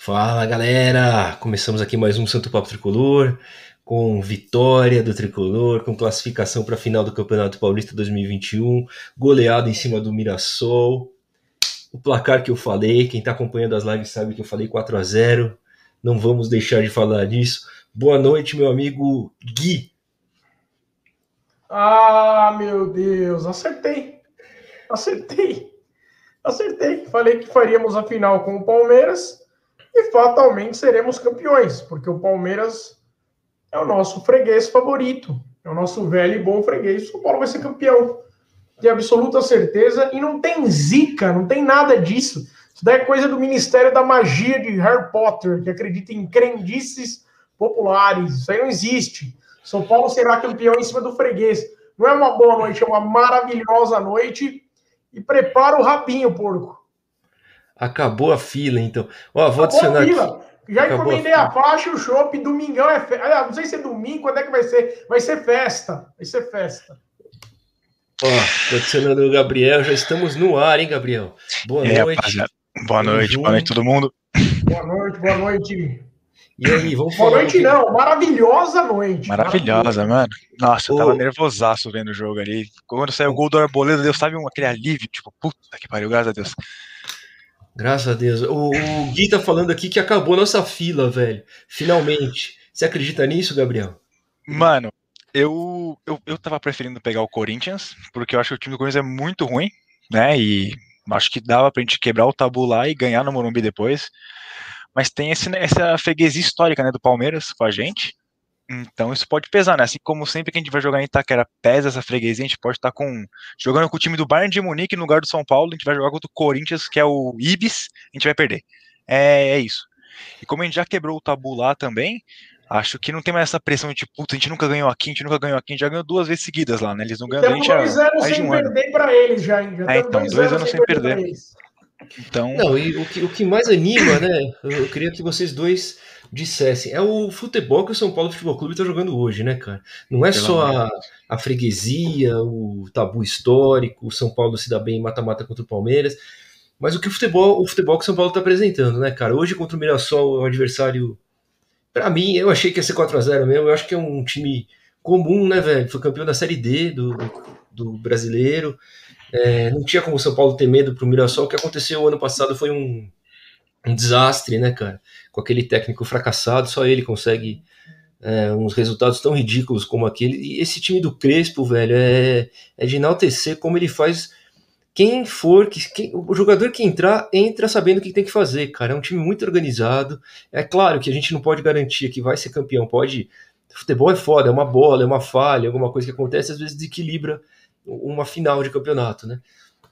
Fala galera! Começamos aqui mais um Santo Papo Tricolor, com vitória do Tricolor, com classificação para a final do Campeonato Paulista 2021, goleada em cima do Mirassol. O placar que eu falei, quem está acompanhando as lives sabe que eu falei 4 a 0 não vamos deixar de falar disso. Boa noite, meu amigo Gui. Ah, meu Deus, acertei. Acertei. Acertei. Falei que faríamos a final com o Palmeiras e fatalmente seremos campeões, porque o Palmeiras é o nosso freguês favorito, é o nosso velho e bom freguês. O Paulo vai ser campeão, de absoluta certeza, e não tem zica, não tem nada disso. Isso daí é coisa do Ministério da Magia de Harry Potter, que acredita em crendices populares. Isso aí não existe. São Paulo será campeão em cima do freguês. Não é uma boa noite, é uma maravilhosa noite. E prepara o rabinho, porco. Acabou a fila, então. Ó, vou Acabou adicionar. A fila. Aqui. Já Acabou encomendei a, a faixa, o chopp, domingão é festa. Não sei se é domingo, quando é que vai ser? Vai ser festa. Vai ser festa. Ó, tô adicionando o Gabriel, já estamos no ar, hein, Gabriel? Boa é, noite. Rapaziada. Boa noite, boa noite todo mundo. Boa noite, boa noite. E aí, vamos falar. Boa noite, não, maravilhosa noite. Maravilhosa, mano. Nossa, eu tava nervosaço vendo o jogo ali. Quando saiu o gol do Arboleda, Deus sabe aquele alívio, tipo, puta que pariu, graças a Deus. Graças a Deus. O, o Gui tá falando aqui que acabou nossa fila, velho. Finalmente. Você acredita nisso, Gabriel? Mano, eu, eu, eu tava preferindo pegar o Corinthians, porque eu acho que o time do Corinthians é muito ruim, né? E acho que dava pra gente quebrar o tabu lá e ganhar no Morumbi depois. Mas tem esse, essa freguesia histórica, né, do Palmeiras com a gente. Então isso pode pesar, né? Assim como sempre que a gente vai jogar em Itaquera pesa essa freguesia, a gente pode estar com jogando com o time do Bayern de Munique no lugar do São Paulo, a gente vai jogar contra o Corinthians, que é o Ibis, a gente vai perder. É, é isso. E como a gente já quebrou o tabu lá também, acho que não tem mais essa pressão de tipo, puta, a gente nunca ganhou aqui, a gente nunca ganhou aqui, a gente já ganhou duas vezes seguidas lá, né? Eles não ganham a gente dois anos sem um perder ano. para eles já, já é, então, dois, dois anos, anos sem perder. perder. Então... Não, e o que, o que mais anima, né? Eu queria que vocês dois dissessem. É o futebol que o São Paulo Futebol Clube está jogando hoje, né, cara? Não é Pelo só a, a, freguesia, o tabu histórico, o São Paulo se dá bem em mata-mata contra o Palmeiras, mas o que o futebol, o futebol que o São Paulo está apresentando, né, cara? Hoje contra o Mirassol, é um adversário. Para mim, eu achei que ia ser 4x0 mesmo. Eu acho que é um time comum, né, velho? Foi campeão da Série D do, do brasileiro. É, não tinha como o São Paulo ter medo pro Mirassol. O que aconteceu ano passado foi um, um desastre, né, cara? Com aquele técnico fracassado, só ele consegue é, uns resultados tão ridículos como aquele. E esse time do Crespo, velho, é, é de enaltecer como ele faz. Quem for, que, quem, o jogador que entrar, entra sabendo o que tem que fazer, cara. É um time muito organizado. É claro que a gente não pode garantir que vai ser campeão. Pode. Futebol é foda, é uma bola, é uma falha, alguma coisa que acontece, às vezes desequilibra uma final de campeonato, né?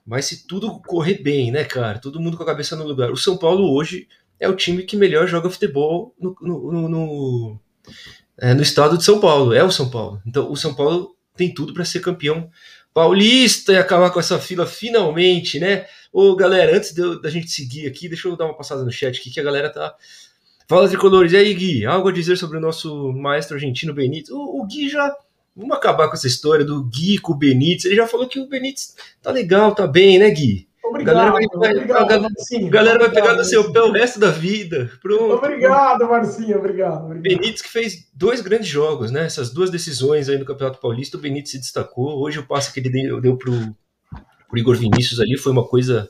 Mas se tudo correr bem, né, cara? Todo mundo com a cabeça no lugar. O São Paulo hoje é o time que melhor joga futebol no, no, no, no, é, no estado de São Paulo. É o São Paulo. Então o São Paulo tem tudo para ser campeão paulista e acabar com essa fila finalmente, né? Ô, galera, antes da gente seguir aqui, deixa eu dar uma passada no chat aqui que a galera tá. Fala tricolores, e aí, Gui? Algo a dizer sobre o nosso maestro argentino Benito? O, o Gui já Vamos acabar com essa história do Gui com o Benítez. Ele já falou que o Benítez tá legal, tá bem, né, Gui? Obrigado, a galera vai, vai, obrigado, a galera, Marcinho, galera vai pegar no seu pé o resto da vida. Pronto. Obrigado, Marcinho, obrigado, obrigado. Benítez que fez dois grandes jogos, né? Essas duas decisões aí no Campeonato Paulista, o Benítez se destacou. Hoje o passe que ele deu, deu pro, pro Igor Vinícius ali foi uma coisa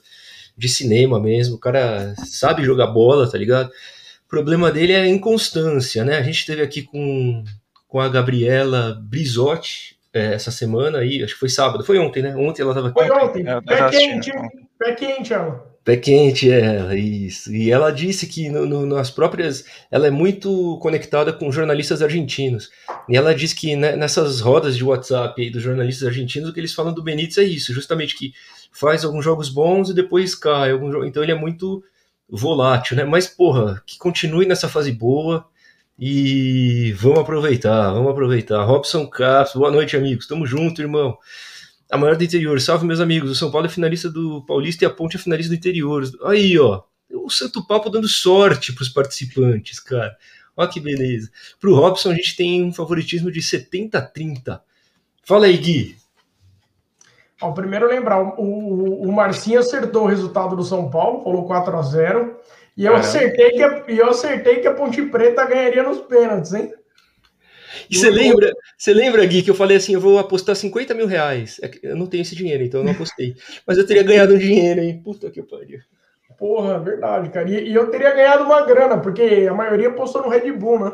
de cinema mesmo. O cara sabe jogar bola, tá ligado? O problema dele é a inconstância, né? A gente teve aqui com com a Gabriela Brizotti é, essa semana aí, acho que foi sábado, foi ontem, né? Ontem ela estava aqui. Foi ontem, pé quente, pé quente ela. Pé quente, é, isso. E ela disse que no, no, nas próprias. Ela é muito conectada com jornalistas argentinos. E ela disse que né, nessas rodas de WhatsApp aí dos jornalistas argentinos, o que eles falam do Benítez é isso, justamente que faz alguns jogos bons e depois cai. Algum Então ele é muito volátil, né? Mas, porra, que continue nessa fase boa e vamos aproveitar, vamos aproveitar. Robson Castro, boa noite, amigos. Tamo junto, irmão. A maior do interior, salve meus amigos. O São Paulo é finalista do Paulista e a Ponte é finalista do interior. Aí, ó, o Santo Papo dando sorte para os participantes, cara. Olha que beleza. Para o Robson, a gente tem um favoritismo de 70-30. Fala aí, Gui. Ó, primeiro lembrar, o, o, Marcinho acertou o resultado do São Paulo, falou 4 a 0 E eu acertei, que a, eu acertei que a Ponte Preta ganharia nos pênaltis, hein? E você lembra, você lembra, Gui, que eu falei assim, eu vou apostar 50 mil reais. É eu não tenho esse dinheiro, então eu não apostei. Mas eu teria ganhado um dinheiro, hein? Puta que pariu. Porra, verdade, cara. E, e, eu teria ganhado uma grana, porque a maioria apostou no Red Bull, né?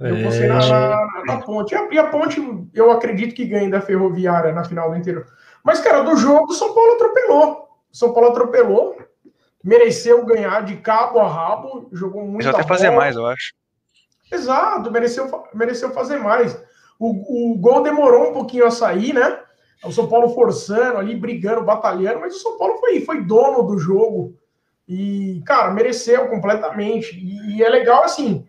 Eu apostei na, na, na, ponte. E a, e a, ponte, eu acredito que ganhe da Ferroviária na final do interior. Mas, cara, do jogo, o São Paulo atropelou. O São Paulo atropelou, mereceu ganhar de cabo a rabo, jogou muito. Já até fazer mais, eu acho. Exato, mereceu, mereceu fazer mais. O, o gol demorou um pouquinho a sair, né? O São Paulo forçando ali, brigando, batalhando, mas o São Paulo foi, foi dono do jogo. E, cara, mereceu completamente. E, e é legal assim: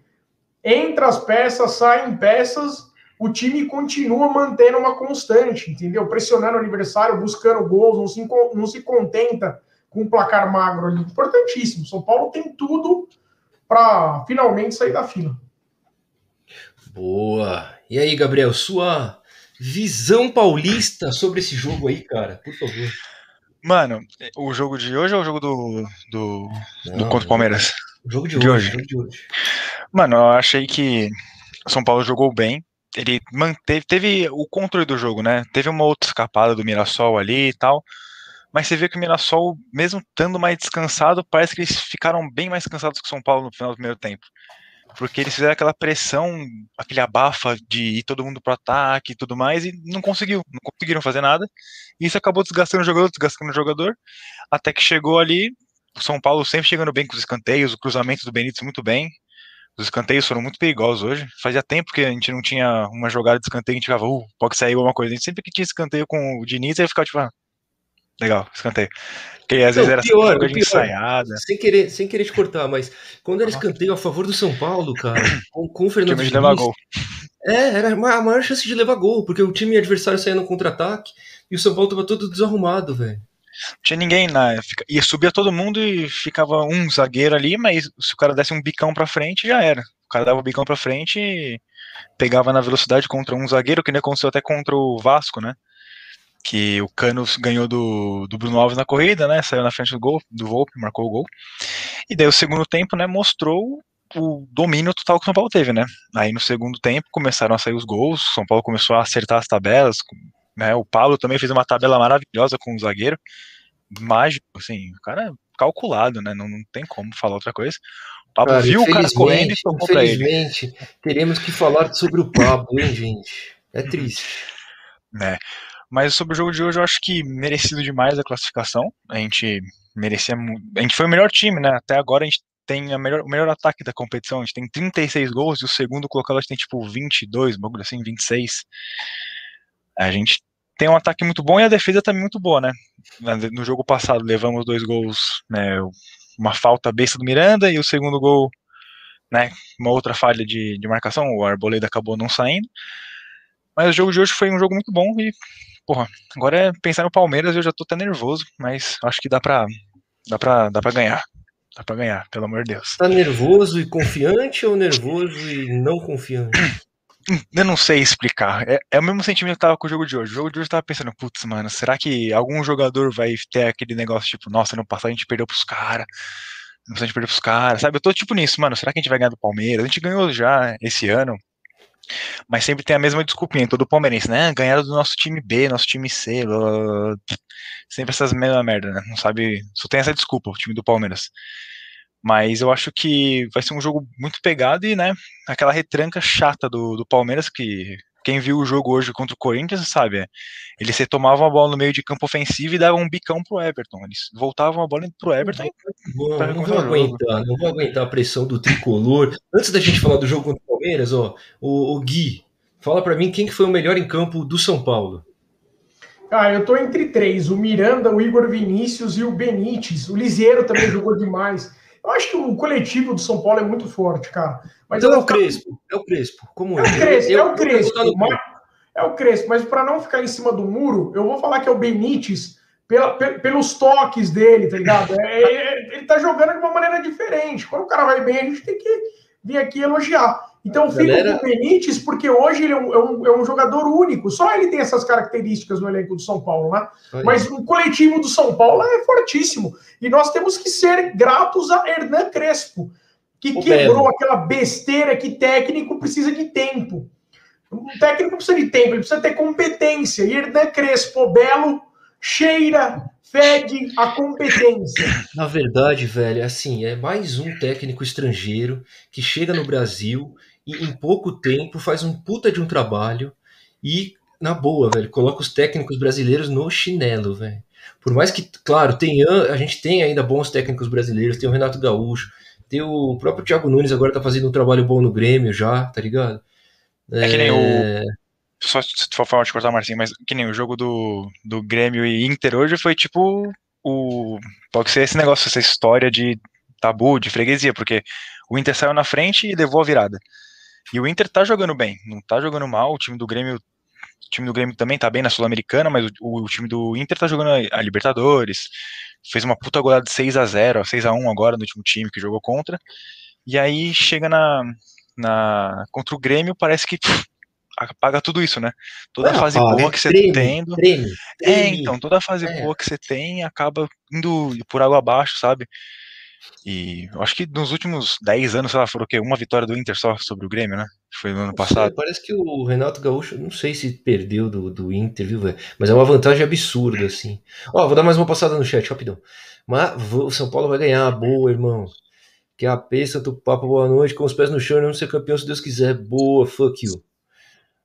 entra as peças, saem peças, o time continua mantendo uma constante, entendeu? Pressionando o adversário, buscando gols, não se, não se contenta com um placar magro ali. Importantíssimo. São Paulo tem tudo para finalmente sair da fila. Boa. E aí, Gabriel, sua visão paulista sobre esse jogo aí, cara, por favor. Mano, o jogo de hoje ou o jogo do, do, Não, do contra o Palmeiras? O jogo de, de hoje, hoje. de hoje. Mano, eu achei que São Paulo jogou bem. Ele manteve, teve o controle do jogo, né? Teve uma outra escapada do Mirassol ali e tal. Mas você vê que o Mirassol, mesmo estando mais descansado, parece que eles ficaram bem mais cansados que o São Paulo no final do primeiro tempo porque eles fizeram aquela pressão, aquele abafa de ir todo mundo pro ataque e tudo mais, e não conseguiu, não conseguiram fazer nada. E isso acabou desgastando o jogador, desgastando o jogador, até que chegou ali, o São Paulo sempre chegando bem com os escanteios, o cruzamento do Benítez muito bem. Os escanteios foram muito perigosos hoje. Fazia tempo que a gente não tinha uma jogada de escanteio, a gente ficava, uh, pode sair alguma coisa. A gente sempre que tinha escanteio com o Diniz, aí ficava tipo, ah, legal, escanteio. Porque às vezes era pior, pior, ensaiada. Sem querer, sem querer te cortar, mas quando era escanteio a favor do São Paulo, cara, com, com o Fernando Diniz, levar gol. É, era a maior chance de levar gol, porque o time adversário saía no contra-ataque e o São Paulo tava todo desarrumado, velho. Tinha ninguém na. Ia subia todo mundo e ficava um zagueiro ali, mas se o cara desse um bicão pra frente, já era. O cara dava o bicão pra frente e pegava na velocidade contra um zagueiro, que nem aconteceu até contra o Vasco, né? Que o Cano ganhou do, do Bruno Alves na corrida, né? Saiu na frente do gol, do Volpe, marcou o gol. E daí o segundo tempo, né, mostrou o domínio total que o São Paulo teve, né? Aí no segundo tempo começaram a sair os gols, o São Paulo começou a acertar as tabelas, né? O Paulo também fez uma tabela maravilhosa com o zagueiro, mágico, assim, o cara é calculado, né? Não, não tem como falar outra coisa. O Pablo cara, viu o cara correndo e tocou pra ele. Infelizmente, teremos que falar sobre o Pablo, hein, gente? É triste. Né? Mas sobre o jogo de hoje, eu acho que merecido demais a classificação. A gente merecia. A gente foi o melhor time, né? Até agora a gente tem melhor, o melhor ataque da competição. A gente tem 36 gols e o segundo colocado a gente tem tipo 22, bagulho assim, 26. A gente tem um ataque muito bom e a defesa também muito boa, né? No jogo passado levamos dois gols, né? Uma falta besta do Miranda e o segundo gol, né? Uma outra falha de, de marcação, o Arboleda acabou não saindo. Mas o jogo de hoje foi um jogo muito bom e porra, agora é pensar no Palmeiras, eu já tô até nervoso, mas acho que dá pra, dá pra, dá pra ganhar. Dá pra ganhar, pelo amor de Deus. Tá nervoso e confiante ou nervoso e não confiante? Eu não sei explicar. É, é, o mesmo sentimento que eu tava com o jogo de hoje. O jogo de hoje eu tava pensando, putz, mano, será que algum jogador vai ter aquele negócio tipo, nossa, no passado a gente perdeu pros caras, a gente perdeu pros caras, sabe? Eu tô tipo nisso, mano, será que a gente vai ganhar do Palmeiras? A gente ganhou já esse ano, mas sempre tem a mesma desculpinha, todo palmeirense, né? Ganharam do nosso time B, nosso time C, blá, blá, blá. sempre essas mesma merda, né? Não sabe, só tem essa desculpa, o time do Palmeiras. Mas eu acho que vai ser um jogo muito pegado e, né, aquela retranca chata do, do Palmeiras que quem viu o jogo hoje contra o Corinthians sabe, é, eles retomavam a bola no meio de campo ofensivo e davam um bicão pro Everton. Eles voltavam a bola pro Everton. Não, não, não vou aguentar, não vou aguentar a pressão do tricolor. Antes da gente falar do jogo contra o Palmeiras, ó, o, o Gui, fala para mim quem que foi o melhor em campo do São Paulo. Ah, eu tô entre três: o Miranda, o Igor Vinícius e o Benítez. O Lisieiro também jogou demais. Eu acho que o coletivo do São Paulo é muito forte, cara. Mas então é o Crespo, é o Crespo, como é. É o Crespo, eu, é o Crespo. Mas, é o Crespo, mas para não ficar em cima do muro, eu vou falar que é o Benítez pela, pelos toques dele, tá ligado? É, é, ele tá jogando de uma maneira diferente. Quando o cara vai bem, a gente tem que vir aqui elogiar. Então, Galera... com o Benítez, porque hoje ele é um, é um, é um, jogador único. Só ele tem essas características no elenco do São Paulo, né? Mas o coletivo do São Paulo é fortíssimo. E nós temos que ser gratos a Hernan Crespo, que o quebrou Belo. aquela besteira que técnico precisa de tempo. Um técnico precisa de tempo, ele precisa ter competência. E Hernan Crespo, Belo, cheira, fede a competência. Na verdade, velho, assim, é mais um técnico estrangeiro que chega no Brasil e em pouco tempo faz um puta de um trabalho e, na boa, velho, coloca os técnicos brasileiros no chinelo, velho. Por mais que, claro, tenha, a gente tem ainda bons técnicos brasileiros, tem o Renato Gaúcho, tem o próprio Thiago Nunes agora tá fazendo um trabalho bom no Grêmio já, tá ligado? É, é que nem o. É. Só se for falar de cortar, Marcinho, mas que nem o jogo do, do Grêmio e Inter hoje foi tipo o. Pode ser esse negócio, essa história de tabu, de freguesia, porque o Inter saiu na frente e levou a virada. E o Inter tá jogando bem, não tá jogando mal. O time do Grêmio, o time do Grêmio também tá bem na Sul-Americana, mas o, o, time do Inter tá jogando a, Libertadores. Fez uma puta goleada de 6 a 0 6 a 1 agora no último time que jogou contra. E aí chega na, na contra o Grêmio, parece que pff, apaga tudo isso, né? Toda a fase boa que você treme, tem. Treme, É, então, toda a fase é. boa que você tem acaba indo por água abaixo, sabe? E eu acho que nos últimos 10 anos, sei lá, foram o quê? Uma vitória do Inter só sobre o Grêmio, né? Foi no ano passado. Sei, parece que o Renato Gaúcho, não sei se perdeu do, do Inter, viu, velho? Mas é uma vantagem absurda, assim. Ó, vou dar mais uma passada no chat, rapidão. Mas o São Paulo vai ganhar, boa, irmão. Que a peça do papo, boa noite, com os pés no chão, não ser campeão se Deus quiser. Boa, fuck you.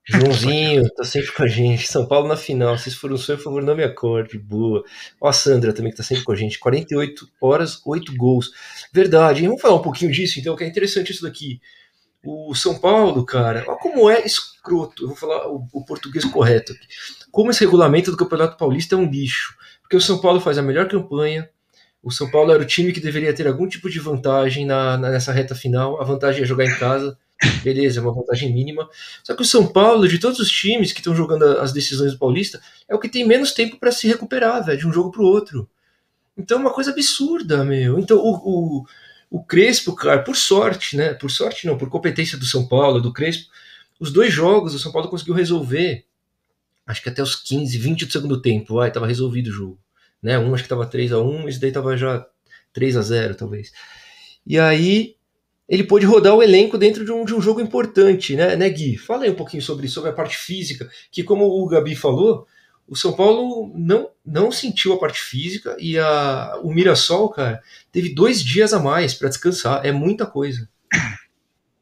Joãozinho, tá sempre com a gente. São Paulo na final. Se for um sonho, por favor, não me acorde. Boa. Ó, a Sandra também, que tá sempre com a gente. 48 horas, 8 gols. Verdade. Vamos falar um pouquinho disso, então, que é interessante isso daqui. O São Paulo, cara, olha como é escroto. Eu vou falar o, o português correto aqui. Como esse regulamento do Campeonato Paulista é um lixo. Porque o São Paulo faz a melhor campanha. O São Paulo era o time que deveria ter algum tipo de vantagem na, na nessa reta final. A vantagem é jogar em casa beleza, é uma vantagem mínima. Só que o São Paulo, de todos os times que estão jogando as decisões do Paulista, é o que tem menos tempo para se recuperar, velho, de um jogo para o outro. Então é uma coisa absurda, meu. Então o, o, o Crespo, cara, por sorte, né? Por sorte não, por competência do São Paulo, do Crespo, os dois jogos o São Paulo conseguiu resolver. Acho que até os 15, 20 do segundo tempo, vai, tava resolvido o jogo. Né? Um acho que tava 3 a 1 esse daí tava já 3 a 0 talvez. E aí ele pôde rodar o elenco dentro de um, de um jogo importante, né, né, Gui? Fala aí um pouquinho sobre, sobre a parte física, que como o Gabi falou, o São Paulo não, não sentiu a parte física e a, o Mirassol, cara, teve dois dias a mais para descansar. É muita coisa.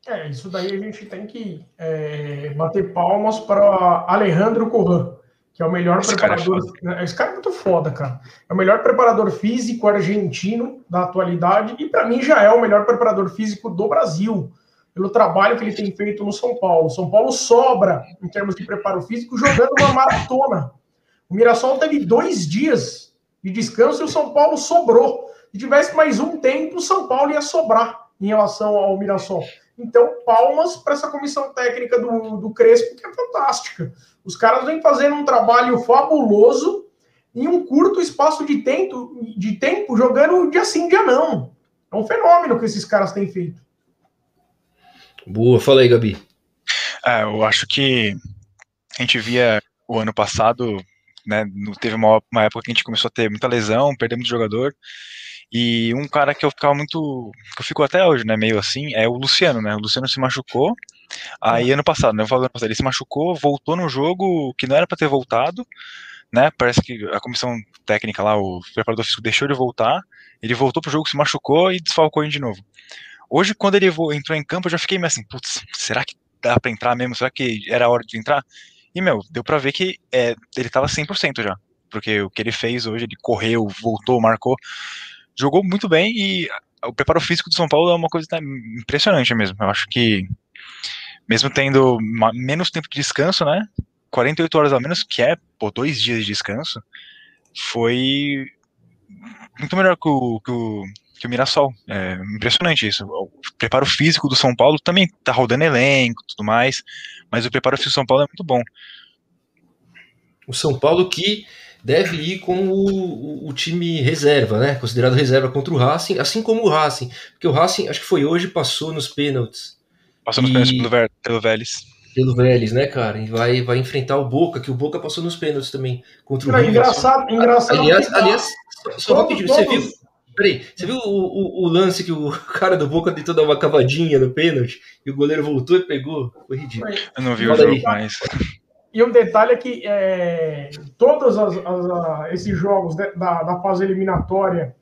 É, isso daí a gente tem que é, bater palmas para Alejandro Corran que é o melhor esse preparador. Cara é esse cara é muito foda, cara. É o melhor preparador físico argentino da atualidade e para mim já é o melhor preparador físico do Brasil, pelo trabalho que ele tem feito no São Paulo. São Paulo sobra em termos de preparo físico jogando uma maratona. O Mirassol teve dois dias de descanso e o São Paulo sobrou. Se tivesse mais um tempo, o São Paulo ia sobrar em relação ao Mirassol. Então, palmas para essa comissão técnica do, do Crespo, que é fantástica. Os caras vêm fazendo um trabalho fabuloso em um curto espaço de tempo, de tempo jogando dia sim, dia não. É um fenômeno que esses caras têm feito. Boa, fala aí, Gabi. É, eu acho que a gente via o ano passado, né, teve uma, uma época que a gente começou a ter muita lesão, perdemos jogador, e um cara que eu ficava muito. que eu fico até hoje, né? Meio assim, é o Luciano, né? O Luciano se machucou. Aí ano passado, né? Eu falo ano passado, ele se machucou, voltou no jogo que não era para ter voltado, né? Parece que a comissão técnica lá, o preparador físico deixou ele voltar. Ele voltou pro jogo, se machucou e desfalcou ele de novo. Hoje, quando ele entrou em campo, eu já fiquei meio assim, putz, será que dá pra entrar mesmo? Será que era a hora de entrar? E, meu, deu pra ver que é, ele tava 100% já. Porque o que ele fez hoje, ele correu, voltou, marcou jogou muito bem e o preparo físico do São Paulo é uma coisa né, impressionante mesmo. Eu acho que, mesmo tendo menos tempo de descanso, né? 48 horas a menos, que é pô, dois dias de descanso, foi muito melhor que o, que o, que o Mirassol. É impressionante isso. O preparo físico do São Paulo também tá rodando elenco tudo mais, mas o preparo físico do São Paulo é muito bom. O São Paulo que deve ir com o, o, o, time reserva, né? Considerado reserva contra o Racing, assim como o Racing, porque o Racing, acho que foi hoje, passou nos pênaltis. Passou nos pênaltis pelo, pelo Vélez. Pelo Vélez, né, cara? E vai, vai enfrentar o Boca, que o Boca passou nos pênaltis também contra o Não, Engraçado, engraçado. Aliás, aliás só, só rapidinho, você viu? Peraí, você viu o, o, o, lance que o cara do Boca tentou dar uma cavadinha no pênalti e o goleiro voltou e pegou? Foi ridículo. Eu não vi Fala o jogo aí. mais. E um detalhe é que é, todos as, as, esses jogos da, da fase eliminatória,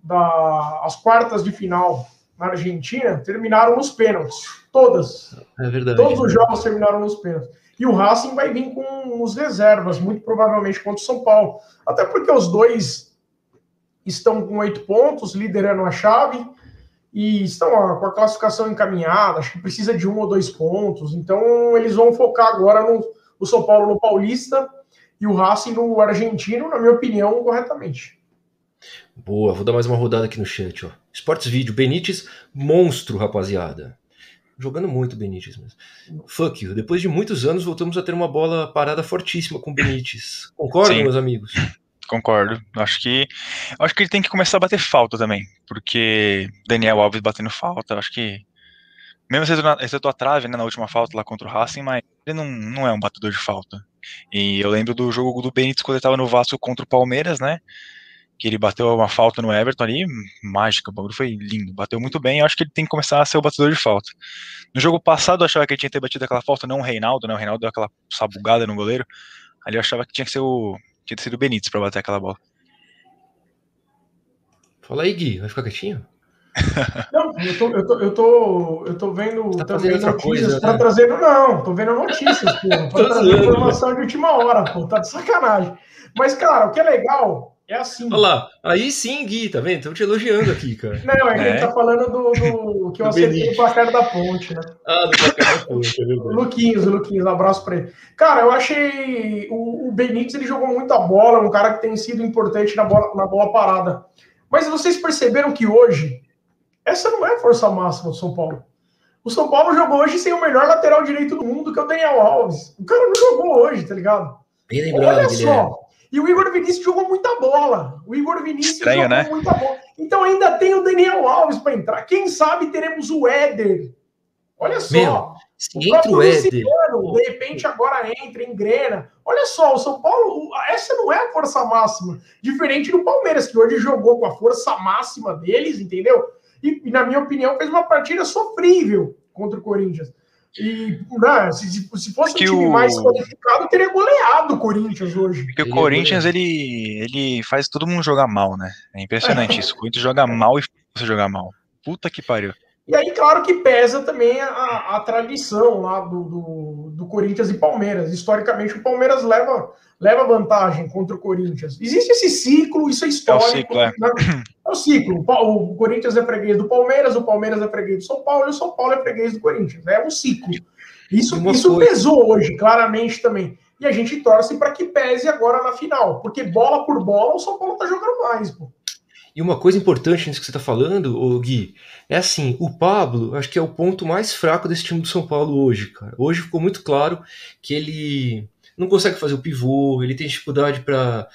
da, as quartas de final na Argentina, terminaram nos pênaltis. Todas. É verdade. Todos os jogos terminaram nos pênaltis. E o Racing vai vir com os reservas, muito provavelmente contra o São Paulo. Até porque os dois estão com oito pontos, liderando a chave, e estão ó, com a classificação encaminhada, acho que precisa de um ou dois pontos, então eles vão focar agora no, no São Paulo no Paulista e o Racing no Argentino, na minha opinião, corretamente. Boa, vou dar mais uma rodada aqui no chat, ó. Esportes Vídeo, Benítez, monstro, rapaziada. Jogando muito Benítez mesmo. Fuck you. Depois de muitos anos, voltamos a ter uma bola parada fortíssima com Benítez. Concordam, Sim. meus amigos? Concordo. Acho que acho que ele tem que começar a bater falta também, porque Daniel Alves batendo falta, acho que mesmo exceto a trave né, na última falta lá contra o Racing, mas ele não, não é um batedor de falta. E eu lembro do jogo do Benítez quando ele estava no Vasco contra o Palmeiras, né? Que ele bateu uma falta no Everton ali, mágica, o bagulho foi lindo, bateu muito bem. Eu acho que ele tem que começar a ser o batedor de falta. No jogo passado eu achava que ele tinha que ter batido aquela falta, não o Reinaldo, né? O Reinaldo deu aquela sabugada no goleiro. Ali eu achava que tinha que ser o tinha sido o Benítez pra bater aquela bola. Fala aí, Gui. Vai ficar quietinho? Não, eu tô, eu tô, eu tô, eu tô vendo tá também notícias coisa, pra né? trazer. Não, tô vendo notícias, pô. Pra trazer informação de última hora, pô. Tá de sacanagem. Mas, cara, o que é legal é assim. Olha lá, aí sim, Gui, tá vendo? Estão te elogiando aqui, cara. Não, é que é. a gente tá falando do, do que eu acertei o placar da ponte, né? Ah, do placar da ponte, é verdade. Luquinhos, Luquinhos, abraço pra ele. Cara, eu achei. O, o Benítez ele jogou muita bola, um cara que tem sido importante na bola, na bola parada. Mas vocês perceberam que hoje, essa não é a força máxima do São Paulo. O São Paulo jogou hoje sem o melhor lateral direito do mundo, que é o Daniel Alves. O cara não jogou hoje, tá ligado? Bem lembrado, Olha só. E o Igor Vinícius jogou muita bola. O Igor Vinícius Estranho, jogou né? muita bola. Então ainda tem o Daniel Alves para entrar. Quem sabe teremos o Éder. Olha só. Meu, se o entra o Éder. de repente agora entra, engrena. Olha só, o São Paulo, essa não é a força máxima. Diferente do Palmeiras, que hoje jogou com a força máxima deles, entendeu? E, e na minha opinião, fez uma partida sofrível contra o Corinthians. E né, se, se fosse que um time o... mais qualificado, teria goleado o Corinthians hoje. Porque o Corinthians, ele, ele faz todo mundo jogar mal, né? É impressionante isso. O Corinthians joga mal e você jogar mal. Puta que pariu. E aí, claro que pesa também a, a tradição lá do, do, do, Corinthians e Palmeiras. Historicamente, o Palmeiras leva, leva vantagem contra o Corinthians. Existe esse ciclo, isso é histórico. É o ciclo, é. Né? é o ciclo. O Corinthians é freguês do Palmeiras, o Palmeiras é freguês do São Paulo e o São Paulo é freguês do Corinthians. É um ciclo. Isso, isso pesou hoje, claramente também. E a gente torce para que pese agora na final, porque bola por bola o São Paulo tá jogando mais, pô. E uma coisa importante nisso que você está falando, Gui, é assim, o Pablo, acho que é o ponto mais fraco desse time do São Paulo hoje, cara. Hoje ficou muito claro que ele não consegue fazer o pivô, ele tem dificuldade para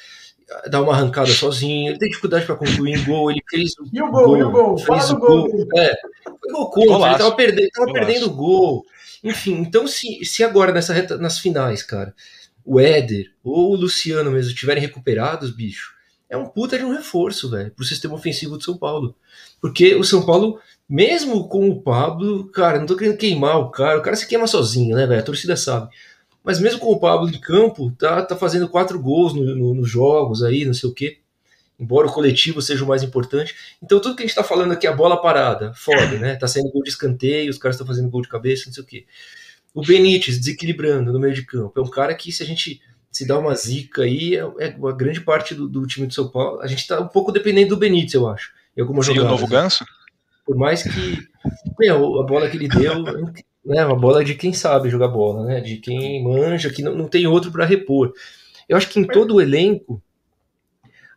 dar uma arrancada sozinho, ele tem dificuldade para concluir em gol, ele fez o e o gol, gol, e o gol, fez o gol. gol. É, foi gol contra, ele tava perdendo, tava perdendo o gol. Enfim, então se, se agora nessa reta, nas finais, cara, o Éder ou o Luciano mesmo estiverem recuperados, bicho, é um puta de um reforço, velho, pro sistema ofensivo do São Paulo. Porque o São Paulo, mesmo com o Pablo, cara, não tô querendo queimar o cara, o cara se queima sozinho, né, velho? A torcida sabe. Mas mesmo com o Pablo em campo, tá, tá fazendo quatro gols no, no, nos jogos aí, não sei o quê. Embora o coletivo seja o mais importante. Então tudo que a gente tá falando aqui, a bola parada, foda, né? Tá saindo gol de escanteio, os caras estão fazendo gol de cabeça, não sei o quê. O Benítez desequilibrando no meio de campo. É um cara que, se a gente se dá uma zica aí, é, é uma grande parte do, do, time do São Paulo. A gente está um pouco dependendo do Benítez, eu acho. Em algumas Seria jogadas. o novo ganso? Por mais que meu, a bola que ele deu, né, uma bola de quem sabe jogar bola, né? De quem manja, que não, não tem outro para repor. Eu acho que em todo o elenco,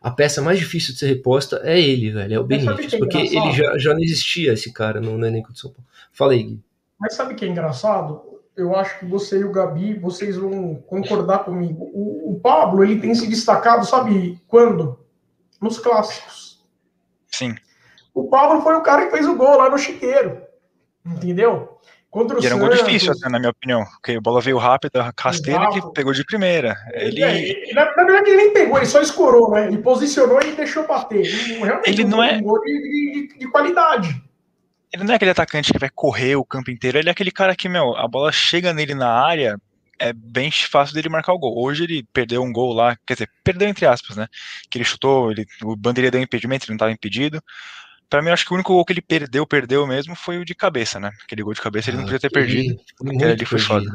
a peça mais difícil de ser reposta é ele, velho, é o Benítez, porque ele já, já não existia esse cara no, no elenco de São Paulo. Fala aí, Gui. Mas sabe o que é engraçado? Eu acho que você e o Gabi, vocês vão concordar comigo. O, o Pablo, ele tem se destacado, sabe quando? Nos clássicos. Sim. O Pablo foi o cara que fez o gol lá no Chiqueiro. Entendeu? Contra o e era um gol difícil, até, na minha opinião, porque a bola veio rápida, rasteira, que pegou de primeira. Ele... É, na, na, verdade, ele nem pegou, ele só escorou, né? Ele posicionou e deixou bater. Ele, realmente ele não é... um gol de, de, de, qualidade. Ele não é aquele atacante que vai correr o campo inteiro, ele é aquele cara que, meu, a bola chega nele na área, é bem fácil dele marcar o gol. Hoje ele perdeu um gol lá, quer dizer, perdeu entre aspas, né? Que ele chutou, ele, o bandeirinha deu impedimento, ele não estava impedido. Pra mim, acho que o único gol que ele perdeu, perdeu mesmo, foi o de cabeça, né? Aquele gol de cabeça ele ah, não podia ter perdido. Aquele ali foi foda.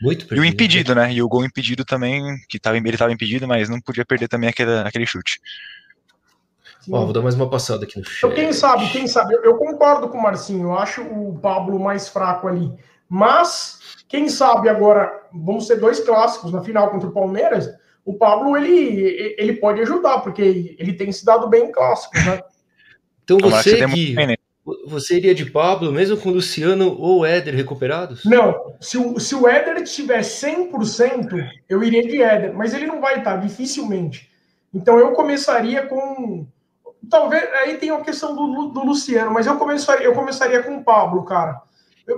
Muito perdido. E o impedido, né? E o gol impedido também, que tava, ele estava impedido, mas não podia perder também aquele, aquele chute. Ó, vou dar mais uma passada aqui no chat. Então, quem sabe, quem sabe, eu, eu concordo com o Marcinho, eu acho o Pablo mais fraco ali. Mas, quem sabe agora, vamos ser dois clássicos na final contra o Palmeiras, o Pablo ele, ele pode ajudar, porque ele tem se dado bem em clássicos, né? Então você que você iria de Pablo, mesmo com Luciano ou Éder recuperados? Não, se o, se o Éder estiver 100%, eu iria de Éder, mas ele não vai estar, dificilmente. Então eu começaria com. Talvez aí tem a questão do, do Luciano, mas eu começaria, eu começaria com o Pablo, cara.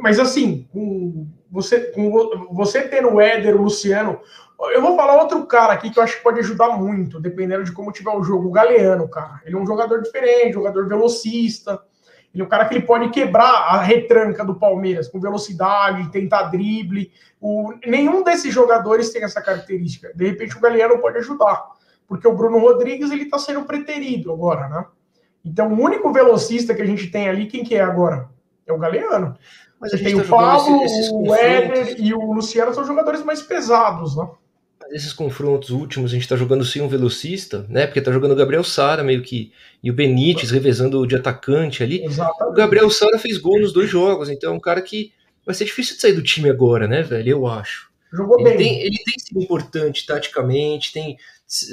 Mas assim, com você, com você tendo o Éder, o Luciano, eu vou falar outro cara aqui que eu acho que pode ajudar muito, dependendo de como tiver o jogo. O Galeano, cara. Ele é um jogador diferente, jogador velocista. Ele é um cara que ele pode quebrar a retranca do Palmeiras com velocidade, tentar drible. O... Nenhum desses jogadores tem essa característica. De repente o Galeano pode ajudar. Porque o Bruno Rodrigues ele tá sendo preterido agora, né? Então o único velocista que a gente tem ali, quem que é agora? É o Galeano. Mas Você tem tá o Pablo, o Éder e o Luciano são jogadores mais pesados, né? esses confrontos últimos a gente tá jogando sem um velocista, né? Porque tá jogando o Gabriel Sara meio que e o Benítez revezando de atacante ali. Exatamente. O Gabriel Sara fez gol nos dois jogos, então é um cara que vai ser difícil de sair do time agora, né, velho? Eu acho. Jogou ele bem. Tem, ele tem sido importante taticamente, tem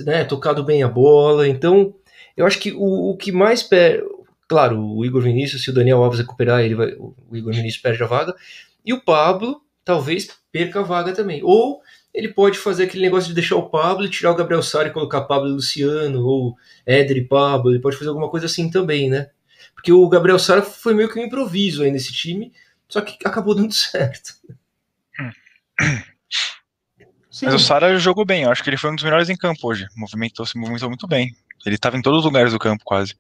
né, tocado bem a bola, então eu acho que o, o que mais per... claro, o Igor Vinícius, se o Daniel Alves recuperar, ele vai, o Igor Vinícius perde a vaga, e o Pablo talvez perca a vaga também. Ou ele pode fazer aquele negócio de deixar o Pablo e tirar o Gabriel Sara e colocar Pablo e Luciano, ou Éder e Pablo, ele pode fazer alguma coisa assim também, né? Porque o Gabriel Sara foi meio que um improviso aí nesse time, só que acabou dando certo. Sim. Mas o Sara jogou bem, eu acho que ele foi um dos melhores em campo hoje. Movimentou, se movimentou muito bem. Ele estava em todos os lugares do campo, quase.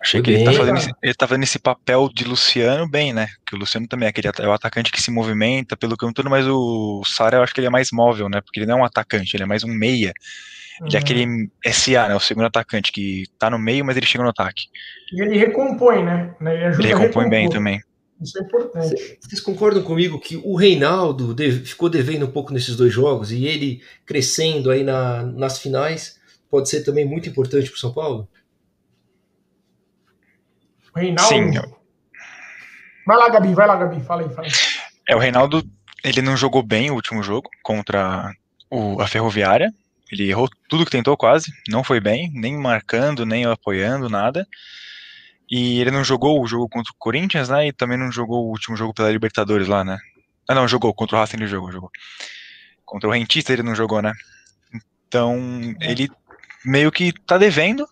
Achei que ele tá, fazendo esse, ele tá fazendo esse papel de Luciano bem, né? Que o Luciano também é aquele é o atacante que se movimenta pelo campo todo, mas o Sara eu acho que ele é mais móvel, né? Porque ele não é um atacante, ele é mais um meia. Ele é uhum. aquele SA, né? O segundo atacante que tá no meio, mas ele chega no ataque. E ele recompõe, né? Ele, ele recompõe bem também. Isso é importante. Vocês concordam comigo que o Reinaldo ficou devendo um pouco nesses dois jogos e ele crescendo aí na, nas finais pode ser também muito importante para o São Paulo? Reinaldo. Sim. Vai lá, Gabi, vai lá, Gabi, fala aí, fala aí. É, o Reinaldo, ele não jogou bem o último jogo contra o, a Ferroviária. Ele errou tudo que tentou quase, não foi bem, nem marcando, nem apoiando, nada. E ele não jogou o jogo contra o Corinthians, né? E também não jogou o último jogo pela Libertadores lá, né? Ah, não, jogou. Contra o Racing ele jogou, jogou. Contra o Rentista ele não jogou, né? Então, ele meio que tá devendo,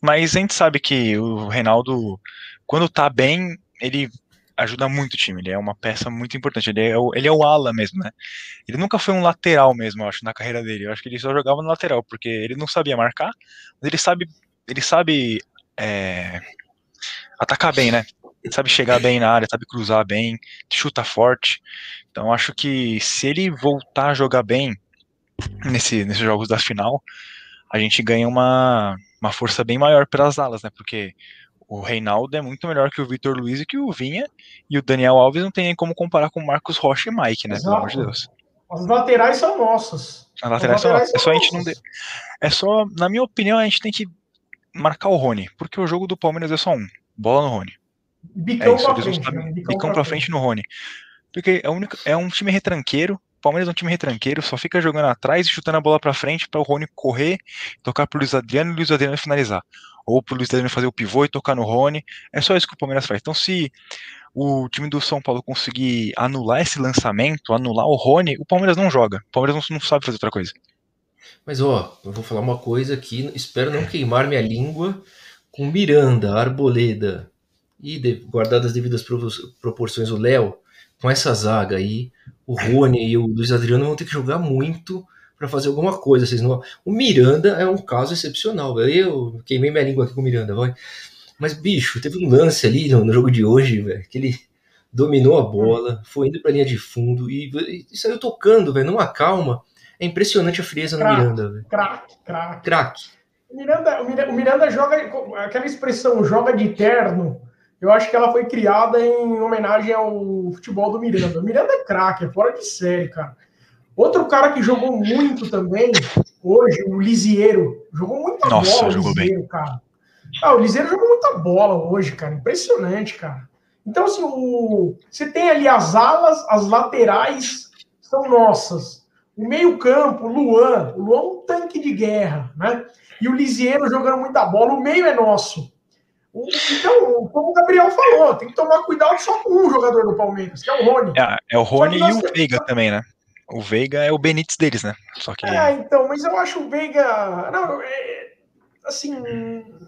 mas a gente sabe que o Reinaldo, quando tá bem, ele ajuda muito o time. Ele é uma peça muito importante. Ele é, o, ele é o ala mesmo, né? Ele nunca foi um lateral mesmo, eu acho, na carreira dele. Eu acho que ele só jogava no lateral, porque ele não sabia marcar, mas ele sabe, ele sabe é, atacar bem, né? Sabe chegar bem na área, sabe cruzar bem, chuta forte. Então acho que se ele voltar a jogar bem nesse, nesses jogos da final, a gente ganha uma, uma força bem maior pelas alas, né? Porque o Reinaldo é muito melhor que o Vitor Luiz e que o Vinha, e o Daniel Alves não tem nem como comparar com o Marcos Rocha e Mike, né? Exato. Pelo amor de Deus. As laterais são nossas. As laterais, As laterais são, nossas. É só a gente não. De... É só, na minha opinião, a gente tem que marcar o Rony, porque o jogo do Palmeiras é só um: bola no Rony. Bicão é isso, pra frente. Né? Bicão, bicão pra frente no Rony. Porque é, único, é um time retranqueiro, Palmeiras é um time retranqueiro, só fica jogando atrás e chutando a bola para frente para o Rony correr, tocar pro Luiz Adriano e o Luiz Adriano finalizar. Ou pro Luiz Adriano fazer o pivô e tocar no Rony. É só isso que o Palmeiras faz. Então, se o time do São Paulo conseguir anular esse lançamento, anular o Rony, o Palmeiras não joga. O Palmeiras não, não sabe fazer outra coisa. Mas ó, eu vou falar uma coisa aqui, espero não queimar minha língua com Miranda, Arboleda e de, guardadas as devidas proporções o Léo, com essa zaga aí, o Rony e o Luiz Adriano vão ter que jogar muito para fazer alguma coisa. Vocês não... O Miranda é um caso excepcional. Eu queimei minha língua aqui com o Miranda, vai. Mas, bicho, teve um lance ali no, jogo de hoje, velho, que ele dominou a bola, foi indo pra linha de fundo e, e saiu tocando, velho, numa calma. É impressionante a frieza no Miranda, velho. Craque, craque. Craque. Miranda, o Miranda joga, aquela expressão joga de terno, eu acho que ela foi criada em homenagem ao futebol do Miranda. O Miranda é craque, é fora de série, cara. Outro cara que jogou muito também, hoje, o Lisieiro. Jogou muita Nossa, bola, jogou Lisieiro, bem. cara. Ah, o Lisieiro jogou muita bola hoje, cara. Impressionante, cara. Então, assim, o... você tem ali as alas, as laterais são nossas. O meio-campo, o Luan. O Luan é um tanque de guerra, né? E o Lisieiro jogando muita bola. O meio é nosso. Então, como o Gabriel falou, tem que tomar cuidado só com um jogador do Palmeiras, que é o Rony. É, é o Rony e o Veiga também, né? O Veiga é o Benítez deles, né? Só que... É, então, mas eu acho o Veiga. Não, é, assim,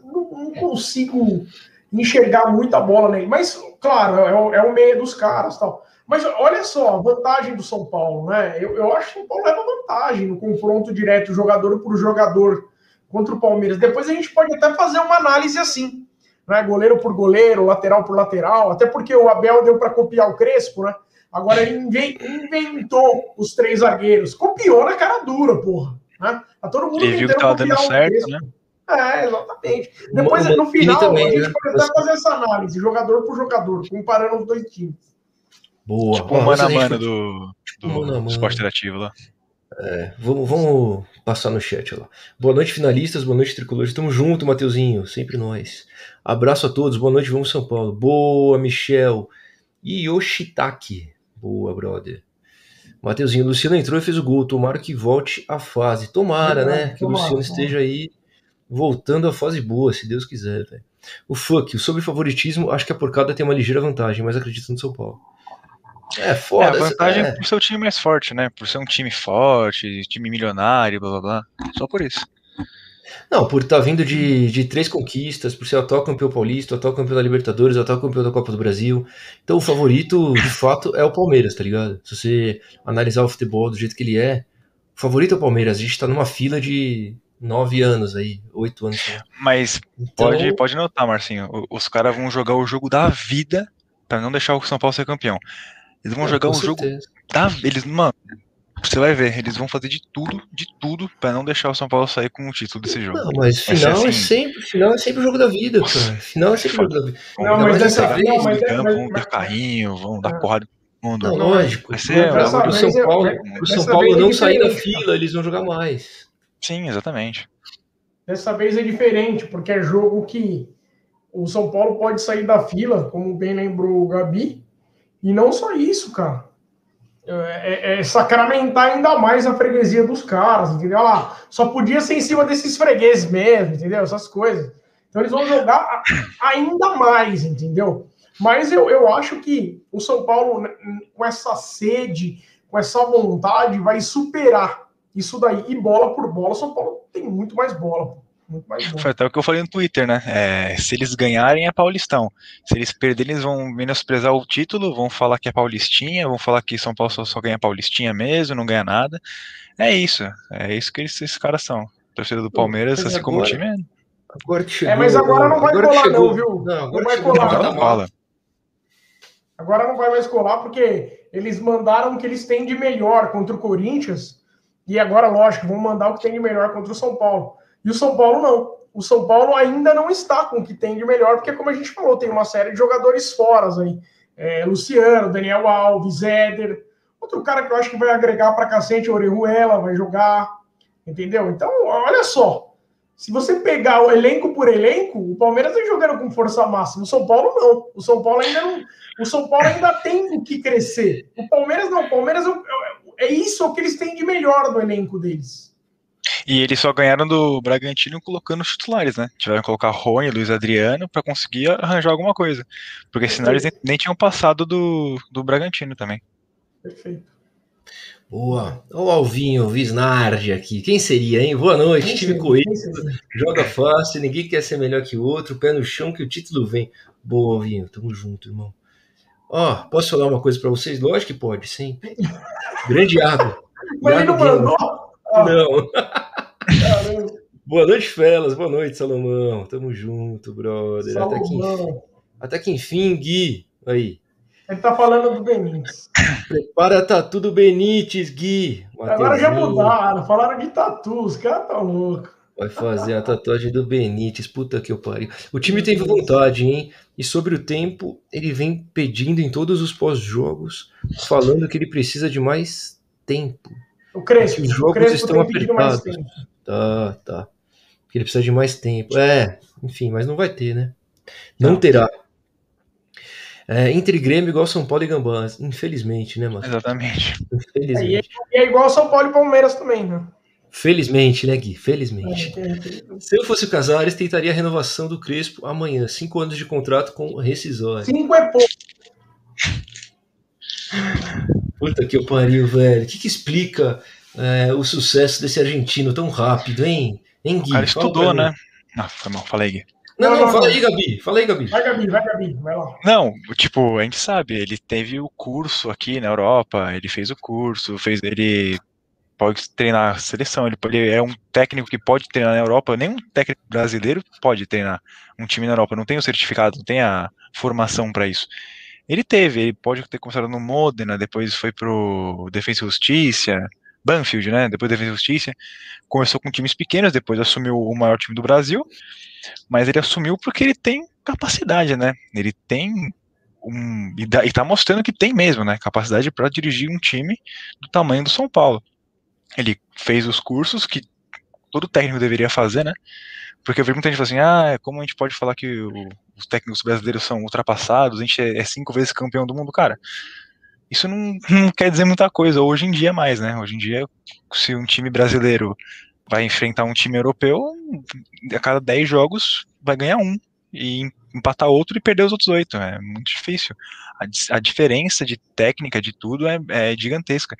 não, não, consigo enxergar muita bola nele. Mas, claro, é o, é o meio dos caras tal. Mas olha só, a vantagem do São Paulo, né? Eu, eu acho que o São Paulo leva vantagem no confronto direto, jogador por jogador contra o Palmeiras. Depois a gente pode até fazer uma análise assim, né? Goleiro por goleiro, lateral por lateral, até porque o Abel deu para copiar o Crespo, né? Agora ele inventou os três zagueiros, copiou na cara dura, porra. Né? Tá todo mundo ele viu que tava dando certo, né? É, exatamente. Depois, no final, também, a gente né? pode até fazer essa análise, jogador por jogador, comparando os dois times. Boa. Tipo o mano a mano do, do, do esporte interativo lá. É, vamos, vamos, passar no chat lá. Boa noite, finalistas. Boa noite, tricolores. Tamo junto, Mateuzinho. Sempre nós. Abraço a todos. Boa noite, vamos São Paulo. Boa, Michel. E Yoshitaki. Boa, brother. Mateuzinho, Luciano entrou e fez o gol. Tomara que volte à fase. Tomara, né? Que o Luciano esteja aí voltando à fase boa, se Deus quiser, velho. O fuck, sobre favoritismo, acho que a porcada tem uma ligeira vantagem, mas acredito no São Paulo. É, foda. É, a vantagem é. por ser o time mais forte, né? Por ser um time forte, time milionário, blá blá blá. Só por isso. Não, por estar tá vindo de, de três conquistas, por ser atual campeão paulista, atual campeão da Libertadores, atual campeão da Copa do Brasil. Então o favorito, de fato, é o Palmeiras, tá ligado? Se você analisar o futebol do jeito que ele é, o favorito é o Palmeiras. A gente tá numa fila de nove anos aí, oito anos. Mas então... pode, pode notar, Marcinho, os caras vão jogar o jogo da vida para não deixar o São Paulo ser campeão. Eles vão é, jogar um certeza. jogo da eles, mano, você vai ver, eles vão fazer de tudo, de tudo, para não deixar o São Paulo sair com o título desse jogo. Não, mas final assim, é sempre, final é sempre o jogo da vida, cara. Final é sempre o jogo da vida. Não, mas dessa vez, não, mas, campo, mas, vão dar carrinho, vão dar porrada mundo. Não, lógico. Vai ser, o São Paulo, o São Paulo não sair da fila, eles vão jogar mais. Sim, exatamente. Dessa vez é diferente, porque é jogo que o São Paulo pode sair da fila, como bem lembrou o Gabi, e não só isso, cara. É, é, é, sacramentar ainda mais a freguesia dos caras, entendeu? Lá, só podia ser em cima desses fregueses mesmo, entendeu? Essas coisas. Então eles vão jogar ainda mais, entendeu? Mas eu, eu acho que o São Paulo, com essa sede, com essa vontade, vai superar isso daí. E bola por bola, o São Paulo tem muito mais bola. Muito mais Foi até o que eu falei no Twitter, né? É, se eles ganharem é Paulistão. Se eles perderem, eles vão menosprezar o título, vão falar que é Paulistinha, vão falar que São Paulo só, só ganha Paulistinha mesmo, não ganha nada. É isso. É isso que esses caras são. torcida do Palmeiras, mas assim agora, como o time é. Agora que chegou, é, mas agora não vai agora colar, chegou, não, viu? Não, não vai colar. Não, não Agora não vai mais colar, porque eles mandaram o que eles têm de melhor contra o Corinthians. E agora, lógico, vão mandar o que tem de melhor contra o São Paulo. E o São Paulo não. O São Paulo ainda não está com o que tem de melhor, porque, como a gente falou, tem uma série de jogadores fora aí. É, Luciano, Daniel Alves, Éder. Outro cara que eu acho que vai agregar para cacete, Orejuela, vai jogar. Entendeu? Então, olha só. Se você pegar o elenco por elenco, o Palmeiras vem jogando com força máxima. O São Paulo não. O São Paulo ainda não. O São Paulo ainda tem o que crescer. O Palmeiras não. O Palmeiras é, é isso que eles têm de melhor no elenco deles. E eles só ganharam do Bragantino colocando os titulares, né? Tiveram que colocar Rony, Luiz Adriano para conseguir arranjar alguma coisa. Porque senão eles nem, nem tinham passado do, do Bragantino também. Perfeito. Boa. Olha o Alvinho Visnardi aqui. Quem seria, hein? Boa noite, quem time coelho. Joga fácil, ninguém quer ser melhor que o outro. Pé no chão que o título vem. Boa, Alvinho. Tamo junto, irmão. Ó, posso falar uma coisa para vocês? Lógico que pode, sim. Grande água. Mas ele não mandou? Não. Boa noite, Felas. Boa noite, Salomão. Tamo junto, brother. Até que, enfim, até que enfim, Gui. Aí. Ele tá falando do Benítez. Prepara tatu do Benítez, Gui. Agora já mudaram. Falaram de tatu. Os caras tá louco. Vai fazer a tatuagem do Benítez. Puta que eu pariu. O time tem vontade, hein? E sobre o tempo, ele vem pedindo em todos os pós-jogos, falando que ele precisa de mais tempo. O Crespo. Os jogos estão apertados. Tá, tá. Porque ele precisa de mais tempo. É, enfim, mas não vai ter, né? Não, não. terá. É, entre Grêmio igual São Paulo e Gambás. Infelizmente, né, mano? Exatamente. Infelizmente. É, é igual São Paulo e Palmeiras também, né? Felizmente, né, Gui? Felizmente. É, é, Se eu fosse o Casares, tentaria a renovação do Crespo amanhã. Cinco anos de contrato com rescisório. Cinco é pouco. Puta que eu pariu, velho. O que, que explica é, o sucesso desse argentino tão rápido, hein? Hein Gui? O cara estudou, né? Não, foi mal. Fala aí, Gui. Não, não, não, fala aí, Gabi. Fala aí, Gabi. Vai, Gabi, vai, Gabi. Vai lá. Não, tipo, a gente sabe, ele teve o curso aqui na Europa, ele fez o curso, fez ele pode treinar a seleção, ele, pode, é um técnico que pode treinar na Europa, nenhum técnico brasileiro pode treinar um time na Europa, não tem o certificado, não tem a formação para isso. Ele teve, ele pode ter começado no Modena, depois foi pro Defesa e Justiça, Banfield, né? Depois e Justiça, começou com times pequenos, depois assumiu o maior time do Brasil, mas ele assumiu porque ele tem capacidade, né? Ele tem um, e, está mostrando que tem mesmo, né? Capacidade para dirigir um time do tamanho do São Paulo ele fez os cursos que todo técnico deveria fazer, né? Porque eu vi muita gente falando assim, ah, como a gente pode falar que o, os técnicos brasileiros são ultrapassados, a gente é, é, cinco vezes campeão do mundo, cara. Isso não, não quer dizer muita coisa, hoje em dia mais, né? Hoje em dia, se um time brasileiro vai enfrentar um time europeu, a cada 10 jogos vai ganhar um e empatar outro e perder os outros oito. É muito difícil. A, a diferença de técnica, de tudo, é, é, gigantesca.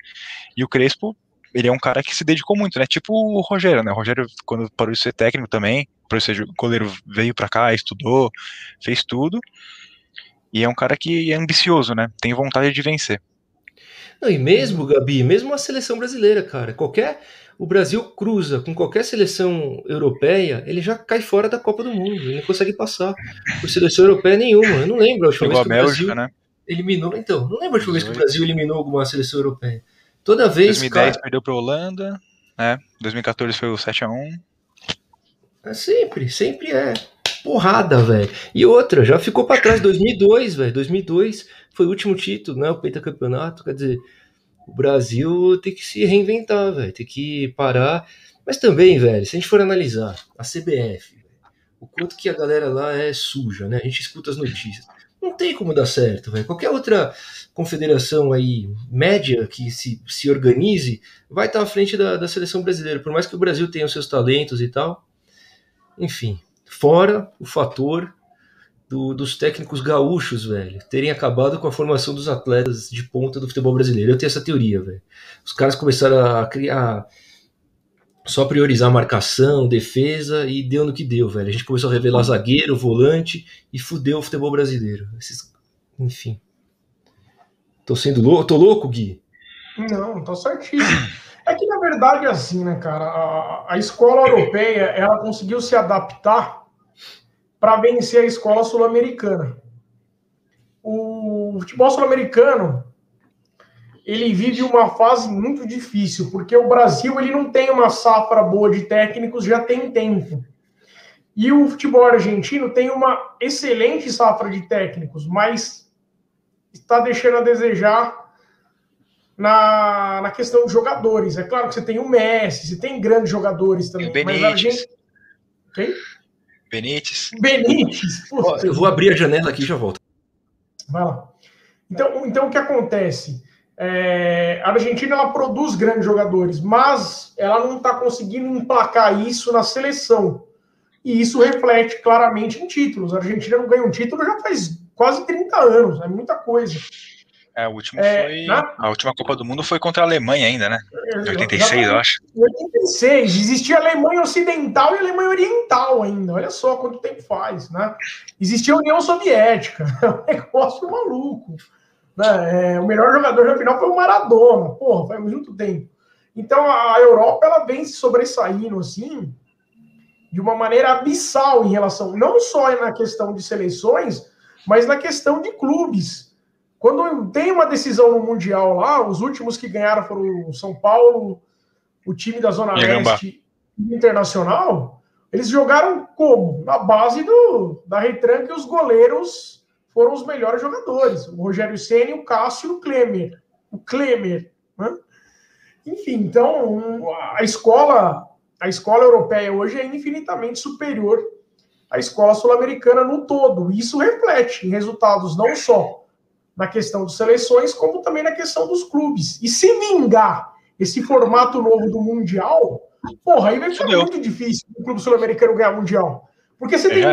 E o Crespo ele é um cara que se dedicou muito, né? Tipo o Rogério, né? O Rogério, quando parou de ser técnico também, por ser goleiro, veio para cá, estudou, fez tudo. E é um cara que é ambicioso, né? Tem vontade de vencer. Não, e mesmo, Gabi, mesmo a seleção brasileira, cara, qualquer. O Brasil cruza com qualquer seleção europeia, ele já cai fora da Copa do Mundo. Ele não consegue passar por seleção europeia nenhuma. Eu não lembro a última vez que o Bélgica, Brasil né? eliminou. Então, não lembro a última vez que o Brasil eliminou alguma seleção europeia. Toda vez. 2010 cara... perdeu para a Holanda, né? 2014 foi o 7 a 1 é sempre, sempre é. Porrada, velho. E outra, já ficou para trás 2002, velho. 2002 foi o último título, né? O pentacampeonato. Quer dizer, o Brasil tem que se reinventar, velho. Tem que parar. Mas também, velho, se a gente for analisar a CBF, o quanto que a galera lá é suja, né? A gente escuta as notícias. Não tem como dar certo, velho. Qualquer outra confederação aí média que se, se organize vai estar à frente da, da seleção brasileira. Por mais que o Brasil tenha os seus talentos e tal. Enfim, fora o fator do, dos técnicos gaúchos, velho, terem acabado com a formação dos atletas de ponta do futebol brasileiro. Eu tenho essa teoria, velho. Os caras começaram a criar só priorizar marcação, defesa e deu no que deu, velho. A gente começou a revelar zagueiro, volante e fudeu o futebol brasileiro. Esses... Enfim. Tô sendo louco? Tô louco, Gui? Não, tô certíssimo. É que na verdade é assim, né, cara? A, a escola europeia ela conseguiu se adaptar para vencer a escola sul-americana. O futebol sul-americano ele vive uma fase muito difícil, porque o Brasil ele não tem uma safra boa de técnicos já tem tempo. E o futebol argentino tem uma excelente safra de técnicos, mas está deixando a desejar na, na questão de jogadores. É claro que você tem o Messi, você tem grandes jogadores também. Tem Benítez. Mas a gente... Quem? Benítez. Benítez. eu vou abrir a janela aqui e já volto. Vai lá. Então, então o que acontece? é, a Argentina ela produz grandes jogadores, mas ela não está conseguindo emplacar isso na seleção. E isso reflete claramente em títulos. A Argentina não ganha um título já faz quase 30 anos, é muita coisa. É, o último é, foi. Na... A última Copa do Mundo foi contra a Alemanha ainda, né? Em 86, eu acho. Em 86, existia a Alemanha Ocidental e a Alemanha Oriental ainda. Olha só quanto tempo faz, né? Existia a União Soviética. É um negócio maluco. Né? É, o melhor jogador da final foi o Maradona. Porra, faz muito tempo. Então a Europa ela vem se sobressaindo assim de uma maneira abissal em relação, não só na questão de seleções, mas na questão de clubes. Quando tem uma decisão no Mundial lá, os últimos que ganharam foram o São Paulo, o time da Zona Leste Internacional, eles jogaram como? Na base do, da retranca e os goleiros foram os melhores jogadores. O Rogério Senna, o Cássio e o Klemer. O Klemer. Né? Enfim, então a escola, a escola europeia hoje é infinitamente superior à escola sul-americana no todo. Isso reflete em resultados não só na questão de seleções, como também na questão dos clubes. E se vingar esse formato novo do Mundial, porra, aí vai ficar muito difícil o clube sul-americano ganhar Mundial. Porque você tem.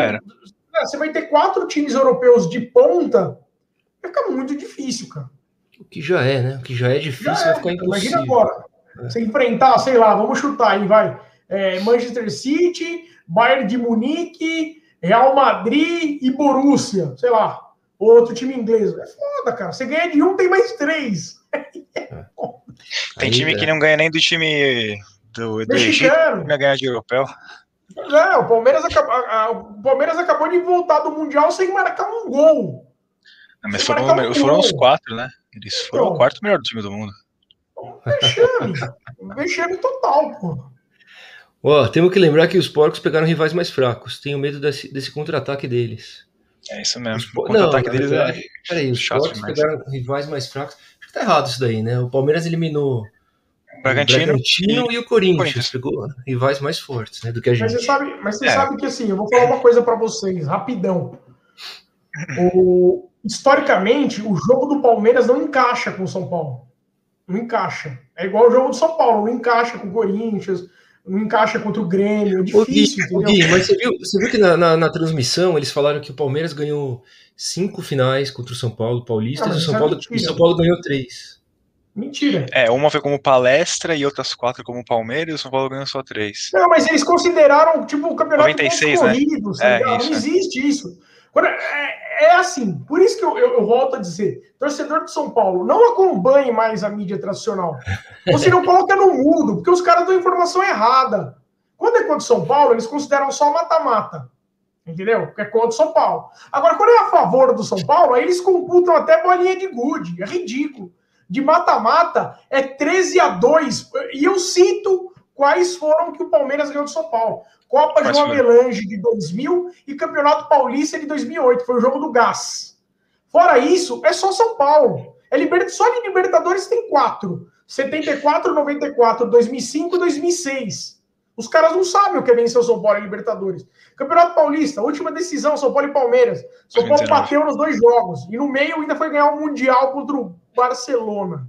Você vai ter quatro times europeus de ponta, vai ficar muito difícil, cara. O que já é, né? O que já é difícil já vai é, ficar impossível. Imagina agora. É. Você enfrentar, sei lá, vamos chutar aí, vai. É, Manchester City, Bayern de Munique, Real Madrid e Borussia, sei lá outro time inglês. É foda, cara. Você ganha de um, tem mais três. tem time que não ganha nem do time do, do Egito, não ganha de europeu. É, o Palmeiras, acabou, a, o Palmeiras acabou de voltar do Mundial sem marcar um gol. Não, mas foram, um foram os quatro, né? Eles foram então, o quarto melhor time do mundo. Vexame. Vexame total, pô. Ó, temos que lembrar que os porcos pegaram rivais mais fracos. Tenho medo desse, desse contra-ataque deles. É isso mesmo. O contra-ataque deles é. Peraí, os Porcos pegaram rivais mais fracos. Acho que tá errado isso daí, né? O Palmeiras eliminou o Bragantino, o Bragantino e, e, o Corinthians. Corinthians. Pegou rivais mais fortes, né? Do que a gente. Mas você sabe, mas você é. sabe que assim, eu vou falar uma coisa para vocês, rapidão. O, historicamente, o jogo do Palmeiras não encaixa com o São Paulo. Não encaixa. É igual o jogo do São Paulo, não encaixa com o Corinthians não encaixa contra o Grêmio, é difícil. Gui, Gui, mas você viu, você viu que na, na, na, transmissão eles falaram que o Palmeiras ganhou cinco finais contra o São Paulo, Paulista, ah, e o São, é Paulo, o São Paulo ganhou três. Mentira. É, uma foi como palestra e outras quatro como Palmeiras, e o São Paulo ganhou só três. Não, mas eles consideraram, tipo, o campeonato 96, corrido, né? É, não existe isso. Quando, é, é assim, por isso que eu, eu, eu, volto a dizer, torcedor de São Paulo, não acompanhe mais a mídia tradicional. Você não coloca no mundo, porque os caras dão informação errada. Quando é contra São Paulo, eles consideram só mata-mata. Entendeu? Porque é contra São Paulo. Agora, quando é a favor do São Paulo, aí eles computam até bolinha de gude. É ridículo. De mata-mata é 13 a 2. E eu cito quais foram que o Palmeiras ganhou do São Paulo. Copa João Avelange de 2000 e Campeonato Paulista de 2008, foi o jogo do Gás. Fora isso, é só São Paulo. É liber... Só de Libertadores tem quatro. 74, 94, 2005 e 2006. Os caras não sabem o que é vencer o São Paulo em Libertadores. Campeonato Paulista, última decisão, São Paulo e Palmeiras. São Paulo bateu nos dois jogos. E no meio ainda foi ganhar o Mundial contra o Barcelona.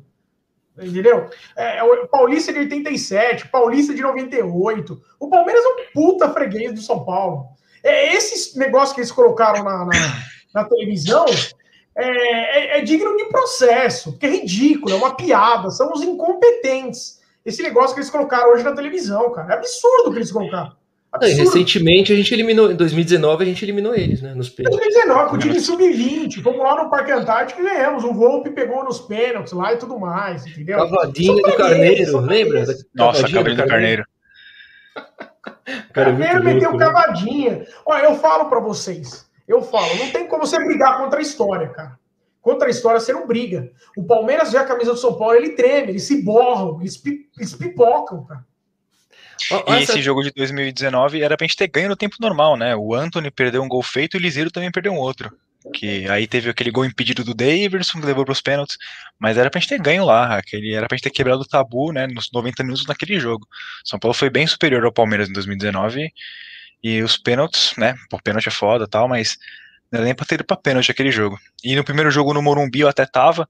Entendeu? É, é, o Paulista de 87, Paulista de 98. O Palmeiras é um puta freguês do São Paulo. É, esses negócios que eles colocaram na, na, na televisão é, é, é, digno de processo, porque é ridículo, é uma piada, são os incompetentes. Esse negócio que eles colocaram hoje na televisão, cara. É absurdo o que eles colocaram. Recentemente a gente eliminou, em 2019 a gente eliminou eles, né? Nos pênaltis. 2019, com o time sub-20. Fomos lá no Parque Antártico e ganhamos. O Volpe pegou nos pênaltis lá e tudo mais, entendeu? Cavadinha do Carneiro, lembra? Nossa, Cavadinha do Carneiro. Carneiro é meteu louco, cavadinha. Né? Olha, eu falo para vocês. Eu falo, não tem como você brigar contra a história, cara. Contra a história você não briga. O Palmeiras vê a camisa do São Paulo, ele treme, eles se borram, eles, eles pipocam, cara. E esse jogo de 2019 era pra gente ter ganho no tempo normal, né? O Anthony perdeu um gol feito e o Liseiro também perdeu um outro. Que aí teve aquele gol impedido do Davidson, que levou pros pênaltis. Mas era pra gente ter ganho lá. Aquele, era pra gente ter quebrado o tabu, né? Nos 90 minutos naquele jogo. São Paulo foi bem superior ao Palmeiras em 2019. E os pênaltis, né? Por pênalti é foda tal, mas nem pra ter ido pra pênalti aquele jogo. E no primeiro jogo no Morumbi eu até tava,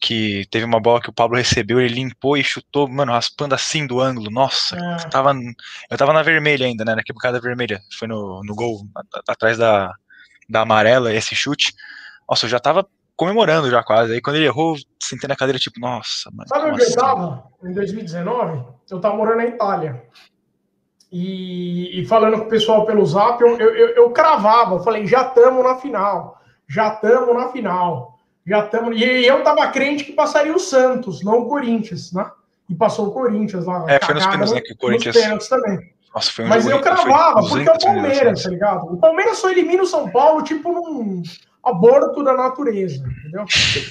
que teve uma bola que o Pablo recebeu, ele limpou e chutou, mano, raspando assim do ângulo. Nossa, é. eu, tava, eu tava na vermelha ainda, né? Na quebrada vermelha. Foi no, no gol, atrás da, da amarela, esse chute. Nossa, eu já tava comemorando já quase. Aí quando ele errou, sentei na cadeira, tipo, nossa, mano. Sabe onde assim? eu tava em 2019? Eu tava morando na Itália. E, e falando com o pessoal pelo zap, eu, eu, eu cravava, eu falei, já estamos na final, já estamos na final, já estamos. E eu tava crente que passaria o Santos, não o Corinthians, né? E passou o Corinthians lá. É, foi nos pênaltis, né? Que o Corinthians. Nos também. Nossa, foi um Mas eu cravava, porque é o Palmeiras, tá ligado? O Palmeiras só elimina o São Paulo, tipo, num aborto da natureza, entendeu?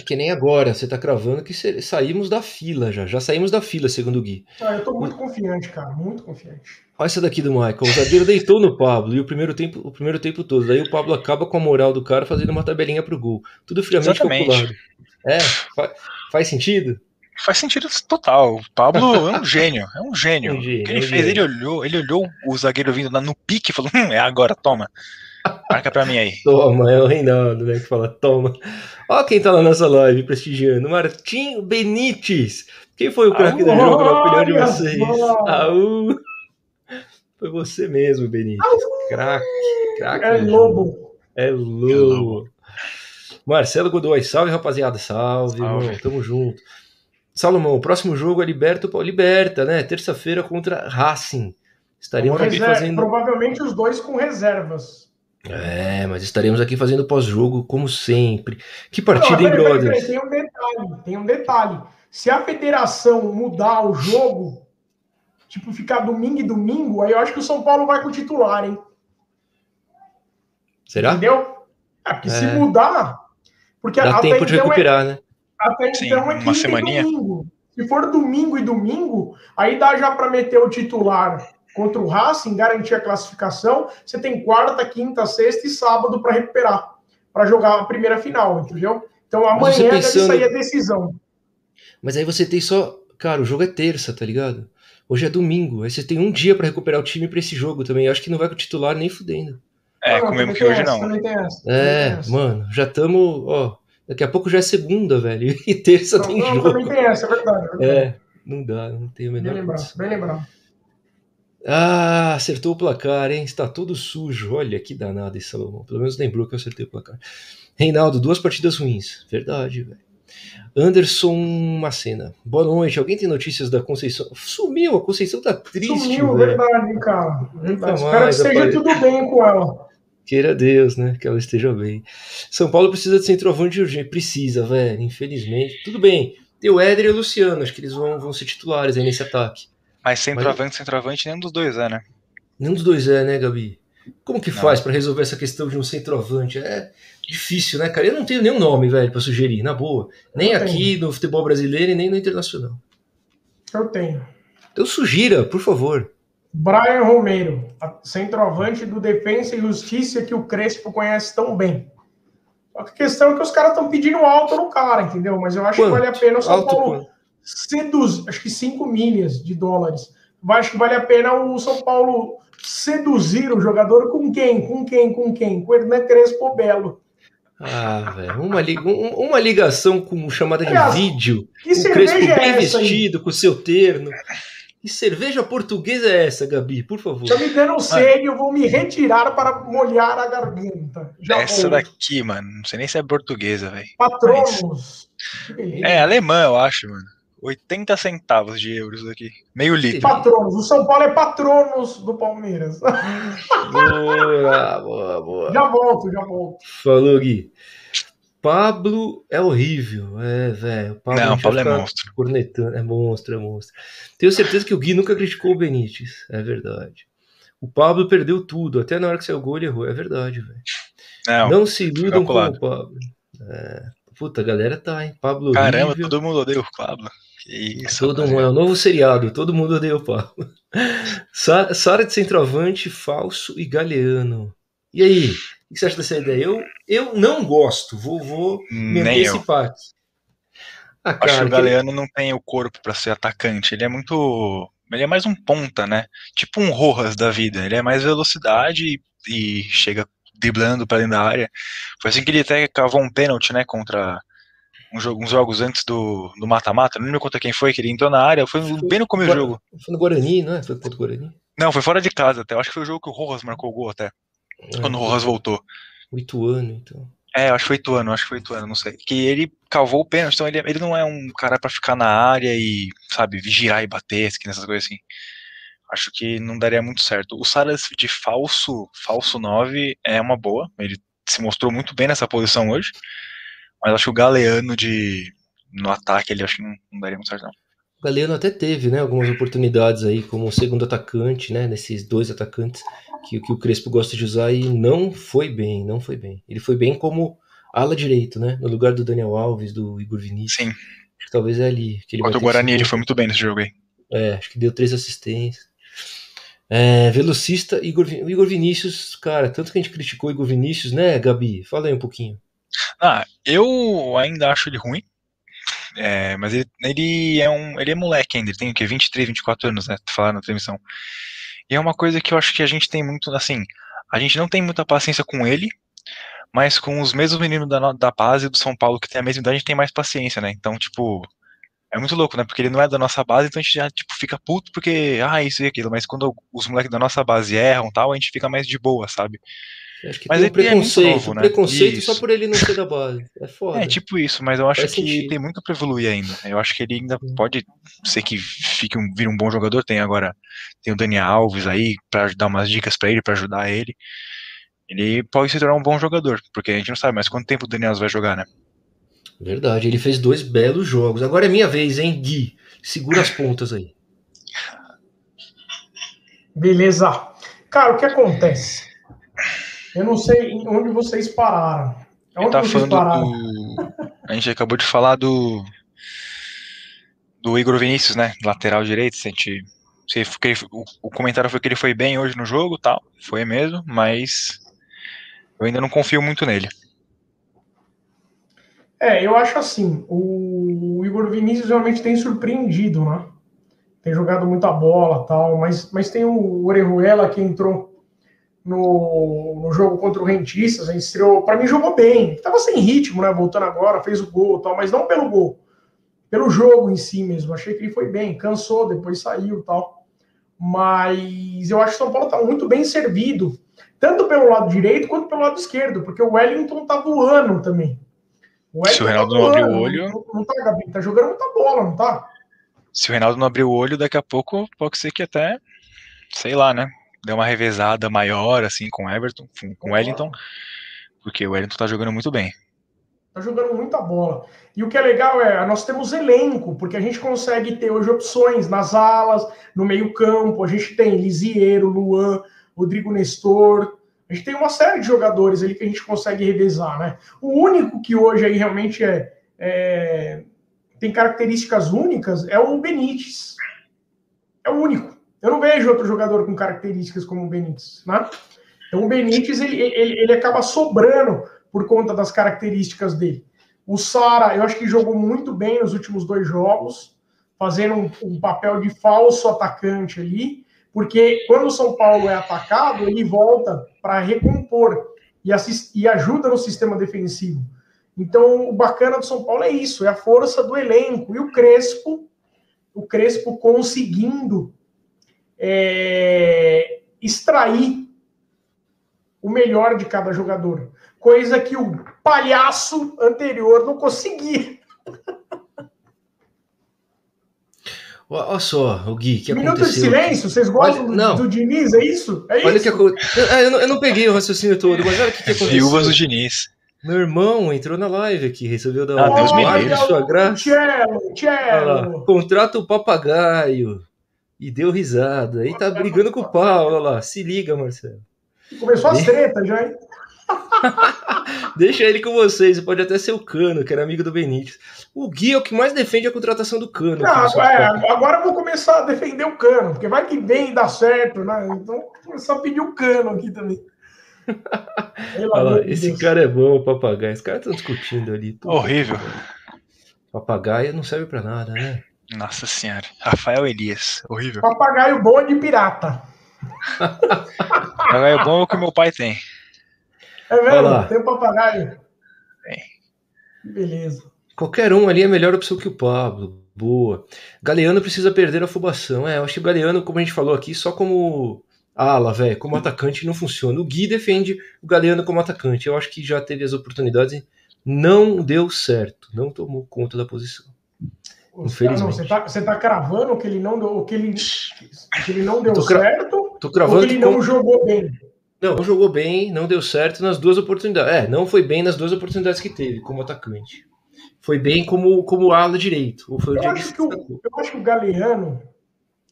Que nem agora, você tá cravando que saímos da fila já. Já saímos da fila, segundo o Gui. Ah, eu tô muito confiante, cara, muito confiante. Olha essa daqui do Michael. O zagueiro deitou no Pablo e o primeiro tempo, o primeiro tempo todo. Daí o Pablo acaba com a moral do cara fazendo uma tabelinha pro gol. Tudo friamente Exatamente. calculado. É, fa faz sentido? Faz sentido total. O Pablo é um gênio, é um gênio. Um gênio o que ele um fez, gênio. ele olhou, ele olhou o zagueiro vindo no pique e falou: hum, é agora, toma. Marca pra mim aí. Toma, é o Reinaldo, né? Que fala, toma. Ó quem tá lá nessa live prestigiando. Martim Benítez. Quem foi o craque do jogo, na opinião de vocês? Aú. Foi você mesmo, Benítez. Craque, craque. É lobo. É lobo. Marcelo Godoy, salve rapaziada, salve, salve. Irmão, tamo junto. Salomão, o próximo jogo é Liberta, Liberta, né? Terça-feira contra Racing. Estaremos aqui fazendo. Provavelmente os dois com reservas. É, mas estaremos aqui fazendo pós-jogo, como sempre. Que partida, hein, brothers? Tem um detalhe, tem um detalhe. Se a federação mudar o jogo, tipo, ficar domingo e domingo, aí eu acho que o São Paulo vai com o titular, hein? Será? Entendeu? É, porque é. se mudar. Porque Dá tempo de então é recuperar, é, né? Até Sim, então é uma semaninha. Domingo. Se for domingo e domingo, aí dá já para meter o titular contra o Racing, garantir a classificação. Você tem quarta, quinta, sexta e sábado para recuperar, para jogar a primeira final, entendeu? Então amanhã pensando... deve sair a decisão. Mas aí você tem só. Cara, o jogo é terça, tá ligado? Hoje é domingo. Aí você tem um dia para recuperar o time para esse jogo também. Eu acho que não vai com o titular nem fudendo. É, não, mesmo que hoje essa, não. é, mano, já estamos. Ó, daqui a pouco já é segunda, velho. E terça não, tem não, jogo. Também tem essa, é verdade. É, verdade. é não dá, não tem o menor. Bem lembrado, bem lembrado. Ah, acertou o placar, hein? Está todo sujo. Olha que danado esse Salomão. Pelo menos lembrou que eu acertei o placar. Reinaldo, duas partidas ruins. Verdade, velho. Anderson Macena. Boa noite. Alguém tem notícias da Conceição? Sumiu, a Conceição tá triste. Sumiu, véio. verdade, cara. Verdade. Espero que esteja apare... tudo bem com ela. Queira Deus, né? Que ela esteja bem. São Paulo precisa de centroavante urgente. Precisa, velho. Infelizmente. Tudo bem. Tem o Éder e o Luciano. Acho que eles vão, vão ser titulares aí nesse ataque. Mas centroavante, Mas... centroavante, nenhum dos dois é, né? Nenhum dos dois é, né, Gabi? Como que não. faz para resolver essa questão de um centroavante? É difícil, né, cara? Eu não tenho nenhum nome, velho, para sugerir, na boa. Nem aqui no futebol brasileiro e nem no internacional. Eu tenho. Então sugira, por favor. Brian Romero, centroavante do Defensa e Justiça que o Crespo conhece tão bem. A questão é que os caras estão pedindo alto no cara, entendeu? Mas eu acho quanto? que vale a pena o São alto Paulo seduzir, acho que 5 milhas de dólares. Acho que vale a pena o São Paulo seduzir o jogador com quem? Com quem? Com quem? Com o Hernan Crespo Belo. Ah, velho, uma, uma ligação com chamada de Aliás, vídeo. Que o Crespo é bem vestido, aí? com o seu terno. Que cerveja portuguesa é essa, Gabi? Por favor. Tá me dando sede, eu vou me retirar para molhar a garganta. Já essa vou. daqui, mano. Não sei nem se é portuguesa, velho. Patronos. Mas... É alemã, eu acho, mano. 80 centavos de euros aqui. Meio litro. Patronos. O São Paulo é patronos do Palmeiras. Boa, boa, boa. Já volto, já volto. Falou, Gui. Pablo é horrível. É, velho. Não, o Pablo é monstro. Cornetando. É monstro, é monstro. Tenho certeza que o Gui nunca criticou o Benítez. É verdade. O Pablo perdeu tudo. Até na hora que saiu o gol, ele errou. É verdade, velho. Não, não se iludam com o Pablo. É. Puta, a galera tá, hein? Pablo Caramba, horrível. todo mundo odeia o Pablo. Isso, todo mundo, é um novo seriado, todo mundo odeia o Pablo. Sara de centroavante, falso e galeano. E aí, o que você acha dessa ideia? Eu, eu não gosto, vou, vou me antecipar aqui. Ah, cara, Acho que o Galeano não tem o corpo para ser atacante. Ele é muito. Ele é mais um ponta, né? Tipo um Rojas da vida. Ele é mais velocidade e, e chega driblando para dentro da área. Foi assim que ele até cavou um pênalti, né, contra um jogo, uns jogos antes do mata-mata, não lembro contra quem foi, que ele entrou na área, foi, foi bem no começo do jogo. Foi no Guarani, não é? Foi contra o Guarani? Não, foi fora de casa até, eu acho que foi o jogo que o Rojas marcou o gol até, é, quando o Rojas voltou. O Ituano, então. É, acho que foi Ituano, acho que foi Ituano, não sei. Que ele cavou o pênalti, então ele, ele não é um cara para ficar na área e, sabe, vigiar e bater, nessas coisas assim. Acho que não daria muito certo. O Saras de falso, falso 9 é uma boa, ele se mostrou muito bem nessa posição hoje. Mas acho que o Galeano de no ataque ele acho que não, não daria muito certo, não. O Galeano até teve, né, algumas oportunidades aí como segundo atacante, né, nesses dois atacantes que, que o Crespo gosta de usar e não foi bem, não foi bem. Ele foi bem como ala direito, né, no lugar do Daniel Alves, do Igor Vinícius. Sim. Acho que talvez é ali. Que ele Contra o Guarani ele foi muito bem nesse jogo aí. É, acho que deu três assistências. É, velocista, Igor, Igor Vinícius, cara, tanto que a gente criticou o Igor Vinícius, né, Gabi? Fala aí um pouquinho. Ah, eu ainda acho ele ruim. É, mas ele, ele, é um. Ele é moleque ainda, ele tem o quê? 23, 24 anos, né? Falar na transmissão. E é uma coisa que eu acho que a gente tem muito, assim, a gente não tem muita paciência com ele, mas com os mesmos meninos da, da base do São Paulo que tem a mesma idade, a gente tem mais paciência, né? Então, tipo, é muito louco, né? Porque ele não é da nossa base, então a gente já, tipo, fica puto porque, ah, isso e aquilo. Mas quando os moleques da nossa base erram tal, a gente fica mais de boa, sabe? Acho que mas tem um preconceito, é novo, né? preconceito isso. só por ele não ser da base. É foda. É tipo isso, mas eu acho Faz que sentido. tem muito pra evoluir ainda. Eu acho que ele ainda hum. pode ser que fique um, vire um bom jogador. Tem agora tem o Daniel Alves aí para dar umas dicas para ele, para ajudar ele. Ele pode se tornar um bom jogador, porque a gente não sabe mais quanto tempo o Daniel Alves vai jogar, né? Verdade, ele fez dois belos jogos. Agora é minha vez, hein, Gui? Segura as pontas aí. Beleza. Cara, o que acontece? Eu não sei onde vocês pararam. Onde tá falando pararam? do. A gente acabou de falar do. Do Igor Vinícius, né? Lateral direito. Se a gente, se o, o comentário foi que ele foi bem hoje no jogo tal. Foi mesmo, mas. Eu ainda não confio muito nele. É, eu acho assim. O Igor Vinícius realmente tem surpreendido, né? Tem jogado muita bola tal, mas, mas tem o Orejuela que entrou no, no jogo contra o Rentistas, estreou, para mim jogou bem, estava sem ritmo, né, voltando agora, fez o gol tal, mas não pelo gol, pelo jogo em si mesmo, achei que ele foi bem, cansou, depois saiu tal, mas eu acho que o São Paulo está muito bem servido, tanto pelo lado direito quanto pelo lado esquerdo, porque o Wellington tá voando também. O Se o Reinaldo tá não abrir o olho... Não, não tá, Gabi? Tá jogando muita bola, não tá? Se o Reinaldo não abrir o olho, daqui a pouco pode ser que até, sei lá, né, deu uma revezada maior, assim, com Everton, com Wellington, porque o Wellington tá jogando muito bem. Tá jogando muita bola. E o que é legal é, nós temos elenco, porque a gente consegue ter hoje opções nas alas, no meio-campo, a gente tem Lisieiro, Luan, Rodrigo Nestor, a gente tem uma série de jogadores ali que a gente consegue revezar, né? O único que hoje aí realmente é, é tem características únicas é o Benítez. É o único. Eu não vejo outro jogador com características como o Benítez, né? Então o Benítez ele, ele, ele acaba sobrando por conta das características dele. O Sara, eu acho que jogou muito bem nos últimos dois jogos, fazendo um, um papel de falso atacante ali, porque quando o São Paulo é atacado, ele volta para recompor e, assist, e ajuda no sistema defensivo. Então, o bacana do São Paulo é isso, é a força do elenco. E o Crespo, o Crespo conseguindo é, extrair o melhor de cada jogador. Coisa que o palhaço anterior não conseguia. Olha só, o Gui, que Minuto aconteceu? de silêncio, vocês gostam olha, do, do, Diniz, é isso? É olha isso? Que eu, não, eu não peguei o raciocínio todo, mas olha o que, que aconteceu. Viúvas do Diniz. Meu irmão entrou na live aqui, resolveu dar ah, Deus me livre. sua graça. Tchelo, tchelo. Contrata o papagaio e deu risada. Aí tá brigando com o pau, olha lá. Se liga, Marcelo. Começou as tretas já, hein? Deixa ele com vocês. Pode até ser o Cano, que era amigo do Benítez. O Gui é o que mais defende a contratação do Cano. Não, é, agora eu vou começar a defender o Cano, porque vai que vem e dá certo, né? Então vou começar a pedir o Cano aqui também. Lá, esse Deus. cara é bom, o papagaio. Os caras estão discutindo ali. Horrível. Papagaio não serve para nada, né? Nossa senhora. Rafael Elias. Horrível. Papagaio bom de pirata. Papagaio bom é o que meu pai tem. É mesmo? Tem um papagaio. É. Beleza. Qualquer um ali é melhor opção que o Pablo. Boa. Galeano precisa perder a afobação. É, eu acho que o Galeano, como a gente falou aqui, só como ala, velho, como atacante não funciona. O Gui defende o Galeano como atacante. Eu acho que já teve as oportunidades e não deu certo. Não tomou conta da posição. Infelizmente. Não, você, tá, você tá cravando que ele não deu, que ele, que ele não deu cra... certo? Tô cravando que ele não jogou bem. Não, não jogou bem, não deu certo nas duas oportunidades. É, não foi bem nas duas oportunidades que teve como atacante. Foi bem como, como ala direito. Ou foi eu, acho que o, eu acho que o Galeano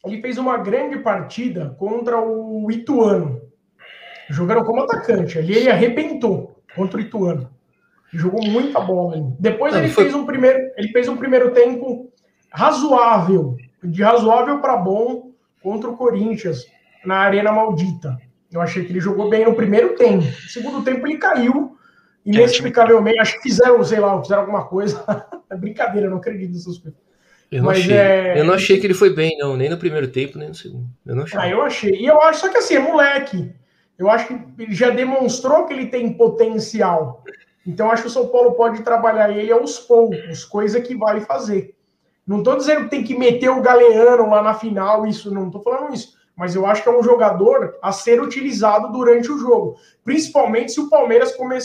ele fez uma grande partida contra o Ituano. Jogaram como atacante. Ali ele arrebentou contra o Ituano. Jogou muita bola ali. Depois não, ele foi... fez um primeiro, ele fez um primeiro tempo razoável, de razoável para bom contra o Corinthians na Arena Maldita. Eu achei que ele jogou bem no primeiro tempo. No segundo tempo ele caiu inexplicavelmente. Acho que fizeram, sei lá, fizeram alguma coisa. é brincadeira, não acredito nessas coisas. Eu não, Mas, achei. É... eu não achei que ele foi bem, não, nem no primeiro tempo, nem no segundo. Eu não achei. Ah, eu achei. E eu acho, só que assim, é moleque. Eu acho que ele já demonstrou que ele tem potencial. Então, acho que o São Paulo pode trabalhar ele aos poucos, coisa que vai fazer. Não estou dizendo que tem que meter o Galeano lá na final, isso, não estou falando isso. Mas eu acho que é um jogador a ser utilizado durante o jogo. Principalmente se o Palmeiras come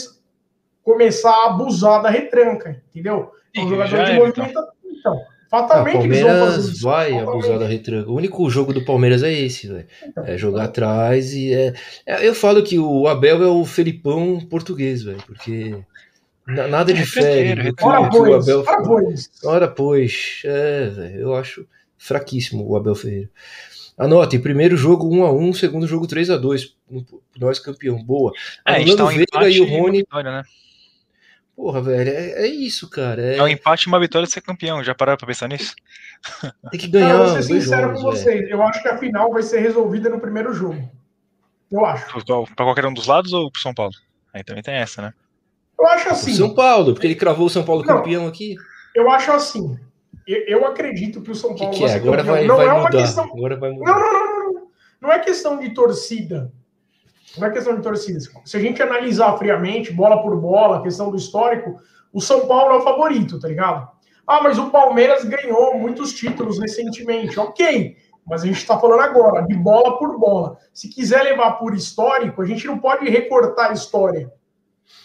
começar a abusar da retranca, entendeu? É um jogador de é, movimento. Então, então fatalmente ah, Palmeiras vai fatalmente. abusar da retranca. O único jogo do Palmeiras é esse, velho. Então, é jogar atrás e é... é... Eu falo que o Abel é o Felipão português, velho, porque Nada de fé. Ora, pois. Abel... Ora, pois. Ora, pois. É, velho. Eu acho fraquíssimo o Abel Ferreira. Anote, primeiro jogo 1 a 1 segundo jogo 3 a 2 Nós campeão. Boa. É, tá um Veiga e o Rony. Vitória, né? Porra, velho, é, é isso, cara. É... é um empate e uma vitória de ser campeão. Já pararam pra pensar nisso? Tem que ganhar. Não, vou ser sincero jogos, com vocês. Eu acho que a final vai ser resolvida no primeiro jogo. Eu acho. Pra qualquer um dos lados ou pro São Paulo? Aí também tem essa, né? Eu acho assim. São Paulo, porque ele cravou o São Paulo não, campeão aqui. Eu acho assim. Eu, eu acredito que o São Paulo que que é? Agora vai, não vai é uma mudar. questão. Agora vai mudar. Não, não, não, não, não. Não é questão de torcida. Não é questão de torcida. Se a gente analisar friamente, bola por bola, questão do histórico, o São Paulo é o favorito, tá ligado? Ah, mas o Palmeiras ganhou muitos títulos recentemente. Ok, mas a gente está falando agora, de bola por bola. Se quiser levar por histórico, a gente não pode recortar a história.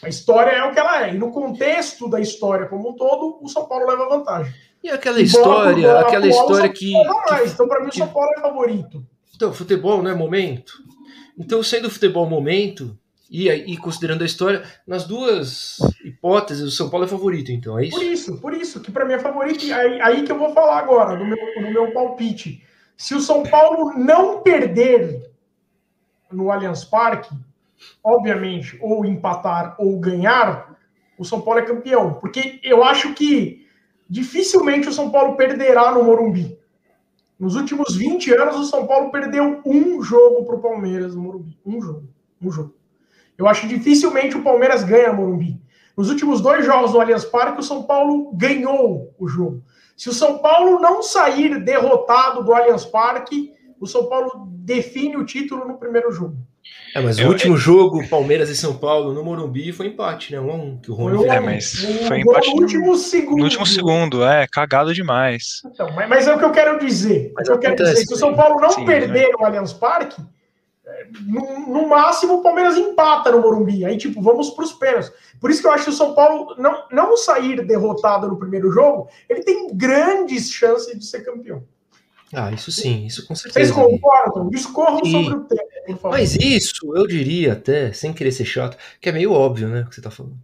A história é o que ela é. E no contexto da história como um todo, o São Paulo leva vantagem. E aquela história, bola, aquela história que, que, Então, para mim, que, o São Paulo é favorito. Então, futebol não é momento. Então, sendo futebol momento, e, e considerando a história, nas duas hipóteses, o São Paulo é favorito, então, é isso? Por isso, por isso, que para mim é favorito. E aí, aí que eu vou falar agora, no meu, no meu palpite. Se o São Paulo não perder no Allianz Parque, obviamente, ou empatar ou ganhar, o São Paulo é campeão. Porque eu acho que dificilmente o São Paulo perderá no Morumbi. Nos últimos 20 anos, o São Paulo perdeu um jogo para o Palmeiras no Morumbi. Um jogo. Um jogo. Eu acho que dificilmente o Palmeiras ganha no Morumbi. Nos últimos dois jogos do Allianz Parque, o São Paulo ganhou o jogo. Se o São Paulo não sair derrotado do Allianz Parque, o São Paulo define o título no primeiro jogo. É, mas o último jogo, Palmeiras e São Paulo, no Morumbi, foi empate, né? Um a um, que o Rony fez. É, mas foi empate no último segundo. No último segundo, é, cagado demais. Então, mas, mas é o que eu quero dizer. Mas é eu quero dizer, se o São Paulo não Sim, perder né? o Allianz Parque, no, no, máximo o Palmeiras empata no Morumbi. Aí, tipo, vamos para os pênaltis. Por isso que eu acho que o São Paulo não, não sair derrotado no primeiro jogo, ele tem grandes chances de ser campeão. Ah, isso sim, isso com certeza. Vocês concordam? Discorram e... sobre o tema, por favor. Mas isso, eu diria até, sem querer ser chato, que é meio óbvio, né, o que você tá falando.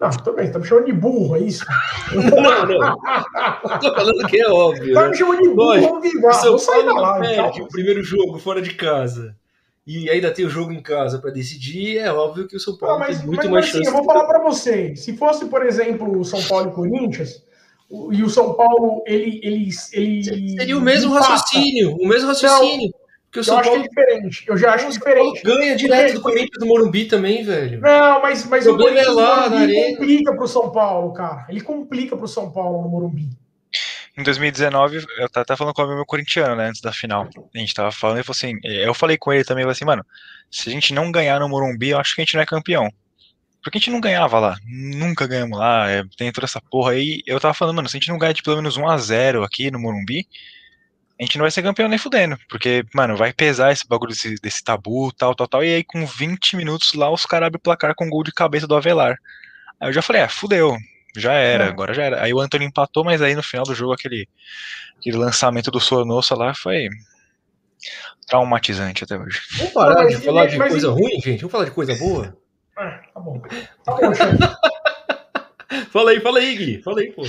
Não, também, tá me chamando de burro, é isso? Não, não. tô falando que é óbvio. Tá me chamando de burro, Lógico, vamos vivar. São da live. O primeiro jogo fora de casa e ainda tem o jogo em casa para decidir, é óbvio que o São Paulo não, mas, tem muito mas, mais mas, assim, chance. Eu vou falar para você, se fosse, por exemplo, o São Paulo e Corinthians, e o São Paulo, ele. ele, ele Seria o mesmo raciocínio, o mesmo raciocínio. Não, o São eu Paulo... acho que é diferente. Eu já acho diferente. Ganha direto do Corinthians do Morumbi também, velho. Não, mas, mas o, o Corinthians é lá, na complica pro São Paulo, cara. Ele complica pro São Paulo no Morumbi. em 2019, eu tava até falando com o meu corintiano, né, antes da final. A gente tava falando e falou assim, eu falei com ele também, eu falei assim, mano, se a gente não ganhar no Morumbi, eu acho que a gente não é campeão. Porque a gente não ganhava lá, nunca ganhamos lá, é, tem toda essa porra aí. Eu tava falando, mano, se a gente não ganhar de pelo menos 1 a 0 aqui no Morumbi, a gente não vai ser campeão nem fudendo. Porque, mano, vai pesar esse bagulho desse, desse tabu, tal, tal, tal. E aí, com 20 minutos lá, os caras abrem o placar com gol de cabeça do Avelar. Aí eu já falei, ah, fudeu, já era, é. agora já era. Aí o Antônio empatou, mas aí no final do jogo, aquele, aquele lançamento do Sonossa lá foi traumatizante até hoje. Vamos parar de falar de coisa ruim, gente? Vamos falar de coisa boa? Ah, tá bom. Tá bom, chefe. fala aí, fala aí, Gui. Fala aí, pô.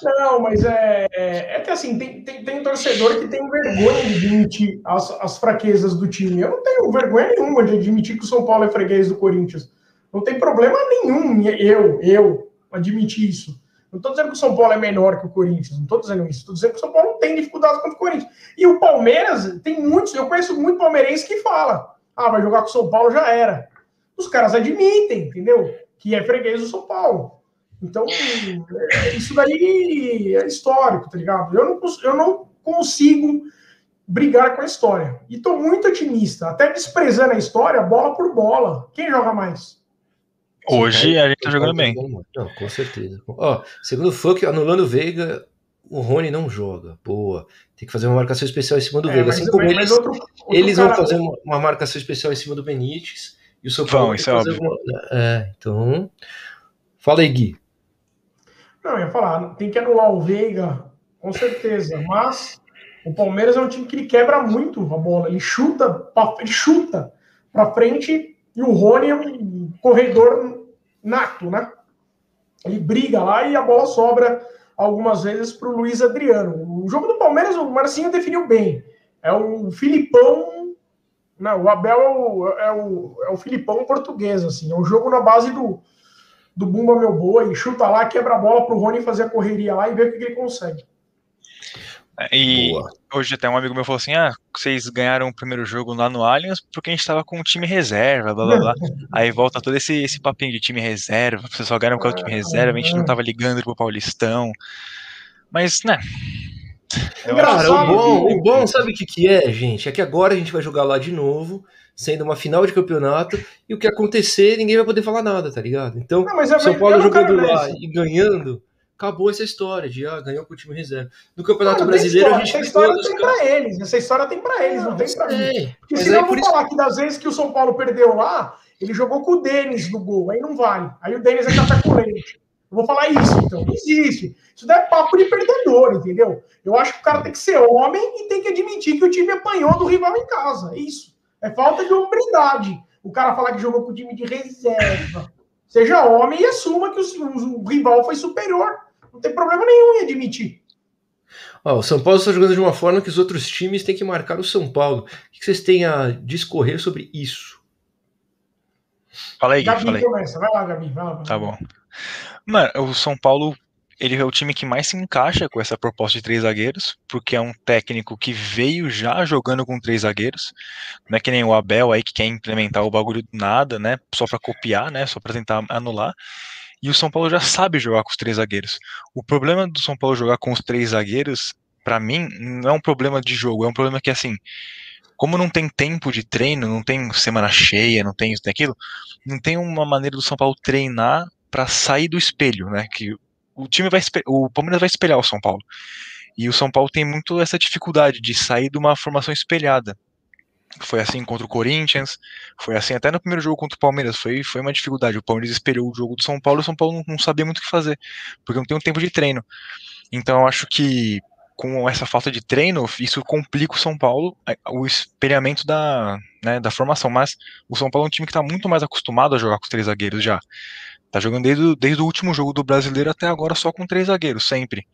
Não, mas é, é, é que assim, tem, tem, tem torcedor que tem vergonha de admitir as, as fraquezas do time. Eu não tenho vergonha nenhuma de admitir que o São Paulo é freguês do Corinthians. Não tem problema nenhum eu, eu, admitir isso. Não estou dizendo que o São Paulo é menor que o Corinthians, não estou dizendo isso. Estou dizendo que o São Paulo não tem dificuldade contra o Corinthians. E o Palmeiras, tem muitos, eu conheço muito palmeirense que fala: ah, vai jogar com o São Paulo já era. Os caras admitem, entendeu? Que é freguês do São Paulo. Então, é, isso daí é histórico, tá ligado? Eu não, eu não consigo brigar com a história. E tô muito otimista, até desprezando a história, bola por bola. Quem joga mais? Hoje a gente tá jogando bem. Não, com certeza. Ó, segundo o Funk, anulando o Veiga, o Rony não joga. Boa. Tem que fazer uma marcação especial em cima do é, Veiga. Assim como eles, outro, outro eles vão fazer uma, uma, marcação especial em cima do Benítez. E o São Paulo vão, isso é óbvio. Uma... É, então. Fala aí, Gui. Não, eu ia falar, tem que anular o Veiga, com certeza. Mas o Palmeiras é um time que ele quebra muito a bola. Ele chuta, pra, ele chuta pra frente e o Rony é um corredor nato, né? Ele briga lá e a bola sobra algumas vezes para o Luiz Adriano. O jogo do Palmeiras, o Marcinho definiu bem. É o Filipão. Não, o Abel é o, é o, é o Filipão português, assim. É um jogo na base do, do Bumba Meu Boi, chuta lá, quebra a bola para o Rony fazer a correria lá e ver o que, ele consegue. E Boa. hoje até um amigo meu falou assim: ah, vocês ganharam o primeiro jogo lá no Allianz porque a gente tava com um time reserva, blá blá blá. Aí volta todo esse, esse papinho de time reserva, vocês só ganharam com o time reserva, a gente não tava ligando pro Paulistão. Mas, né. Cara, o bom, o bom sabe o que, que é, gente? É que agora a gente vai jogar lá de novo, sendo uma final de campeonato, e o que acontecer, ninguém vai poder falar nada, tá ligado? Então, não, é São Paulo jogando lá e ganhando acabou essa história de ah, ganhou com o time reserva. No Campeonato não, Brasileiro a gente Essa história tem para eles, essa história tem para eles, não, não tem para mim. Porque senão eu vou isso... falar que das vezes que o São Paulo perdeu lá, ele jogou com o Denis no gol, aí não vale. Aí o Denis é café com leite. Eu vou falar isso, então. Não existe. Isso daí é papo de perdedor, entendeu? Eu acho que o cara tem que ser homem e tem que admitir que o time apanhou do rival em casa. É isso. É falta de hombridade. O cara falar que jogou com o time de reserva. Seja homem e assuma que o, o rival foi superior. Não tem problema nenhum em admitir. O São Paulo está jogando de uma forma que os outros times têm que marcar o São Paulo. O que vocês têm a discorrer sobre isso? Fala aí, Gabi fala aí. começa. Vai lá, Gabi. Vai lá, Tá bom. Mano, o São Paulo ele é o time que mais se encaixa com essa proposta de três zagueiros, porque é um técnico que veio já jogando com três zagueiros, não é que nem o Abel aí que quer implementar o bagulho do nada, né, só para copiar, né, só para tentar anular. E o São Paulo já sabe jogar com os três zagueiros. O problema do São Paulo jogar com os três zagueiros, para mim, não é um problema de jogo, é um problema que, assim, como não tem tempo de treino, não tem semana cheia, não tem isso, tem aquilo, não tem uma maneira do São Paulo treinar para sair do espelho, né? Que o time vai, o Palmeiras vai espelhar o São Paulo. E o São Paulo tem muito essa dificuldade de sair de uma formação espelhada. Foi assim contra o Corinthians, foi assim até no primeiro jogo contra o Palmeiras, foi, foi uma dificuldade. O Palmeiras esperou o jogo do São Paulo e o São Paulo não, não sabia muito o que fazer, porque não tem um tempo de treino. Então eu acho que com essa falta de treino, isso complica o São Paulo, o espelhamento da, né, da formação. Mas o São Paulo é um time que está muito mais acostumado a jogar com os três zagueiros já. Tá jogando desde, desde o último jogo do brasileiro até agora só com três zagueiros, sempre.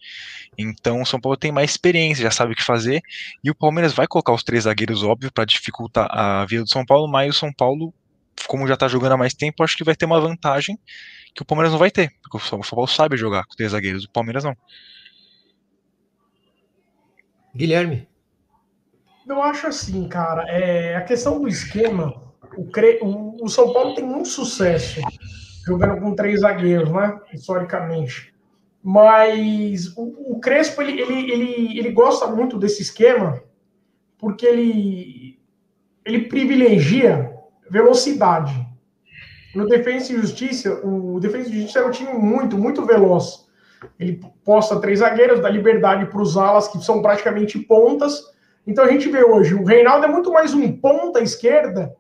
Então o São Paulo tem mais experiência, já sabe o que fazer. E o Palmeiras vai colocar os três zagueiros, óbvio, para dificultar a vida do São Paulo, mas o São Paulo, como já tá jogando há mais tempo, acho que vai ter uma vantagem que o Palmeiras não vai ter. Porque o São Paulo sabe jogar com três zagueiros, o Palmeiras não. Guilherme. Eu acho assim, cara, é, a questão do esquema, o, o, o São Paulo tem muito sucesso jogando com três zagueiros, né? Historicamente. Mas o, o Crespo, ele, ele, ele, ele gosta muito desse esquema, porque ele, ele privilegia velocidade. No Defensa e Justiça, o Defensa e Justiça é um time muito, muito veloz. Ele posta três zagueiros, dá liberdade para os alas, que são praticamente pontas. Então a gente vê hoje, o Reinaldo é muito mais um ponta esquerda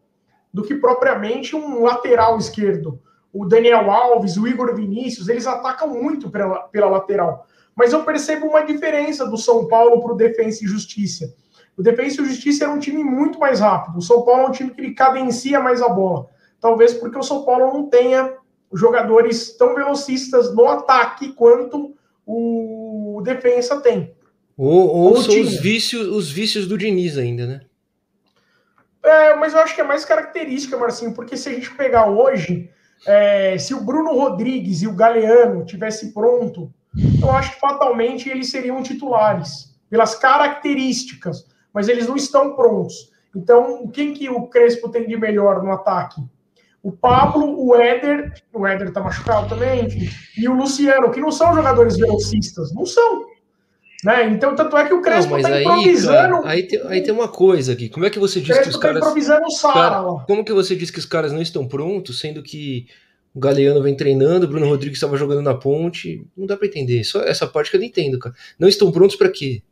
do que propriamente um lateral esquerdo. O Daniel Alves, o Igor Vinícius, eles atacam muito pela, pela lateral. Mas eu percebo uma diferença do São Paulo para o Defensa e Justiça. O Defensa e Justiça era um time muito mais rápido. O São Paulo é um time que ele cadencia mais a bola. Talvez porque o São Paulo não tenha jogadores tão velocistas no ataque quanto o Defensa tem. Ou, ou são os vícios, os vícios do Diniz ainda, né? É, mas eu acho que é mais característica, Marcinho, porque se a gente pegar hoje, é, se o Bruno Rodrigues e o Galeano tivesse pronto, eu acho que fatalmente eles seriam titulares, pelas características, mas eles não estão prontos. Então, quem que o Crespo tem de melhor no ataque? O Pablo, o Éder, o Éder tá machucado também, enfim, e o Luciano, que não são jogadores velocistas, não são. Né? Então, tanto é que o Crespo não, tá aí, improvisando. Cara, aí, tem, aí tem uma coisa aqui. Como é que você diz que os tá caras. improvisando Sara, cara, como que você diz que os caras não estão prontos, sendo que o Galeano vem treinando, o Bruno Rodrigues estava jogando na ponte? Não dá para entender. Só essa parte que eu não entendo, cara. Não estão prontos para quê?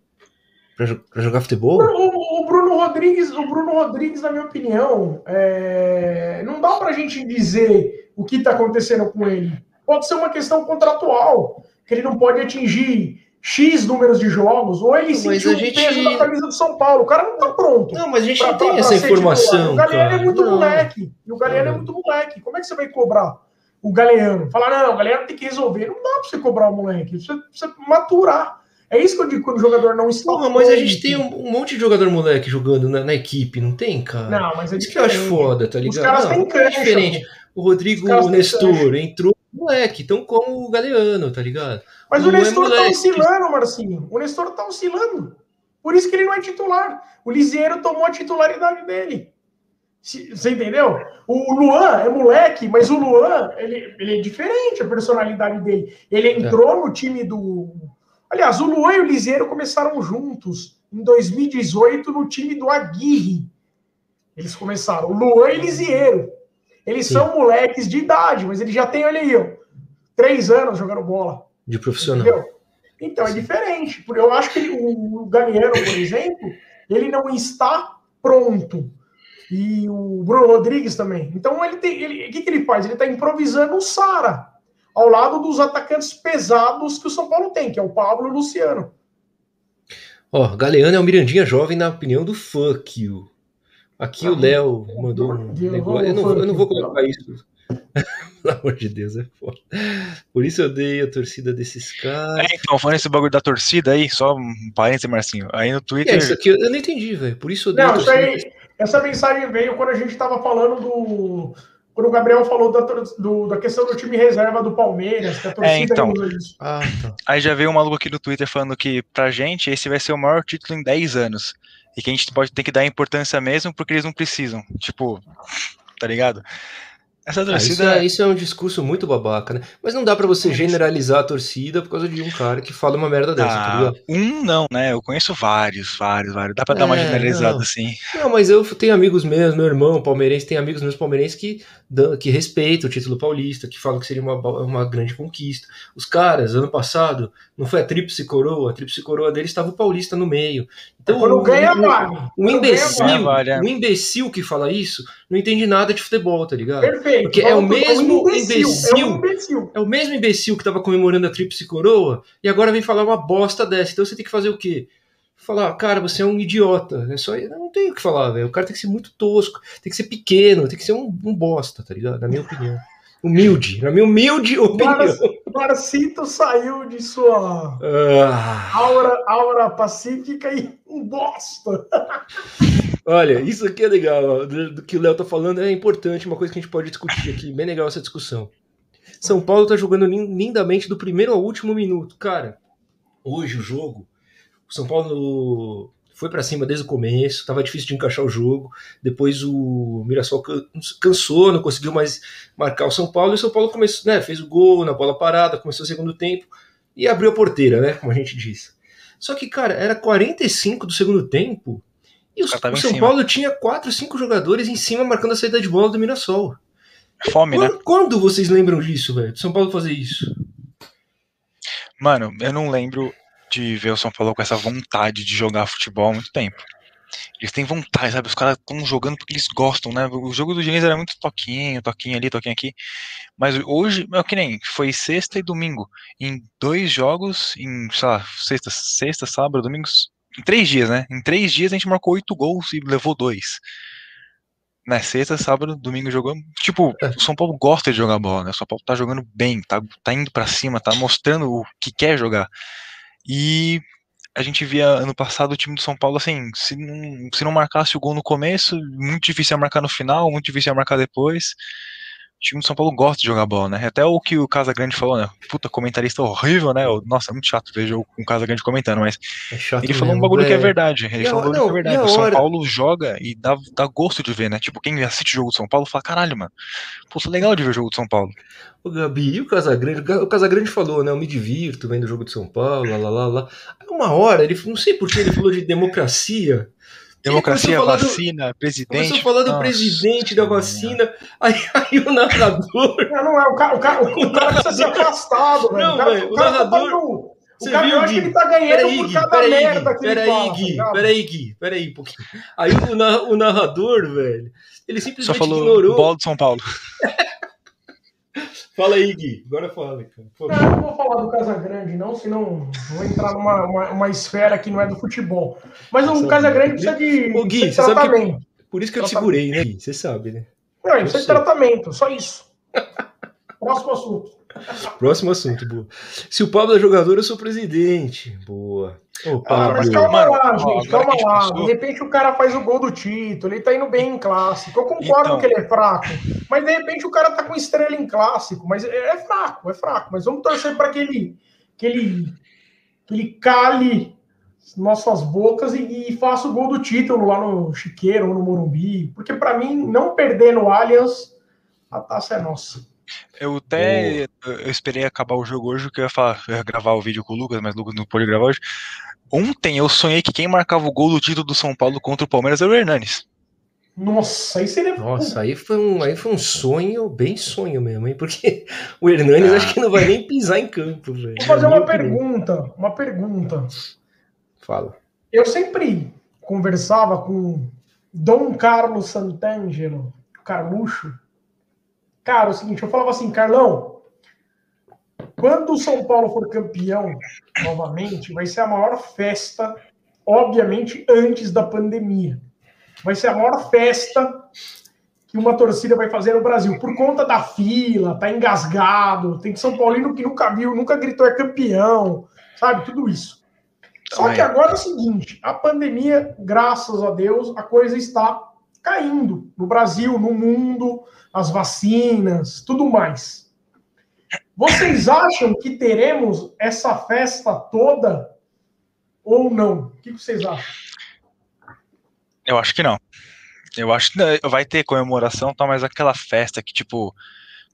Para jogar futebol? O, Bruno Rodrigues, o Bruno Rodrigues, na minha opinião, é... não dá para a gente dizer o que está acontecendo com ele. Pode ser uma questão contratual, que ele não pode atingir X números de jogos, ou ele sentiu gente... o peso da camisa do São Paulo. O cara não tá pronto. Não, mas a gente pra, não tem pra, essa pra informação. O Galeano é muito não. moleque. E o Galeano é muito moleque. Como é que você vai cobrar o Galeano? Falar, não, o Galeano tem que resolver. Não dá pra você cobrar o moleque. Você precisa maturar. É isso que eu digo quando o jogador não está. Porra, mas a gente tem um, um, monte de jogador moleque jogando na, na, equipe, não tem, cara? Não, mas é isso que eu acho foda, tá ligado? Os caras têm cancha, é diferente. O Rodrigo Nestor entrou moleque, tão como o Galeano, tá ligado? Mas não o é Nestor é tá oscilando, Marcinho. O Nestor tá oscilando. Por isso que ele não é titular. O Lisieiro tomou a titularidade dele. Você entendeu? O Luan é moleque, mas o Luan, ele, ele é diferente a personalidade dele. Ele entrou é. no time do. Aliás, o Luan e o Lisieiro começaram juntos em 2018 no time do Aguirre. Eles começaram. O Luan e Lisieiro. Eles Sim. são moleques de idade, mas eles já têm, olha aí, ó, três anos jogando bola. De profissional. Entendeu? Então é diferente. Eu acho que o Galeano, por exemplo, ele não está pronto. E o Bruno Rodrigues também. Então ele tem. Ele, o que, que ele faz? Ele está improvisando o Sara ao lado dos atacantes pesados que o São Paulo tem, que é o Pablo e o Luciano. Ó, Galeano é o Mirandinha jovem na opinião do fuck you. Aqui ah, o Léo mandou um negócio. Eu não, eu não vou colocar isso. Pelo amor de Deus, é foda. Por isso eu odeio a torcida desses caras. É, então, falando esse bagulho da torcida aí, só um parênteses, Marcinho. Aí no Twitter. É, isso aqui eu, não entendi, velho. Por isso eu odeio não, a torcida. Aí, essa mensagem veio quando a gente tava falando do. Quando o Gabriel falou da, do, da questão do time reserva do Palmeiras, que a torcida é, então, isso. Ah, tá. Aí já veio um maluco aqui no Twitter falando que pra gente esse vai ser o maior título em 10 anos. E que a gente pode ter que dar importância mesmo porque eles não precisam. Tipo, tá ligado? Essa torcida. Ah, isso, é, isso, é, um discurso muito babaca, né? Mas não dá para você generalizar a torcida por causa de um cara que fala uma merda dessa, tá ah, tá ligado? Um não, né? Eu conheço vários, vários, vários. Dá pra é, dar uma é, generalizada não. assim. Não, mas eu tenho amigos meus, meu irmão palmeirense, tem amigos meus palmeirenses que, que respeitam o título paulista, que falam que seria uma, uma grande conquista. Os caras, ano passado, não foi a tríplice coroa, a tríplice coroa deles estava o paulista no meio. Então, Quando ganha, vale. Um imbecil, um imbecil que fala isso não entende nada de futebol, tá ligado? Perfeito. Porque é o mesmo é imbecil, imbecil, é, um imbecil. é o mesmo imbecil que tava comemorando a tríplice coroa e agora vem falar uma bosta dessa. Então você tem que fazer o quê? Falar, cara, você é um idiota. É só, não tem o que falar, velho. O cara tem que ser muito tosco, tem que ser pequeno, tem que ser um, um bosta, tá ligado? Na minha opinião. Humilde, na minha humilde opinião. Marcito saiu de sua ah. aura, aura pacífica e um bosta. Olha, isso aqui é legal, do, do, que o Léo tá falando é importante, uma coisa que a gente pode discutir aqui, bem legal essa discussão. São Paulo tá jogando lindamente do primeiro ao último minuto. Cara, hoje o jogo, o São Paulo foi para cima desde o começo, estava difícil de encaixar o jogo. Depois o Mirassol cansou, não conseguiu mais marcar o São Paulo. E o São Paulo começou, né, fez o gol na bola parada, começou o segundo tempo. e abriu a porteira, né? Como a gente diz. Só que, cara, era 45 do segundo tempo e o, o São Paulo tinha 4, 5 jogadores em cima marcando a saída de bola do Mirassol. Fome, quando, né? Quando vocês lembram disso, velho? São Paulo fazer isso? Mano, eu não lembro de ver o São Paulo com essa vontade de jogar futebol há muito tempo. Eles têm vontade, sabe? Os caras estão jogando porque eles gostam, né? O jogo do Diniz era muito toquinho, toquinho ali, toquinho aqui. Mas hoje, é que nem, foi sexta e domingo. Em dois jogos, em, sei lá, sexta, sexta, sábado, domingos, em três dias, né? Em três dias a gente marcou oito gols e levou dois. Na né? sexta, sábado, domingo jogou. Tipo, é. o São Paulo gosta de jogar bola, né? O São Paulo tá jogando bem, tá, tá indo para cima, tá mostrando o que quer jogar. E a gente via ano passado o time do São Paulo assim, se não, se não marcasse o gol no começo, muito difícil marcar no final, muito difícil marcar depois. O time do São Paulo gosta de jogar bola, né? Até o que o Casagrande falou, né? Puta, comentarista horrível, né? Nossa, é muito chato ver jogo com o Casagrande comentando, mas é ele falou mesmo, um bagulho é... que é verdade. Ele e falou um bagulho não, que é verdade. O São Paulo joga e dá, dá gosto de ver, né? Tipo, quem assiste o jogo do São Paulo fala, caralho, mano. Puta, legal de ver o jogo do São Paulo. O Gabi, e o Casagrande? O Casagrande falou, né? Eu me divirto vendo o jogo de São Paulo, lá, lá, lá, lá. Aí uma hora, ele não sei por que ele falou de democracia. Democracia, vacina, do, presidente. Começou falar do Nossa, presidente da vacina, aí, aí o narrador. Não, não é, o cara, o cara, o cara precisa ser afastado, velho. Não, velho, o, o tá narrador. Tá o Você cara, viu, eu acho que ele tá ganhando peraí, por cada peraí, merda Gui, que peraí, ele fala. Gui, tá peraí, Gui, peraí um pouquinho. Aí o, o narrador, velho, ele simplesmente Só falou ignorou. bola de São Paulo. Fala aí, Gui. Agora fala, cara. Não, eu não vou falar do Casagrande, não, senão vou entrar numa uma, uma, esfera que não é do futebol. Mas o Casagrande precisa de, o Gui, você tratamento. Que, por isso que eu te segurei, né, Gui? Você sabe, né? Não, ele precisa de tratamento, só isso. Próximo assunto. Próximo assunto, boa. Se o Pablo é jogador, eu sou presidente. Boa. Ô, ah, mas calma lá, gente, calma lá. De repente o cara faz o gol do título, ele tá indo bem em clássico. Eu concordo então... que ele é fraco, mas de repente o cara tá com estrela em clássico, mas é, é fraco, é fraco. Mas vamos torcer para que ele, que ele, que ele cale nossas bocas e, e, faça o gol do título lá no Chiqueiro ou no Morumbi, porque para mim não perder no Allianz, a taça é nossa. Eu até eu esperei acabar o jogo hoje, que eu ia, falar, eu ia gravar o vídeo com o Lucas, mas o Lucas não pôde gravar hoje. Ontem eu sonhei que quem marcava o gol do título do São Paulo contra o Palmeiras era o Hernanes. Nossa, aí seria. Nossa, aí foi um, aí foi um sonho, bem sonho mesmo, hein? Porque o Hernanes ah. acho que não vai nem pisar em campo, velho. Vou fazer uma pergunta, uma pergunta. Fala. Eu sempre conversava com Dom Carlos Santangelo, Carluxo. Cara, é o seguinte, eu falava assim, Carlão, quando o São Paulo for campeão novamente, vai ser a maior festa, obviamente, antes da pandemia. Vai ser a maior festa que uma torcida vai fazer no Brasil, por conta da fila, tá engasgado, tem São Paulino que nunca viu, nunca gritou é campeão, sabe? Tudo isso. Só que agora é o seguinte: a pandemia, graças a Deus, a coisa está caindo no Brasil, no mundo, as vacinas, tudo mais. Vocês acham que teremos essa festa toda ou não? O que vocês acham? Eu acho que não. Eu acho que vai ter comemoração, tá, mas aquela festa que, tipo,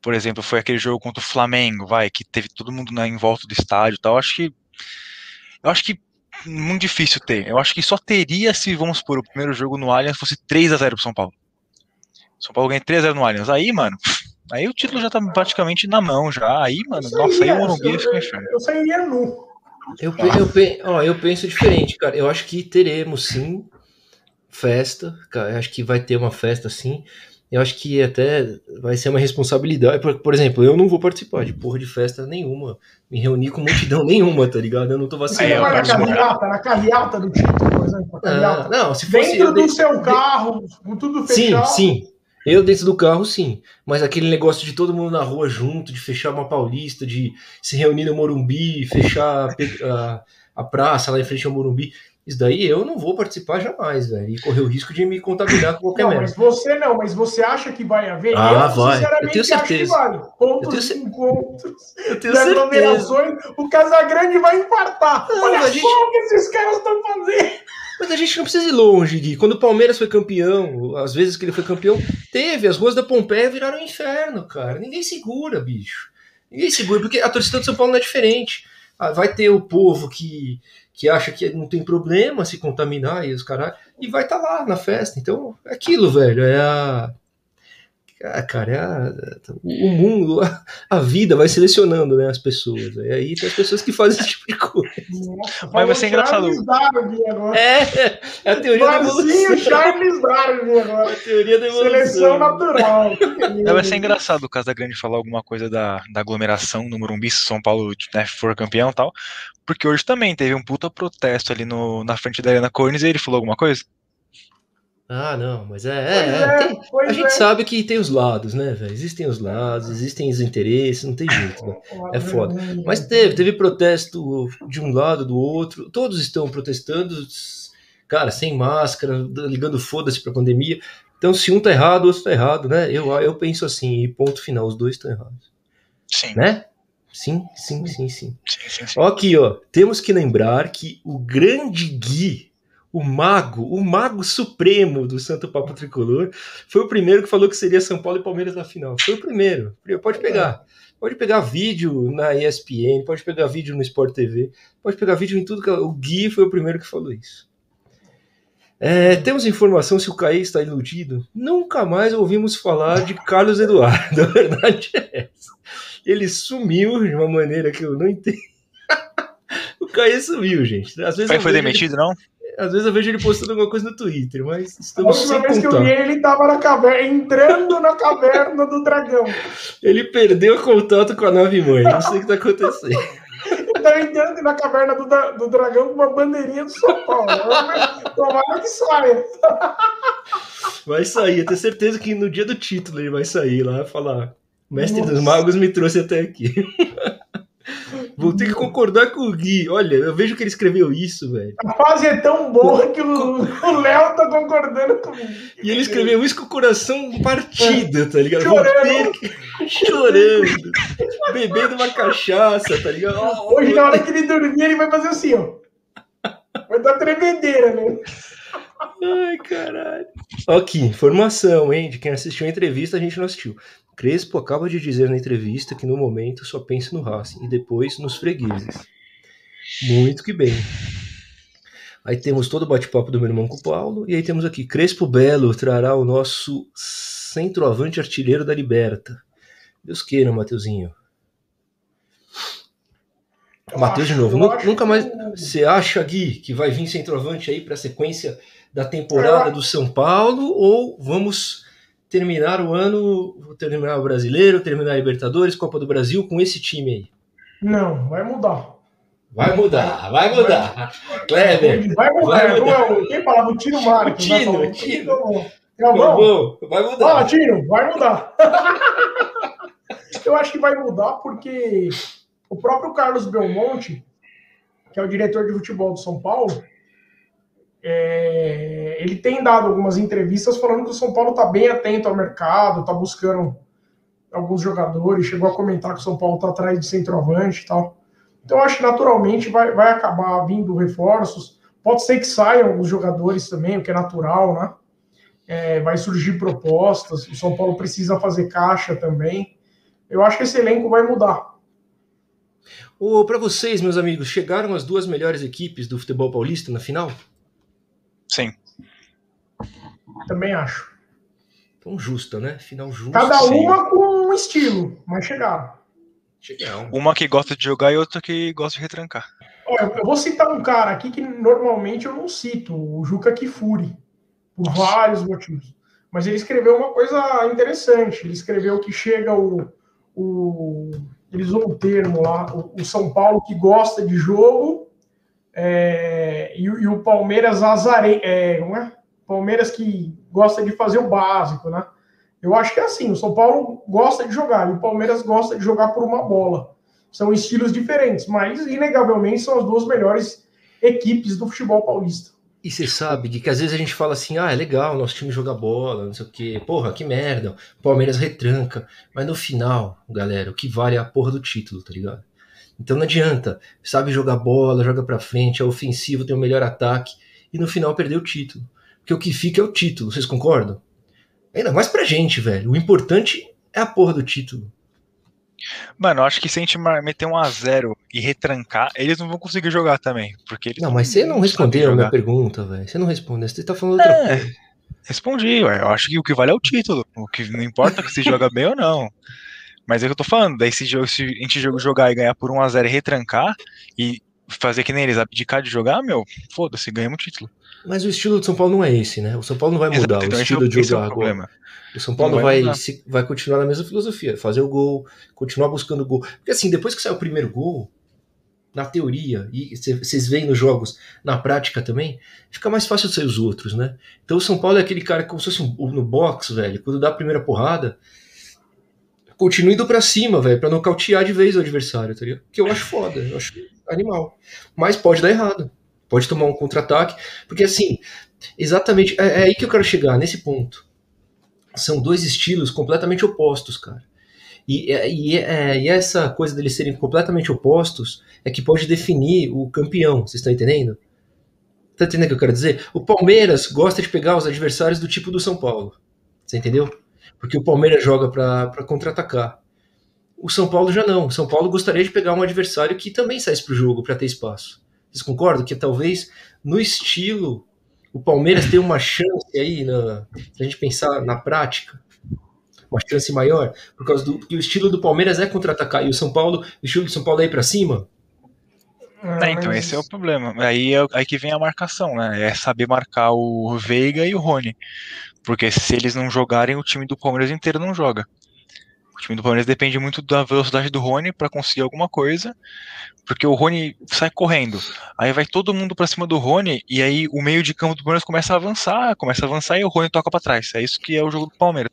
por exemplo, foi aquele jogo contra o Flamengo, vai, que teve todo mundo né, em volta do estádio tal. Eu acho que. Eu acho que muito difícil ter. Eu acho que só teria se, vamos supor, o primeiro jogo no Allianz fosse 3 a 0 pro São Paulo. São Paulo ganha 3 a 0 no Allianz. Aí, mano, Aí o título já tá praticamente na mão já. Aí, mano, nossa, aí o Morumbi fica inferno. Eu sairia nu. Eu, eu, ó, eu penso diferente, cara. Eu acho que teremos sim festa. Cara, eu acho que vai ter uma festa sim. Eu acho que até vai ser uma responsabilidade. Por, por, exemplo, eu não vou participar de porra de festa nenhuma. Me reunir com multidão nenhuma, tá ligado? Eu não tô vacinando. Aí, na carreata, na carreata do título, por exemplo. Ah, não, se fosse, Dentro do seu carro, com tudo fechado. Sim, sim. Eu dentro do carro, sim. Mas aquele negócio de todo mundo na rua junto, de fechar uma paulista, de se reunir no Morumbi, fechar a, a praça lá em frente ao Morumbi. Isso daí eu não vou participar jamais, velho. E correr o risco de me contaminar com qualquer merda. Mas você não, mas você acha que vai haver? Ah, eu, vai. Eu tenho certeza. Vai. Pontos eu tenho, encontros, eu tenho certeza. o Casagrande vai infartar. Não, Olha só gente... o que esses caras estão fazendo. Mas a gente não precisa ir longe, Gui. Quando o Palmeiras foi campeão, às vezes que ele foi campeão, teve. As ruas da Pompeia viraram um inferno, cara. Ninguém segura, bicho. Ninguém segura, porque a torcida do São Paulo não é diferente. Ah, vai ter o povo que, que acha que não tem problema se contaminar e os caras. E vai estar tá lá na festa. Então, é aquilo, velho. É a ah, cara, é a, o mundo, a, a, vida vai selecionando né, as pessoas. E aí tem as pessoas que fazem esse tipo de coisa. Nossa, Mas vai ser engraçado. É, é a teoria da evolução. Charles Darwin agora. A teoria da evolução. Seleção natural. vai ser engraçado o caso da Grande falar alguma coisa da, da aglomeração no Morumbi, se São Paulo né, for campeão e tal. Porque hoje também teve um puta protesto ali no, na frente da Arena Cornes e ele falou alguma coisa? Ah, não, mas é. é, é tem, a gente é. sabe que tem os lados, né, velho? Existem os lados, existem os interesses, não tem jeito, né? É foda. Mas teve, teve protesto de um lado, do outro. Todos estão protestando, cara, sem máscara, ligando foda-se pra pandemia. Então, se um tá errado, o outro tá errado, né? Eu, eu penso assim, e ponto final, os dois estão errados. Sim. Né? Sim, sim, sim, sim. sim, sim, sim. Aqui, ó. Temos que lembrar que o grande Gui o mago, o mago supremo do Santo Papo Tricolor, foi o primeiro que falou que seria São Paulo e Palmeiras na final. Foi o primeiro. Pode pegar. Pode pegar vídeo na ESPN, pode pegar vídeo no Sport TV, pode pegar vídeo em tudo que. O Gui foi o primeiro que falou isso. É, temos informação se o Caí está iludido? Nunca mais ouvimos falar de Carlos Eduardo. A verdade é essa. Ele sumiu de uma maneira que eu não entendo. o Caí sumiu, gente. Às vezes Caí foi demitido, ele... não? Às vezes eu vejo ele postando alguma coisa no Twitter, mas estamos A última vez contar. que eu vi ele, ele tava na caverna, entrando na caverna do dragão. Ele perdeu contato com a nave mãe, não sei o que tá acontecendo. ele tá entrando na caverna do, do dragão com uma bandeirinha do São Paulo. Tomara que saia. Vai sair, eu tenho certeza que no dia do título ele vai sair lá e falar: Mestre Nossa. dos Magos me trouxe até aqui. Vou ter que concordar com o Gui. Olha, eu vejo que ele escreveu isso, velho. A fase é tão boa que o Léo tá concordando comigo. E ele escreveu isso com o coração partido, tá ligado? Chorando. Que... Chorando. Bebendo uma cachaça, tá ligado? Hoje, na hora que ele dormir, ele vai fazer assim, ó. Vai dar tremedeira, né? Ai, caralho. Aqui, informação, hein? De quem assistiu a entrevista, a gente não assistiu. Crespo acaba de dizer na entrevista que no momento só pensa no Racing e depois nos fregueses. Muito que bem. Aí temos todo o bate-papo do meu irmão com o Paulo. E aí temos aqui: Crespo Belo trará o nosso centroavante artilheiro da Liberta. Deus queira, Mateuzinho. Matheus de novo. Nunca mais. Você acha, Gui, que vai vir centroavante aí para a sequência da temporada do São Paulo? Ou vamos terminar o ano, terminar o Brasileiro, terminar a Libertadores, Copa do Brasil com esse time aí? Não, vai mudar. Vai mudar, vai mudar. Kleber. Vai mudar. Vai mudar. Quem falava? O Tino Marcos. Né? Tino, o Tino. Galvão. Vai mudar. Fala, Tino, vai mudar. Eu acho que vai mudar porque o próprio Carlos Belmonte, que é o diretor de futebol do São Paulo, é, ele tem dado algumas entrevistas falando que o São Paulo está bem atento ao mercado, está buscando alguns jogadores, chegou a comentar que o São Paulo está atrás de centroavante e tal. Então acho que naturalmente vai, vai acabar vindo reforços. Pode ser que saiam alguns jogadores também, o que é natural, né? É, vai surgir propostas. O São Paulo precisa fazer caixa também. Eu acho que esse elenco vai mudar. Para vocês, meus amigos, chegaram as duas melhores equipes do futebol paulista na final? Sim. Também acho. Então, justa, né? Final justo. Cada uma com um estilo, mas chegaram. chegaram. Uma que gosta de jogar e outra que gosta de retrancar. Olha, eu vou citar um cara aqui que normalmente eu não cito, o Juca Kifuri, por Nossa. vários motivos. Mas ele escreveu uma coisa interessante. Ele escreveu que chega o. o ele usou um termo lá, o, o São Paulo que gosta de jogo é, e, e, o Palmeiras azare, é, não é? Palmeiras que gosta de fazer o básico, né? Eu acho que é assim, o São Paulo gosta de jogar e o Palmeiras gosta de jogar por uma bola. São estilos diferentes, mas inegavelmente são as duas melhores equipes do futebol paulista. E você sabe que, que às vezes a gente fala assim, ah, é legal, nosso time joga bola, não sei o quê, porra, que merda, o Palmeiras retranca. Mas no final, galera, o que vale é a porra do título, tá ligado? Então não adianta, sabe jogar bola, joga para frente, é ofensivo, tem o melhor ataque e no final perdeu o título. Porque o que fica é o título, vocês concordam? Ainda mais pra gente, velho. O importante é a porra do título. Mano, acho que se a gente meter um a zero e retrancar, eles não vão conseguir jogar também. Porque não, mas você não respondeu a minha pergunta, velho. Você não respondeu, você tá falando outra é, coisa. Respondi, ué. Eu acho que o que vale é o título. O que não importa que se joga bem ou não. Mas é o que eu tô falando. Daí se, jogo, se a gente jogar e ganhar por 1x0 e retrancar e fazer que nem eles abdicar de jogar, meu, foda-se, ganhamos o título. Mas o estilo do São Paulo não é esse, né? O São Paulo não vai mudar Exato, então o estilo é, de jogar é o agora. O São Paulo vai, vai, se, vai continuar na mesma filosofia, fazer o gol, continuar buscando o gol. Porque assim, depois que sai o primeiro gol, na teoria, e vocês veem nos jogos, na prática também, fica mais fácil de sair os outros, né? Então o São Paulo é aquele cara que, como se fosse um, no box, velho, quando dá a primeira porrada, continua indo pra cima, velho, pra nocautear de vez o adversário, tá ligado? Que eu acho foda, eu acho animal. Mas pode dar errado. Pode tomar um contra-ataque, porque assim, exatamente, é, é aí que eu quero chegar, nesse ponto. São dois estilos completamente opostos, cara. E, é, e, é, e, essa coisa deles serem completamente opostos é que pode definir o campeão, vocês estão entendendo? Tá entendendo o que eu quero dizer? O Palmeiras gosta de pegar os adversários do tipo do São Paulo. Você entendeu? Porque o Palmeiras joga para contra-atacar. O São Paulo já não. O São Paulo gostaria de pegar um adversário que também saísse para o jogo para ter espaço. Vocês concordam que talvez no estilo o Palmeiras tenha uma chance aí, na, se a gente pensar na prática, uma chance maior, por causa do que o estilo do Palmeiras é contra-atacar e o São Paulo, o estilo do São Paulo é ir para cima? É, então esse é o problema. Aí é aí que vem a marcação, né? É saber marcar o Veiga e o Rony. Porque se eles não jogarem, o time do Palmeiras inteiro não joga. O time do Palmeiras depende muito da velocidade do Rony para conseguir alguma coisa, porque o Rony sai correndo. Aí vai todo mundo para cima do Rony e aí o meio de campo do Palmeiras começa a avançar, começa a avançar e o Rony toca para trás. É isso que é o jogo do Palmeiras.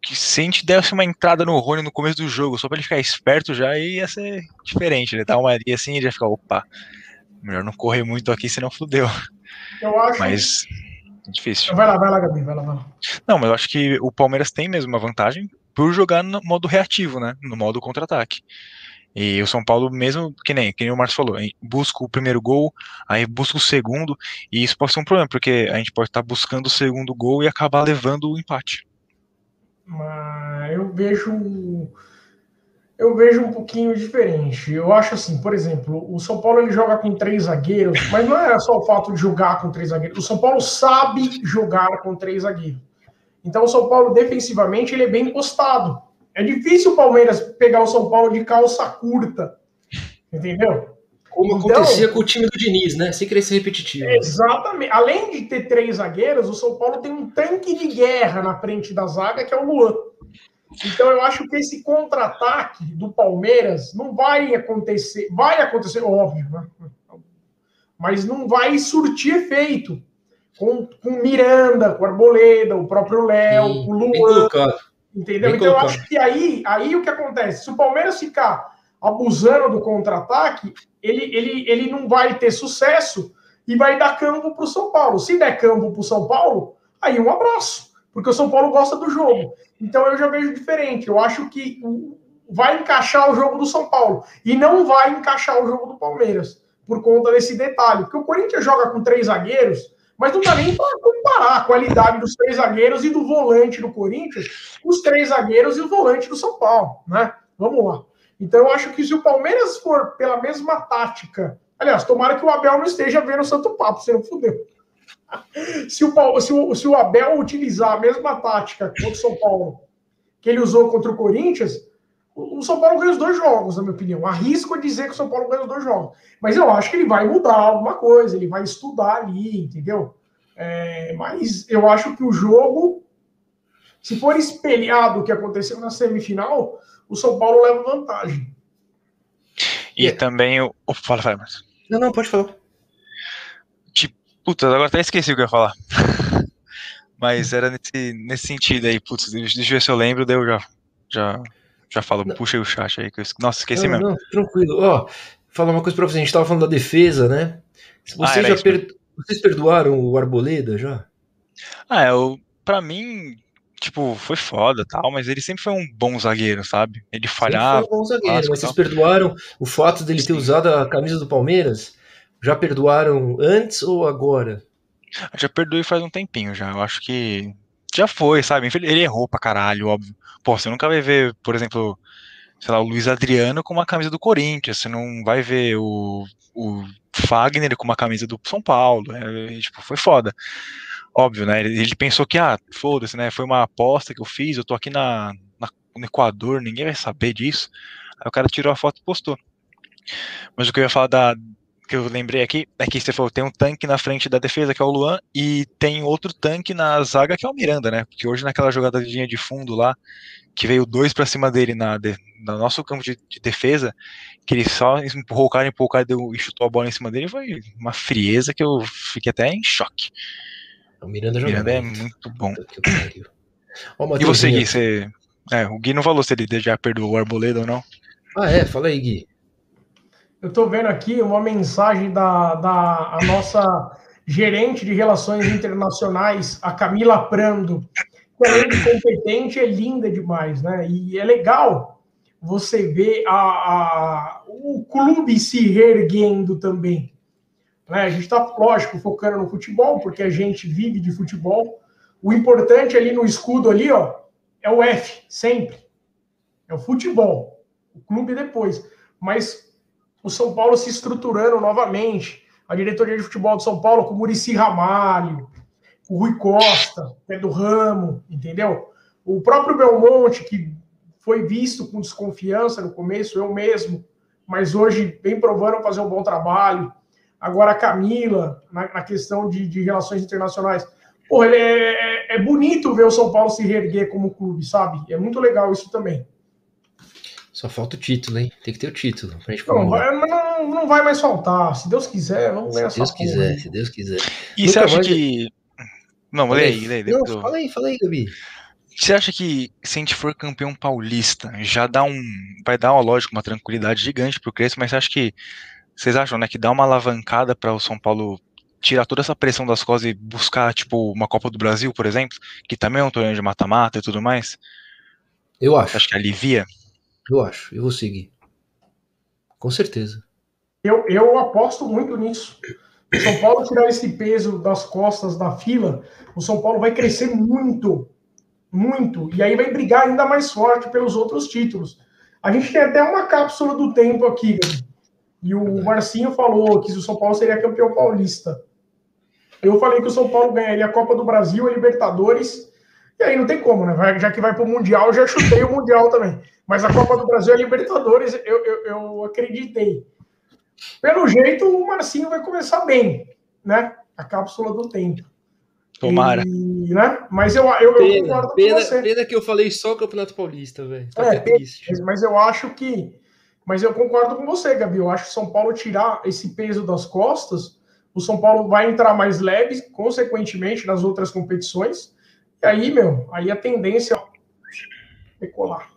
Que se a gente desse uma entrada no Rony no começo do jogo, só para ele ficar esperto já, ia ser diferente, né? Dar uma ali assim, ele já ficar, opa, melhor não correr muito aqui, senão fudeu. Eu acho. Mas Difícil. Vai lá, vai lá, Gabi, vai lá, vai lá. Não, mas eu acho que o Palmeiras tem mesmo uma vantagem por jogar no modo reativo, né? No modo contra-ataque. E o São Paulo, mesmo que nem, que nem o Marcos falou, busca o primeiro gol, aí busca o segundo, e isso pode ser um problema, porque a gente pode estar buscando o segundo gol e acabar levando o empate. Mas eu vejo eu vejo um pouquinho diferente. Eu acho assim, por exemplo, o São Paulo ele joga com três zagueiros, mas não é só o fato de jogar com três zagueiros. O São Paulo sabe jogar com três zagueiros. Então o São Paulo defensivamente ele é bem postado. É difícil o Palmeiras pegar o São Paulo de calça curta, entendeu? Como então, acontecia com o time do Diniz, né? Sem querer ser repetitivo. Exatamente. Além de ter três zagueiros, o São Paulo tem um tanque de guerra na frente da zaga, que é o Luan. Então eu acho que esse contra-ataque do Palmeiras não vai acontecer, vai acontecer, óbvio, né? mas não vai surtir efeito com, com Miranda, com Arboleda, o próprio Léo, o Luan. Entendeu? Então eu acho que aí, aí o que acontece? Se o Palmeiras ficar abusando do contra-ataque, ele, ele, ele não vai ter sucesso e vai dar campo para o São Paulo. Se der campo para o São Paulo, aí um abraço, porque o São Paulo gosta do jogo. Então eu já vejo diferente. Eu acho que vai encaixar o jogo do São Paulo e não vai encaixar o jogo do Palmeiras por conta desse detalhe. Porque o Corinthians joga com três zagueiros, mas não dá nem para comparar a qualidade dos três zagueiros e do volante do Corinthians, os três zagueiros e o volante do São Paulo, né? Vamos lá. Então eu acho que se o Palmeiras for pela mesma tática, aliás, tomara que o Abel não esteja vendo o Santo Papo, senão fudeu se, o, se, o, se o Abel utilizar a mesma tática contra o São Paulo que ele usou contra o Corinthians, o São Paulo ganha os dois jogos, na minha opinião. Arrisco a dizer que o São Paulo ganha os dois jogos. Mas eu acho que ele vai mudar alguma coisa, ele vai estudar ali, entendeu? É, mas eu acho que o jogo, se for espelhado o que aconteceu na semifinal, o São Paulo leva vantagem. E é. também o. Fala, fala, mas... Não, não, pode falar. Putz, agora até esqueci o que eu ia falar. Mas era nesse, nesse sentido aí, putz, deixa eu ver se eu lembro, daí eu já, já, já falo, não. puxa aí o chat aí. Que eu, nossa, esqueci não, mesmo. Não, tranquilo. Ó, falar uma coisa pra você, a gente tava falando da defesa, né? Vocês, ah, já per... Vocês perdoaram o Arboleda já? Ah, eu, pra mim, tipo, foi foda tal, mas ele sempre foi um bom zagueiro, sabe? Ele falhava. Sempre foi um bom zagueiro, mas vocês perdoaram o fato dele ter usado a camisa do Palmeiras? Já perdoaram antes ou agora? Já perdoei faz um tempinho já. Eu acho que já foi, sabe? Ele errou pra caralho, óbvio. Pô, você nunca vai ver, por exemplo, sei lá, o Luiz Adriano com uma camisa do Corinthians, você não vai ver o, o Fagner com uma camisa do São Paulo, é, tipo, foi foda. Óbvio, né? Ele, ele pensou que, ah, foda-se, né? Foi uma aposta que eu fiz, eu tô aqui na, na, no Equador, ninguém vai saber disso. Aí o cara tirou a foto e postou. Mas o que eu ia falar da, que eu lembrei aqui é que você falou tem um tanque na frente da defesa que é o Luan e tem outro tanque na zaga que é o Miranda, né? Porque hoje naquela jogadinha de fundo lá que veio dois para cima dele na de, no nosso campo de, de, defesa, que ele só empurrou o cara, empurrou o cara deu, e chutou a bola em cima dele, foi uma frieza que eu fiquei até em choque. O Miranda, Miranda é muito bom. Oh, e você, Gui, você... É, o Gui não falou se ele já perdoou o Arboleda ou não. Ah, é? Fala aí, Gui. Eu estou vendo aqui uma mensagem da, da nossa gerente de relações internacionais, a Camila Prando, que de competente, é linda demais, né? E é legal você ver a, a o clube se reerguendo também. Né? A gente está, lógico, focando no futebol, porque a gente vive de futebol. O importante ali no escudo ali, ó, é o F, sempre. É o futebol. O clube depois. Mas o São Paulo se estruturando novamente. A diretoria de futebol do São Paulo com o Murici Ramalho, o Rui Costa, do ramo, entendeu? O próprio Belmonte, que foi visto com desconfiança no começo, eu mesmo, mas hoje vem provando fazer um bom trabalho. Agora a Camila, na, na questão de, de, relações internacionais. Pô, é, é, é bonito ver o São Paulo se reerguer como clube, sabe? É muito legal isso também. Só falta o título, hein? Tem que ter o título pra gente não, vai, não, não vai mais faltar. Se Deus quiser, vamos ganhar Se Deus quiser, porra. se Deus quiser. E Nunca você acha mais... que. Não, lê aí, lê aí. Não, fala aí, fala aí, Gabi. Você acha que se a gente for campeão paulista, já dá um. Vai dar, uma lógico, uma tranquilidade gigante pro Crespo, mas você acha que. Vocês acham, né, que dá uma alavancada para o São Paulo tirar toda essa pressão das costas e buscar, tipo, uma Copa do Brasil, por exemplo, que também é um torneio de mata-mata e tudo mais? Eu acho. Acho que alivia? Eu acho. Eu vou seguir. Com certeza. Eu, eu aposto muito nisso. O São Paulo tirar esse peso das costas da fila, o São Paulo vai crescer muito. Muito. E aí vai brigar ainda mais forte pelos outros títulos. A gente tem até uma cápsula do tempo aqui. E o Marcinho falou que o São Paulo seria campeão paulista. Eu falei que o São Paulo ganharia a Copa do Brasil, a Libertadores. E aí não tem como, né? Já que vai para o Mundial, já chutei o Mundial também. Mas a Copa do Brasil e a Libertadores, eu, eu, eu acreditei. Pelo jeito, o Marcinho vai começar bem, né? A cápsula do tempo. Tomara. E, né? Mas eu, eu, pena, eu concordo pena, com você. Pena que eu falei só o Campeonato Paulista, velho. Tá é, triste. Mas eu acho que. Mas eu concordo com você, Gabi. Eu acho que São Paulo tirar esse peso das costas, o São Paulo vai entrar mais leve, consequentemente, nas outras competições. Aí, meu, aí a tendência é decolar.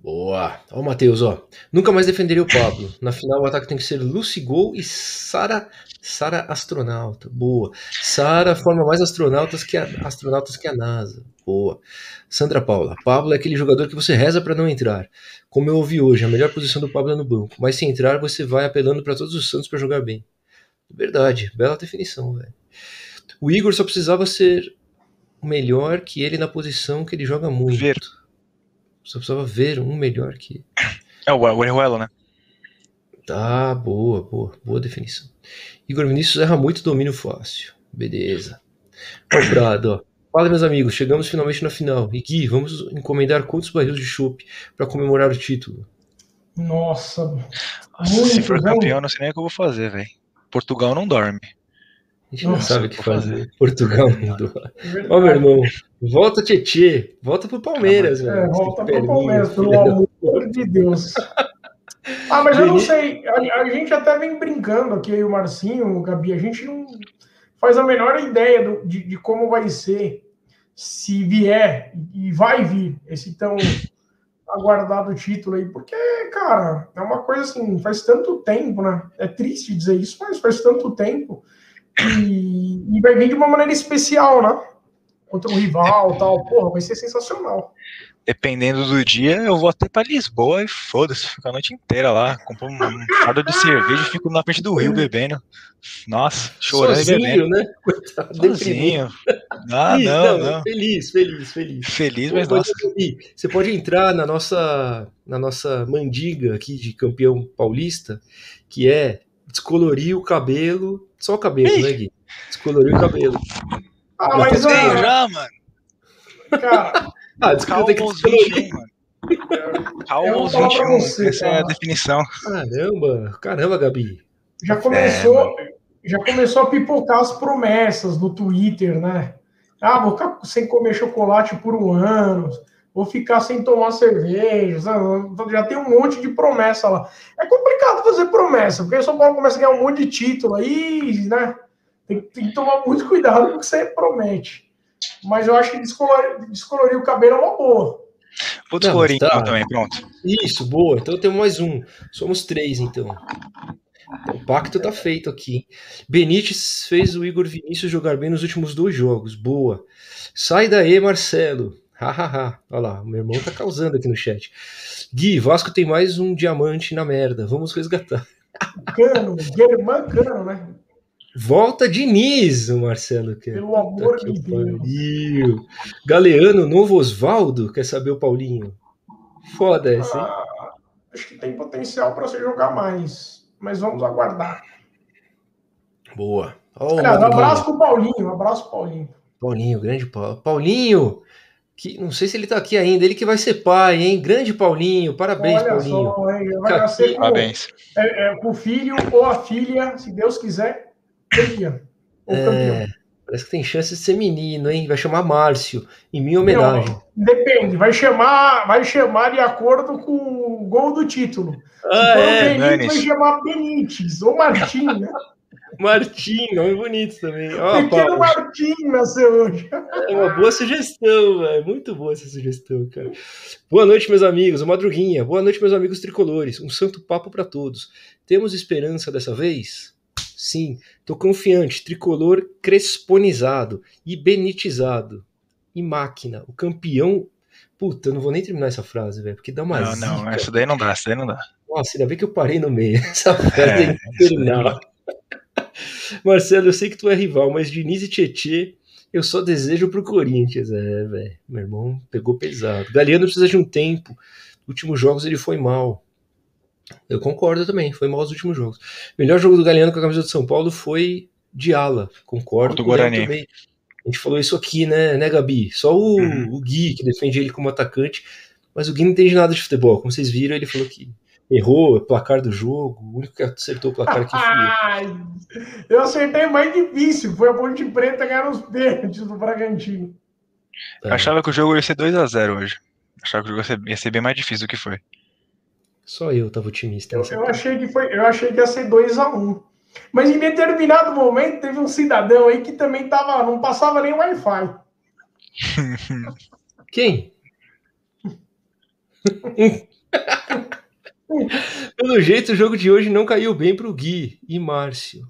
Boa. Ó, Matheus, ó. Nunca mais defenderia o Pablo. Na final, o ataque tem que ser Lucy Gol e Sara Sara Astronauta. Boa. Sara forma mais astronautas que a, astronautas que a NASA. Boa. Sandra Paula. Pablo é aquele jogador que você reza para não entrar. Como eu ouvi hoje, a melhor posição do Pablo é no banco. Mas se entrar, você vai apelando para todos os Santos para jogar bem. Verdade. Bela definição, velho. O Igor só precisava ser melhor que ele na posição que ele joga muito. Ver. Só precisava ver um melhor que. É o Orejuela, né? Tá, boa, boa, boa definição. Igor Vinícius erra muito domínio fácil. Beleza. Comprado, ó. Fala, meus amigos, chegamos finalmente na final. E Gui, vamos encomendar quantos barris de chopp para comemorar o título? Nossa. se for campeão, não sei nem o que eu vou fazer, velho. Portugal não dorme. A gente Nossa, não sabe o que fazer. fazer. Portugal mudou. Ó, meu irmão, volta Tietê, volta pro Palmeiras, velho. É, volta pro Palmeiras, pelo amor de Deus. Ah, mas eu não sei. A, a, gente até vem brincando aqui, o Marcinho, o Gabi, a gente não faz a menor ideia do, de, de como vai ser se vier e vai vir esse tão aguardado título aí, porque, cara, é uma coisa assim, faz tanto tempo, né? É triste dizer isso, mas faz tanto tempo e, e vai vir de uma maneira especial, né? Contra um rival tal. Porra, vai ser sensacional. dependendo do dia, eu vou até pra Lisboa e foda-se, fico a noite inteira lá, compro um, um fardo de cerveja e fico na frente do rio bebendo. Nossa, chorando Sozinho, e bebendo. né? Coitado, Sozinho. Ah, feliz, não, não, Feliz, feliz, feliz. Feliz, mas nossa. Você pode entrar na nossa, na nossa mandiga aqui de campeão paulista, que é descolorir o cabelo, só o cabelo, Ei. né, Gui? Descolorir o cabelo. Ah, mas eu já, mano. Cara, ah, desculpa, que descolorir. mano. Calma aos 21, você, essa é a definição. Caramba, caramba, Gabi. Já começou, é, já começou a pipocar as promessas no Twitter, né? Ah, vou ficar sem comer chocolate por um ano, vou ficar sem tomar cerveja, já tem um monte de promessa lá. É complicado fazer promessa, porque o São Paulo começa a ganhar um monte de título aí, né? Tem, tem que tomar muito cuidado com o que você promete. Mas eu acho que descolorir, descolorir o cabelo é uma boa. Vou descolorir então tá. também, pronto. Isso, boa. Então temos mais um. Somos três, então. O pacto tá feito aqui. Benítez fez o Igor Vinícius jogar bem nos últimos dois jogos. Boa. Sai daí, Marcelo. Hahaha. Olha lá, meu irmão tá causando aqui no chat. Gui, Vasco tem mais um diamante na merda. Vamos resgatar. Cano, Germán Cano, né? Volta Diniz, o Marcelo quer. Pelo amor de Deus. Galeano, novo Osvaldo, quer saber o Paulinho? Foda essa, hein? Ah, acho que tem potencial para você jogar mais, mas vamos aguardar. Boa. Oh, um abraço pro Paulinho, um abraço pro Paulinho. Paulinho, grande Paulo. Paulinho, que não sei se ele tá aqui ainda, ele que vai ser pai, hein? Grande Paulinho, parabéns, Olha Paulinho. Só, hein? Vai nascer com, parabéns. É, é, com o filho ou a filha, se Deus quiser, campeão. É, parece que tem chance de ser menino, hein? Vai chamar Márcio, em minha homenagem. Não, depende, vai chamar, vai chamar de acordo com o gol do título. Ah, Se for é, o Benítez, vai chamar Benítez, ou Martim, né? Martim, nome bonito também. Oh, Pequeno Martim nasceu hoje. É uma boa sugestão, velho. Muito boa essa sugestão, cara. Boa noite, meus amigos. Madruguinha. Boa noite, meus amigos tricolores. Um santo papo para todos. Temos esperança dessa vez? Sim, tô confiante. Tricolor cresponizado e benitizado. E máquina, o campeão. Puta, eu não vou nem terminar essa frase, velho, porque dá uma. Não, zica. não, essa daí não dá, essa daí não dá. Nossa, ainda bem que eu parei no meio. Essa frase é, é infernal. Marcelo, eu sei que tu é rival, mas Diniz e Tietê eu só desejo pro Corinthians. É, velho. Meu irmão pegou pesado. Galeano precisa de um tempo. Últimos jogos ele foi mal. Eu concordo também, foi mal os últimos jogos. O melhor jogo do Galeano com a camisa de São Paulo foi de ala, concordo. Do Guarani. Também. A gente falou isso aqui, né, né Gabi? Só o, uhum. o Gui, que defende ele como atacante, mas o Gui não entende nada de futebol. Como vocês viram, ele falou que errou o placar do jogo, o único que acertou o placar aqui foi eu. acertei mais difícil, foi a Ponte Preta ganhar os pênaltis do Bragantino. Eu achava que o jogo ia ser 2 a 0 hoje. Achava que o jogo ia ser, ia ser bem mais difícil do que foi. Só eu tava otimista. Eu, eu achei que foi, eu achei que ia ser 2 a 1 um. Mas em determinado momento teve um cidadão aí que também tava, não passava nem Wi-Fi. Quem? Pelo jeito, o jogo de hoje não caiu bem pro Gui e Márcio.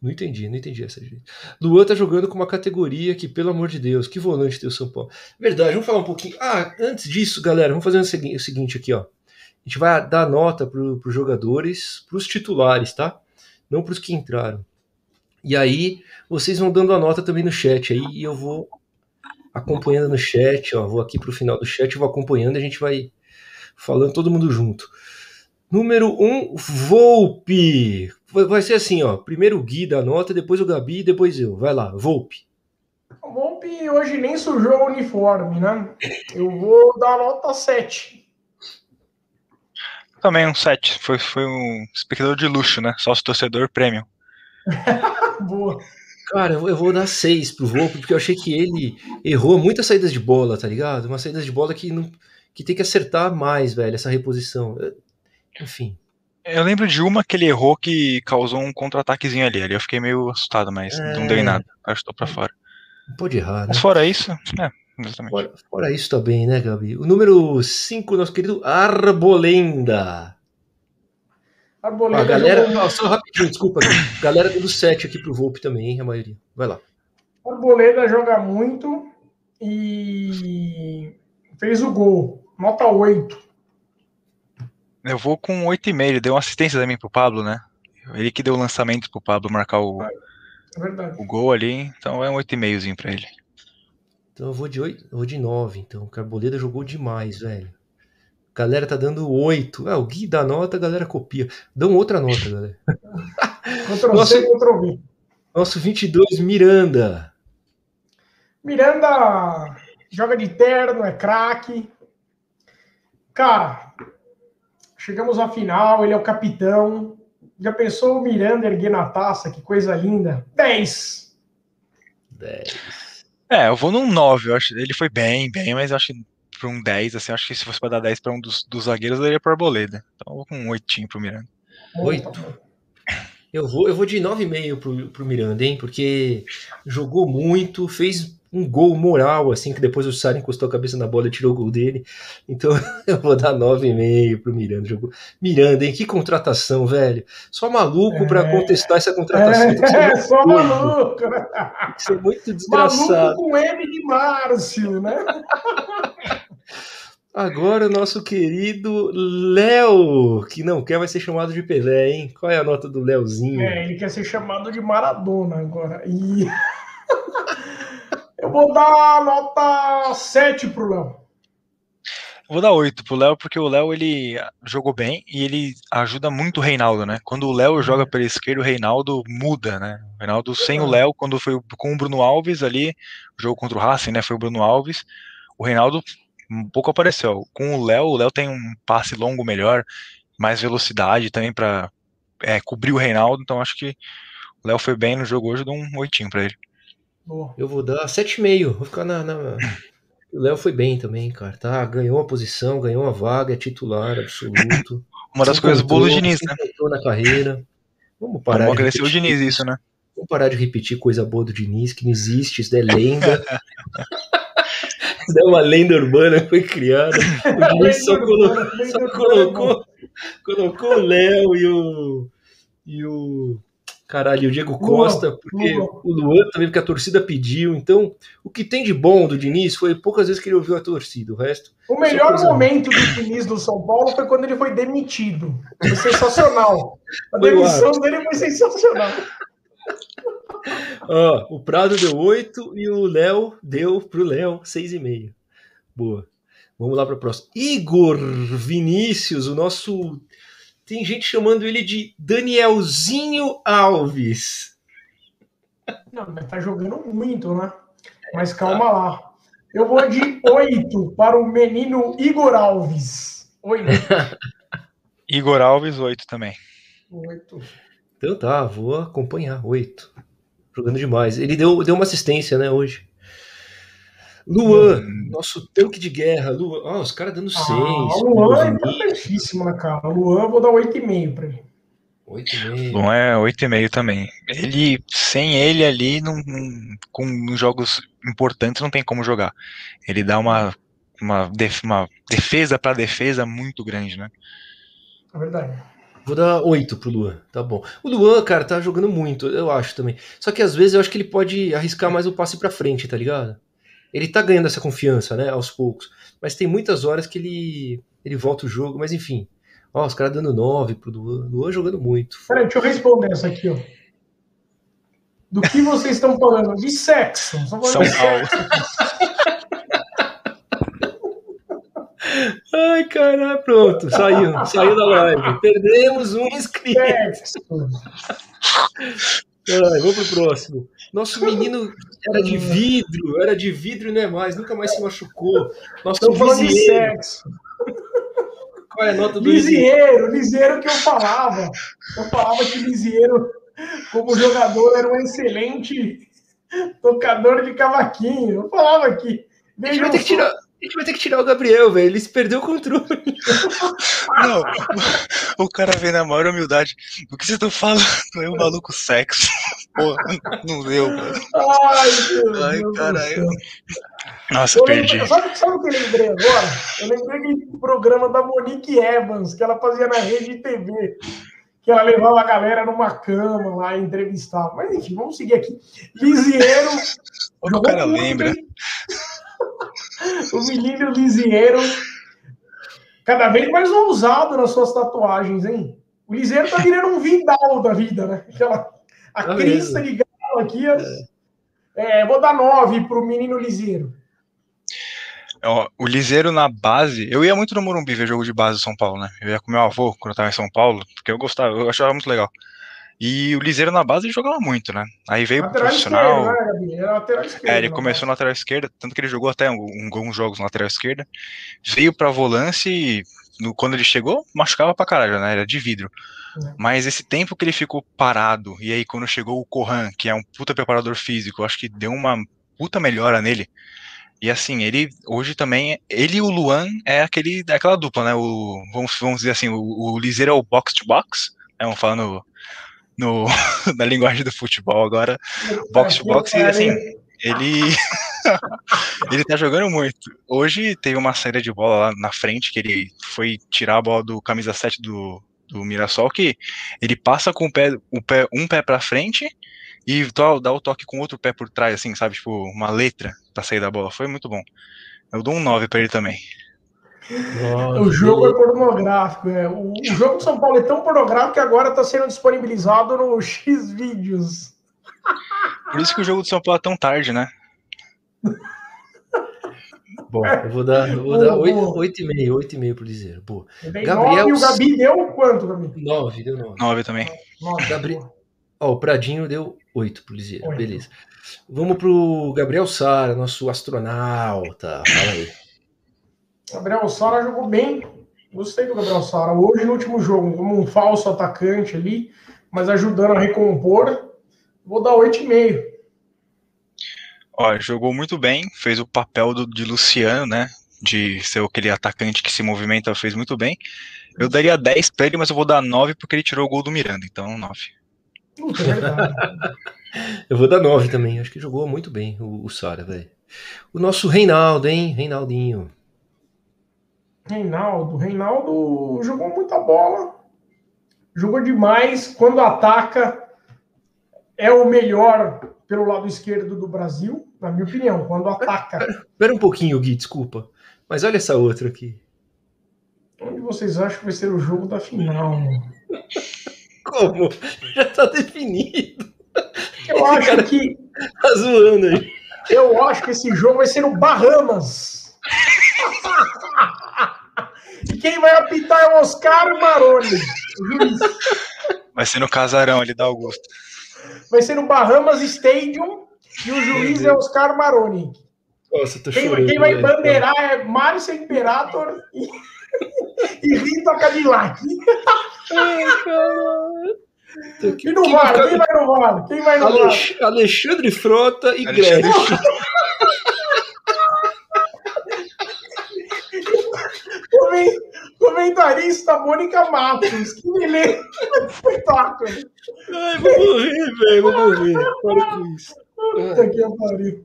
Não entendi, não entendi essa gente. Luan tá jogando com uma categoria que, pelo amor de Deus, que volante tem o São Paulo. Verdade, vamos falar um pouquinho. Ah, antes disso, galera, vamos fazer o seguinte aqui, ó. A gente vai dar nota para os jogadores, para os titulares, tá? Não para os que entraram. E aí vocês vão dando a nota também no chat aí e eu vou acompanhando no chat, ó, vou aqui para o final do chat, vou acompanhando e a gente vai falando todo mundo junto. Número 1, um, Volpe. Vai ser assim, ó. Primeiro o Gui dá nota, depois o Gabi, depois eu. Vai lá, Volpe. O Volpe hoje nem sujou o uniforme, né? Eu vou dar nota 7. Também um 7. Foi, foi um espectador de luxo, né? Sócio torcedor premium. Boa. Cara, eu vou dar 6 pro Volpe, porque eu achei que ele errou muitas saídas de bola, tá ligado? Uma saída de bola que, não, que tem que acertar mais, velho, essa reposição. Enfim. Eu lembro de uma que ele errou que causou um contra-ataquezinho ali. Ali eu fiquei meio assustado, mas é... não dei nada. Acho que tô pra fora. Não pode errar, né? Mas fora isso, é, Exatamente. Fora, fora isso também, né, Gabi? O número 5, nosso querido Arbolenda. Arbolenda. A galera, jogou... só rapidinho, desculpa. galera dando 7 aqui pro Volpe também, hein, a maioria. Vai lá. Arboleda joga muito e fez o gol. Nota 8. Eu vou com 8,5. Ele deu uma assistência também pro Pablo, né? Ele que deu o lançamento pro Pablo marcar o, é o gol ali. Então é um 8,5zinho pra ele. Então eu vou de 8, eu vou de 9. Então o Carboleda jogou demais, velho. A galera tá dando 8. Ah, o Gui dá nota, a galera copia. Dão outra nota, galera. Ctrl nosso, C, Ctrl V. Nosso 22, Miranda. Miranda joga de terno, é craque. Cara, chegamos à final, ele é o capitão. Já pensou o Miranda erguer na taça? Que coisa linda. 10. 10. É, eu vou num 9. Eu acho, ele foi bem, bem, mas eu acho que para um 10, assim, acho que se fosse para dar 10 para um dos, dos zagueiros, eu daria para Arboleda. Então eu vou com um 8 pro Miranda. 8. Eu vou, eu vou de 9,5 pro, pro Miranda, hein? Porque jogou muito, fez um gol moral, assim, que depois o Sara encostou a cabeça na bola e tirou o gol dele. Então eu vou dar 9,5 pro Miranda. Jogou. Miranda, hein? Que contratação, velho. Só maluco é... para contestar essa contratação. É, é só maluco. Né? Isso é muito desgraçado. Maluco com M de Márcio, né? Agora o nosso querido Léo, que não quer vai ser chamado de Pelé, hein? Qual é a nota do Léozinho? É, ele quer ser chamado de Maradona agora. E eu vou dar nota 7 pro Léo. Vou dar 8 pro Léo, porque o Léo ele jogou bem e ele ajuda muito o Reinaldo, né? Quando o Léo joga pela esquerda, o Reinaldo muda, né? O Reinaldo sem o Léo, quando foi com o Bruno Alves ali, o jogo contra o Racing, né? Foi o Bruno Alves. O Reinaldo um pouco apareceu. Com o Léo, o Léo tem um passe longo melhor, mais velocidade também para é, cobrir o Reinaldo, então acho que o Léo foi bem no jogo hoje, dou um oitinho para ele. Eu vou dar 7,5. Vou ficar na. na... O Léo foi bem também, cara. Tá? Ganhou uma posição, ganhou uma vaga, é titular absoluto. uma das coisas boas do Diniz, né? na carreira. Vamos parar. Vamos agradecer o Diniz isso, né? Vamos parar de repetir coisa boa do Diniz, que não existe, isso é lenda. isso é uma lenda urbana que foi criada. O Diniz só, colo só colocou, colocou o Léo e o. E o Caralho, o Diego Costa, porque Lua. o Luan também, porque a torcida pediu. Então, o que tem de bom do Diniz foi poucas vezes que ele ouviu a torcida. O resto. O melhor momento do Diniz do São Paulo foi quando ele foi demitido. Foi sensacional. A demissão dele foi sensacional. Ó, o Prado deu 8 e o Léo deu pro Léo 6,5. Boa. Vamos lá para o próximo. Igor Vinícius, o nosso tem gente chamando ele de Danielzinho Alves. Não, mas tá jogando muito, né? Mas calma lá. Eu vou de 8 para o menino Igor Alves. 8. Igor Alves, 8 também. 8. Então tá, vou acompanhar. 8. Jogando demais. Ele deu, deu uma assistência, né, hoje. Luan, hum. nosso tanque de guerra. Luan, oh, os caras dando 6. Ah, Luan é importantíssimo, né, cara? Luan, eu vou dar 8,5 pra ele. 8,5. Bom, é 8,5 também. Ele, sem ele ali, não, com jogos importantes, não tem como jogar. Ele dá uma, uma, def, uma defesa para defesa muito grande, né? É verdade. Vou dar 8 pro Luan, tá bom. O Luan, cara, tá jogando muito, eu acho também. Só que às vezes eu acho que ele pode arriscar mais o passe pra frente, tá ligado? Ele tá ganhando essa confiança, né, aos poucos. Mas tem muitas horas que ele, ele volta o jogo, mas enfim. Ó, os caras dando 9 pro Luan, Luan jogando muito. Peraí, deixa eu responder essa aqui, ó. Do que vocês estão falando? De sexo. São Paulo. Ai, caralho, pronto, saiu, saiu da live. Perdemos um inscrito. Ai, vamos pro próximo. Nosso menino era de vidro, era de vidro e não é mais, nunca mais se machucou. Nosso Tô falando de sexo. Qual é a nota do Lisieiro? Lisieiro que eu falava. Eu falava que Lisieiro, como jogador, era um excelente tocador de cavaquinho. Eu falava aqui. A gente vai ter que tirar. A gente vai ter que tirar o Gabriel, velho. Ele se perdeu o controle. Não, o cara vem na maior humildade. O que você tá falando? É o maluco sexo. Pô, não deu, mano. Ai, Deus Ai, caralho. Nossa, eu perdi. Lembrei, sabe, sabe o que eu lembrei agora? Eu lembrei do programa da Monique Evans, que ela fazia na rede TV. Que ela levava a galera numa cama lá e entrevistava. Mas enfim, vamos seguir aqui. Lisieiro. O cara lembra. o menino Lisieiro, cada vez mais ousado nas suas tatuagens, hein? O Lisieiro tá virando um Vidal da vida, né? Aquela, a tá crista de galo aqui. É. É, vou dar nove pro menino Lisieiro. O Liseiro na base, eu ia muito no Morumbi ver jogo de base do São Paulo, né? Eu ia com meu avô quando eu tava em São Paulo, porque eu gostava, eu achava muito legal. E o Liseiro na base ele jogava muito, né? Aí veio lateral pro profissional. Né, Era lateral esquerda, é, ele começou na lateral esquerda, tanto que ele jogou até alguns jogos na lateral esquerda. Veio pra volância e no, quando ele chegou, machucava pra caralho, né? Era de vidro. É. Mas esse tempo que ele ficou parado, e aí quando chegou o Corran, que é um puta preparador físico, acho que deu uma puta melhora nele. E assim, ele hoje também, ele e o Luan é aquele, é aquela dupla, né? O, vamos, vamos dizer assim, o, o Liseiro é o box to box, né? Vamos falar no, no, na linguagem do futebol agora, box to box, e assim, ele ele tá jogando muito. Hoje teve uma saída de bola lá na frente que ele foi tirar a bola do camisa 7 do, do Mirassol que ele passa com o pé, o pé um pé para frente e dá o toque com outro pé por trás, assim, sabe? Tipo, uma letra pra sair da bola. Foi muito bom. Eu dou um 9 para ele também. Nossa, o jogo é pornográfico. É. O, o, jogo de São Paulo é tão pornográfico que agora está sendo disponibilizado no X vídeos. Por isso que o jogo de São Paulo é tão tarde, né? Bom, eu vou dar, eu vou dar 8,5, 8,5 pro Liseiro. Pô. Gabriel. e o Gabi deu quanto, Gabi? 9, deu 9. 9 também. 9, Gabriel. Ó, o Pradinho deu 8 pro Liseiro. 8. Beleza. Vamos pro Gabriel Sara, nosso astronauta. Fala aí. Gabriel Sara jogou bem. Gostei do Gabriel Sara. Hoje, no último jogo, como um falso atacante ali, mas ajudando a recompor, vou dar 8,5. Ó, jogou muito bem, fez o papel do, de Luciano, né? De ser aquele atacante que se movimenta, fez muito bem. Eu daria 10 pra ele, mas eu vou dar 9 porque ele tirou o gol do Miranda, então 9. eu vou dar 9 também, acho que jogou muito bem o, o Sara, velho. O nosso Reinaldo, hein? Reinaldinho. Reinaldo, Reinaldo jogou muita bola, jogou demais. Quando ataca, é o melhor pelo lado esquerdo do Brasil, na minha opinião, quando ataca. Espera um pouquinho, Gui, desculpa. Mas olha essa outra aqui. Onde vocês acham que vai ser o jogo da final? Como? Já tá definido. Eu acho cara que. Tá zoando aí. Eu acho que esse jogo vai ser no Bahamas. E quem vai apitar é o Oscar Maroni, juiz. Vai ser no casarão ali da Augusta vai ser no Bahamas Stadium e o juiz é Oscar Maroni. Nossa, tô quem, chorando, quem vai bandeirar é Márcio Imperator e, e Rita Cadillac. Ai, E no VAR, quem vai no VAR? Quem vai no Alex, VAR? Alexandre Frota e Greg. Comentarista Mônica Matos. Que beleza. Espetáculo. Ai, vou morrer, velho. Vou morrer. Para com isso. Puta que pariu.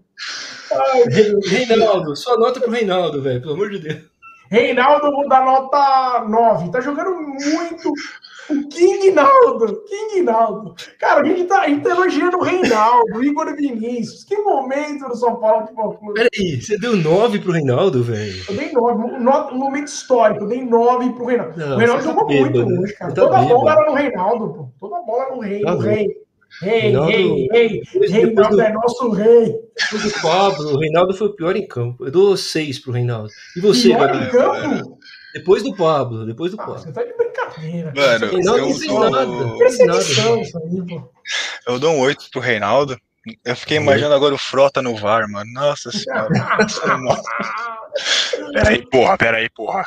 Reinaldo, só nota pro Reinaldo, velho. Pelo amor de Deus. Reinaldo, dar nota 9. Tá jogando muito o King Naldo, King Naldo. Cara, a gente tá, a gente tá elogiando o Reinaldo, o Igor Vinícius. Que momento do São Paulo Futebol Clube. Peraí, você deu 9 pro Reinaldo, velho? Eu dei 9, um momento histórico, eu dei 9 pro Reinaldo. Não, o Reinaldo tá jogou bêbado, muito hoje, cara. Tá Toda bêbado. bola era no Reinaldo, pô. Toda bola era no rei, tá no rei. Rei, Reinaldo, rei, rei. Reinaldo do, é nosso rei. Do Pablo, o Reinaldo foi o pior em campo. Eu dou 6 pro Reinaldo. E você, Pior Gabriel? em campo? Depois do Pablo, depois do ah, Pablo. Você tá de brincadeira. Mano, não, eu, dou... nada. eu dou um 8 pro Reinaldo. Eu fiquei imaginando agora o Frota no VAR, mano. Nossa senhora. peraí, porra, peraí, porra.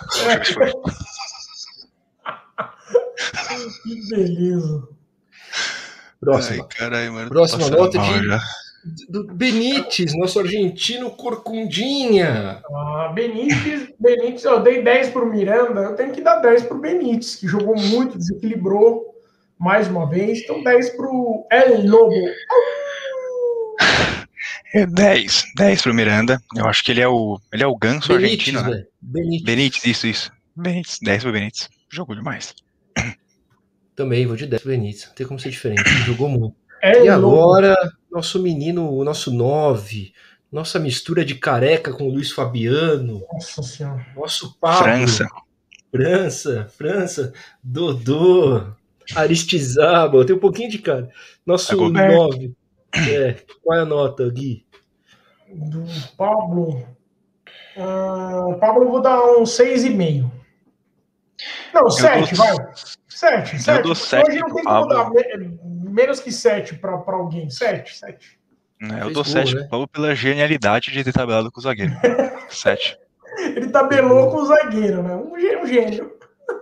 que beleza. Próxima. Ai, carai, mano, Próxima nota de já do Benítez, nosso argentino corcundinha. Ah, Benítez, Benítez, eu dei 10 para o Miranda, eu tenho que dar 10 para o Benítez, que jogou muito, desequilibrou mais uma vez. Então 10 para o El Lobo. É 10, 10 para o Miranda. Eu acho que ele é o, ele é o ganso Benítez, argentino, né? Benítez. Benítez, isso, isso. Benítez, 10 para o Benítez. Jogou demais. Também vou de 10 para o Benítez. Não tem como ser diferente. Jogou muito. É e agora, nosso menino, o nosso 9, Nossa mistura de careca com o Luiz Fabiano. Nossa senhora. Nosso Pablo. França. França, França, Dodô, Aristizábal, tem um pouquinho de cara. Nosso É 9. É, qual é a nota, Gui? Do Pablo. Ah, Pablo, eu vou dar um 6,5. Não, 7, dou- vai. 7, 7. dou sete Hoje não tem como dar menos que 7 para alguém. 7, 7. Né, Eu dou gol, 7 né? pela genialidade de ter tabelado com o zagueiro. 7. Ele tabelou com o zagueiro, né? Um um gênio.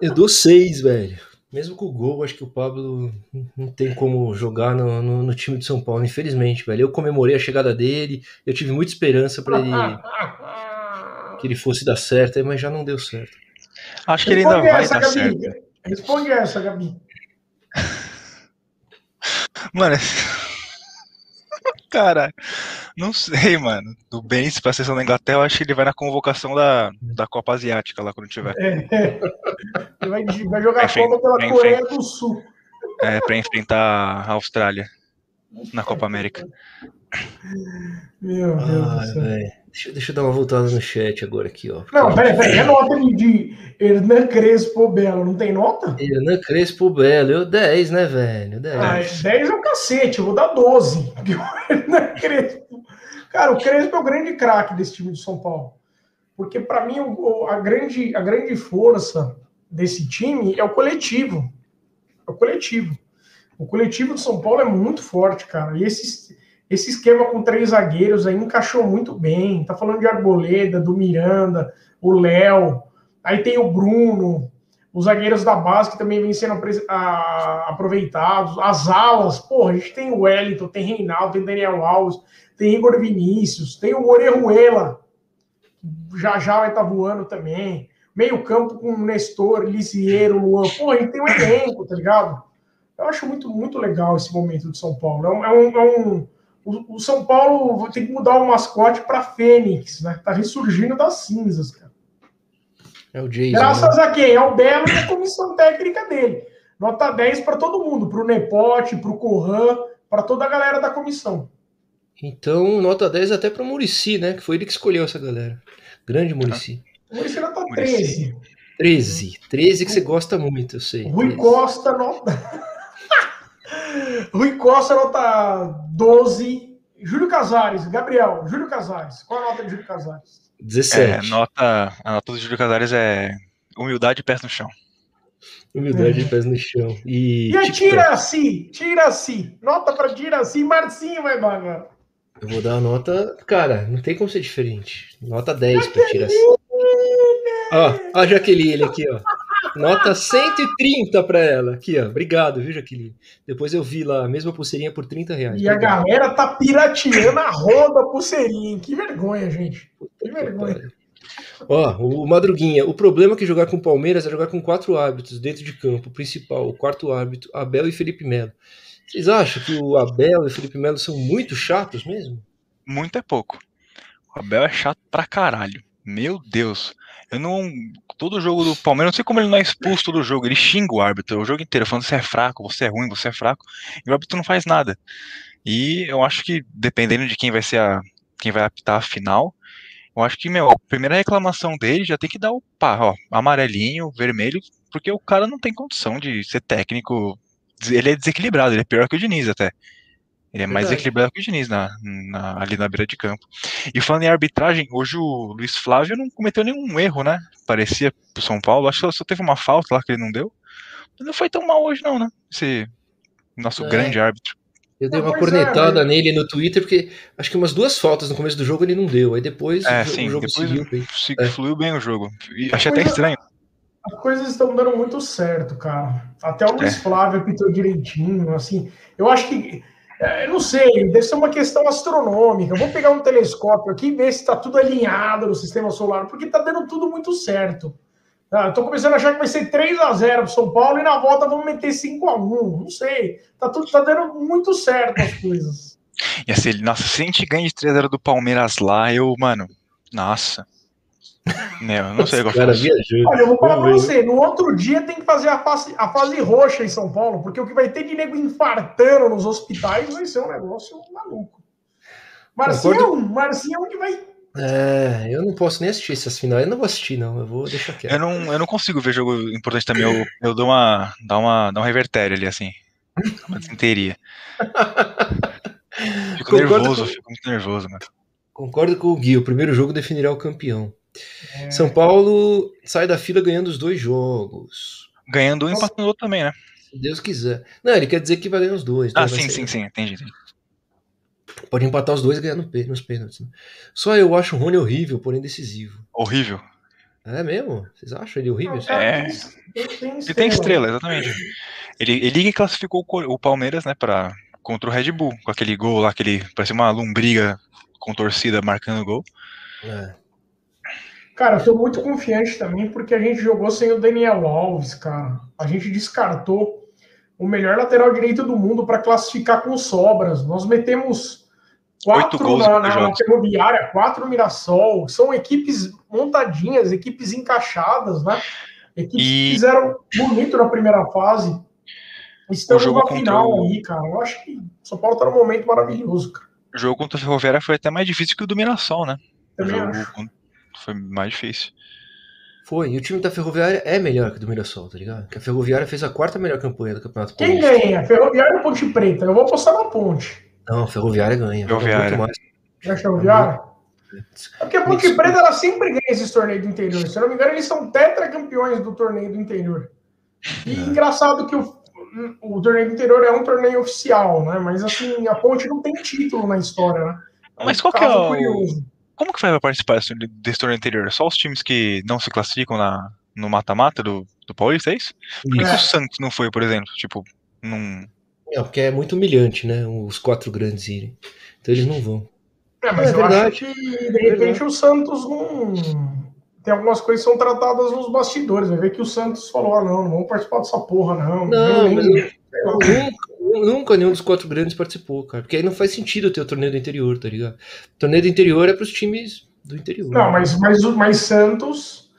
Eu dou 6, velho. Mesmo com o gol, acho que o Pablo não tem como jogar no, no- no time de São Paulo, infelizmente, velho. Eu comemorei a chegada dele, eu tive muita esperança para ele que ele fosse dar certo, mas já não deu certo. Acho que ele ainda vai essa, dar Gabi. certo. Responde essa, Gabi. Mano, cara, não sei, mano. Do Benz pra seleção da Inglaterra, eu acho que ele vai na convocação da, da Copa Asiática lá quando tiver. Ele vai, vai jogar Enfim, Copa pela. Coreia do Sul. É, pra enfrentar a Austrália na Copa América. Meu Deus Ah, do céu. velho. Deixa, deixa eu dar uma voltada no chat agora aqui, ó. Não, peraí, peraí. É nota de, de Hernan Crespo Belo, não tem nota? Hernan Crespo Belo, eu 10, né, velho? 10. Ah, 10 é o cacete, eu vou dar 12. Porque o Hernan Crespo. Cara, o Crespo é o grande craque desse time de São Paulo. Porque, para mim, o- a, grande, a grande força desse time é o coletivo. É o coletivo. O coletivo de São Paulo é muito forte, cara. E esse, esse esquema com três zagueiros aí encaixou muito bem. Tá falando de Arboleda, do Miranda, o Léo. Aí tem o Bruno, os zagueiros da base que também vêm sendo aproveitados, as alas, porra, a gente tem o Wellington, tem Reinaldo, tem Daniel Alves, tem Igor Vinícius, tem o Orejuela, já já vai estar voando também, meio campo com Nestor, Lisiero, Luan, porra, a gente tem um elenco, tá ligado? Eu acho muito, muito legal esse momento de São Paulo, é um... É um, é um- o, o São Paulo tem que mudar o mascote para Fênix, né? Tá ressurgindo das cinzas, cara. É o Jason. né? Graças a quem? Ao Belo e a comissão técnica dele. Nota 10 para todo mundo, para o Nepote, para o Corran, para toda a galera da comissão. Então, nota 10 até pro Murici, né? Que foi ele que escolheu essa galera. Grande Murici. O Muricy nota Muricy. 13. 13. 13 que você gosta muito, eu sei. Rui 13. Costa, nota. Rui Costa, nota 12. Júlio Casares, Gabriel, Júlio Casares. Qual a nota de Júlio Casares? 17. É, nota, a nota do Júlio Casares é humildade e pés no chão. Humildade de pés no chão. E, E. Tiraci, Tiraci. Nota para Tiraci, Marcinho vai bagar. Eu vou dar a nota. Cara, não tem como ser diferente. Nota 10 pra tirar. Ó, ó a Jaqueline aqui, ó. Nota 130 pra ela. Aqui, ó. Obrigado, viu, Jaqueline? Depois eu vi lá a mesma pulseirinha por 30 reais. E a galera tá pirateando a roda a pulseirinha. Que vergonha, gente. Que vergonha. Ó, o Madruguinha, o problema é que jogar com o Palmeiras é jogar com quatro árbitros dentro de campo. O principal, o quarto árbitro, Abel e Felipe Melo. Vocês acham que o Abel e o Felipe Melo são muito chatos mesmo? Muito é pouco. O Abel é chato pra caralho. Meu Deus. Eu não. Todo jogo do Palmeiras, não sei como ele não é expulso todo jogo. Ele xinga o árbitro o jogo inteiro, falando você é fraco, você é ruim, você é fraco. E o árbitro não faz nada. E eu acho que, dependendo de quem vai ser a. quem vai apitar a final, eu acho que, meu, a primeira reclamação dele já tem que dar o pá, ó, amarelinho, vermelho, porque o cara não tem condição de ser técnico. Ele é desequilibrado, ele é pior que o Diniz até. Ele é mais Verdade. equilibrado que o Diniz na, na- ali na beira de campo. E falando em arbitragem, hoje o Luiz Flávio não cometeu nenhum erro, né? Parecia pro São Paulo. Acho que só, teve uma falta lá que ele não deu. Mas não foi tão mal hoje, não, né? Esse nosso É. grande árbitro. Eu dei Não, uma pois é, cornetada mas- nele no Twitter, porque acho que umas duas faltas no começo do jogo ele não deu. Aí depois É, o sim, o jogo depois seguiu. bem. se- É. fluiu bem o jogo. E achei até é. estranho. As coisas estão dando muito certo, cara. Até o Luiz É. Flávio apitou direitinho, assim. Eu acho que. É, Eu não sei, deve ser uma questão astronômica. Eu vou pegar um telescópio aqui e ver se está tudo alinhado no sistema solar, porque está dando tudo muito certo. Ah, tô começando a achar que vai ser 3 a 0 pro São Paulo e na volta vamos meter 5 a 1 Não sei. Tá, tudo, tá dando muito certo as coisas. E assim, nossa, se a gente ganha de 3x0 do Palmeiras lá, eu, mano, nossa. Meu, eu não sei o que eu Cara, viajou. Olha, eu vou falar ver. você, no outro dia tem que fazer a fase, a fase roxa em São Paulo, porque o que vai ter de nego infartando nos hospitais vai ser um negócio maluco. Marcinho, Concordo... Marcinho que vai. É, eu não posso nem assistir essas finais, eu não vou assistir, não. Eu vou deixar quieto. Eu não, eu não consigo ver jogo importante também. Eu, eu dou uma. Dá uma. Dá um revertério ali, assim. Uma desinteria. Fico Concordo nervoso, com... fico muito nervoso, mano. Concordo com o Gui, o primeiro jogo definirá o campeão. É... São Paulo sai da fila ganhando os dois jogos. Ganhando um e empatando o outro também, né? Se Deus quiser. Não, ele quer dizer que vai ganhar os dois. Ah, sim, sim, sim, entendi, entendi. Pode empatar os dois e ganhar nos pênaltis. Né? Só eu acho o Rony horrível, porém decisivo. Horrível? É mesmo? Vocês acham ele horrível? É. Ele tem estrela, exatamente. Ele, ele classificou o Palmeiras, né, pra, contra o Red Bull, com aquele gol lá, aquele. Parece uma lombriga com torcida marcando gol. É. Cara, eu tô muito confiante também, porque a gente jogou sem o Daniel Alves, cara. A gente descartou o melhor lateral direito do mundo para classificar com sobras. Nós metemos quatro na, na, na Ferroviária, quatro no Mirassol. São equipes montadinhas, equipes encaixadas, né? Equipes e... que fizeram bonito na primeira fase. Estamos na final o... aí, cara. Eu acho que o São Paulo tá num momento maravilhoso, cara. O jogo contra a Ferroviária foi até mais difícil que o do Mirassol, né? Também o jogo acho. Foi mais difícil. Foi, e o time da Ferroviária é melhor que o do Mirassol, tá ligado? Que a Ferroviária fez a quarta melhor campanha do Campeonato Quem ganha? Ferroviária ou Ponte Preta? Eu vou apostar na Ponte. Não, a Ferroviária ganha. Ferroviária. Mais. É a Ferroviária? É porque a Ponte Preta ela sempre ganha esses torneios do interior. Se eu não me engano, eles são tetracampeões do torneio do interior. E é. engraçado que o, o torneio do interior é um torneio oficial, né? Mas assim, a Ponte não tem título na história, né? É Mas qual que é o. Curioso. Como que vai participar desse torneio anterior? Só os times que não se classificam na, no mata-mata do, do Paulista, é isso? Por que, é. que o Santos não foi, por exemplo? Tipo, num. Não, porque é muito humilhante, né? Os quatro grandes irem. Então eles não vão. É, mas é, eu verdade. acho que, de repente, o Santos não. Tem algumas coisas que são tratadas nos bastidores. Vai ver que o Santos falou: ah, não, não vamos participar dessa porra, não. Não, mas eu, Nunca nenhum dos quatro grandes participou, cara. Porque aí não faz sentido ter o torneio do interior, tá ligado? O torneio do interior é para os times do interior. Não, mas, mas, mas Santos.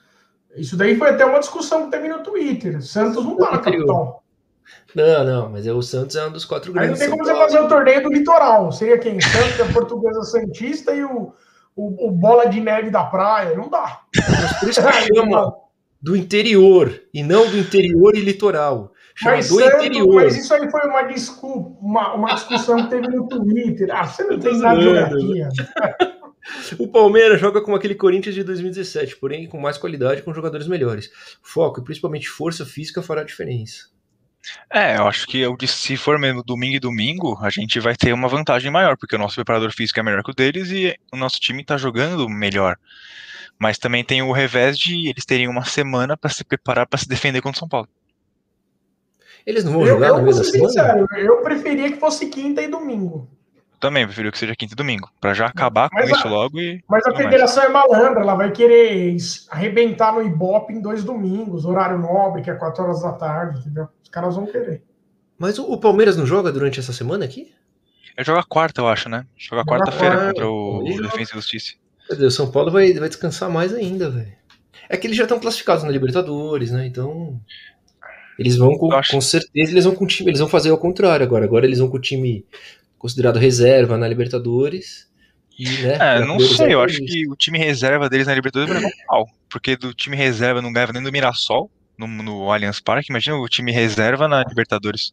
Isso daí foi até uma discussão que teve no Twitter. Santos não tá na capital. Não, não, mas é o Santos é um dos quatro grandes. Aí não tem como você fazer o torneio do litoral. Seria quem? Santos, a Portuguesa Santista e o, o, o, Bola de Neve da Praia. Não dá. Mas por isso que chama do interior e não do interior e litoral. Mas, do interior. mas isso aí foi uma desculpa, uma, uma discussão que teve no Twitter. Ah, você não tem nada de. O Palmeiras joga como aquele Corinthians de 2017, porém com mais qualidade com jogadores melhores. Foco e principalmente força física fará a diferença. É, eu acho que se for mesmo domingo e domingo, a gente vai ter uma vantagem maior, porque o nosso preparador físico é melhor que o deles e o nosso time tá jogando melhor. Mas também tem o revés de eles terem uma semana para se preparar para se defender contra o São Paulo. Eles não vão eu, jogar eu, no meio da semana? eu preferia que fosse quinta e domingo. Também prefiro que seja quinta e domingo, para já acabar mas com a, isso logo e. Mas a federação mais. é malandra, ela vai querer arrebentar no Ibope em dois domingos, horário nobre, que é 4 horas da tarde, entendeu? Os caras vão querer. Mas o, o Palmeiras não joga durante essa semana aqui? É joga quarta, eu acho, né? Joga quarta-feira quarta. contra o, o Defensa e Justiça. Meu Deus, São Paulo vai, vai descansar mais ainda, velho. É que eles já estão classificados na Libertadores, né? Então. Eles vão com, acho... com certeza, eles vão com o time, eles vão fazer ao contrário agora. Agora eles vão com o time considerado reserva na Libertadores. E, né, é, não sei, eu acho que o time reserva deles na Libertadores vai levar mal. Porque do time reserva não ganhava nem do Mirassol no, no Allianz Parque. Imagina o time reserva na Libertadores.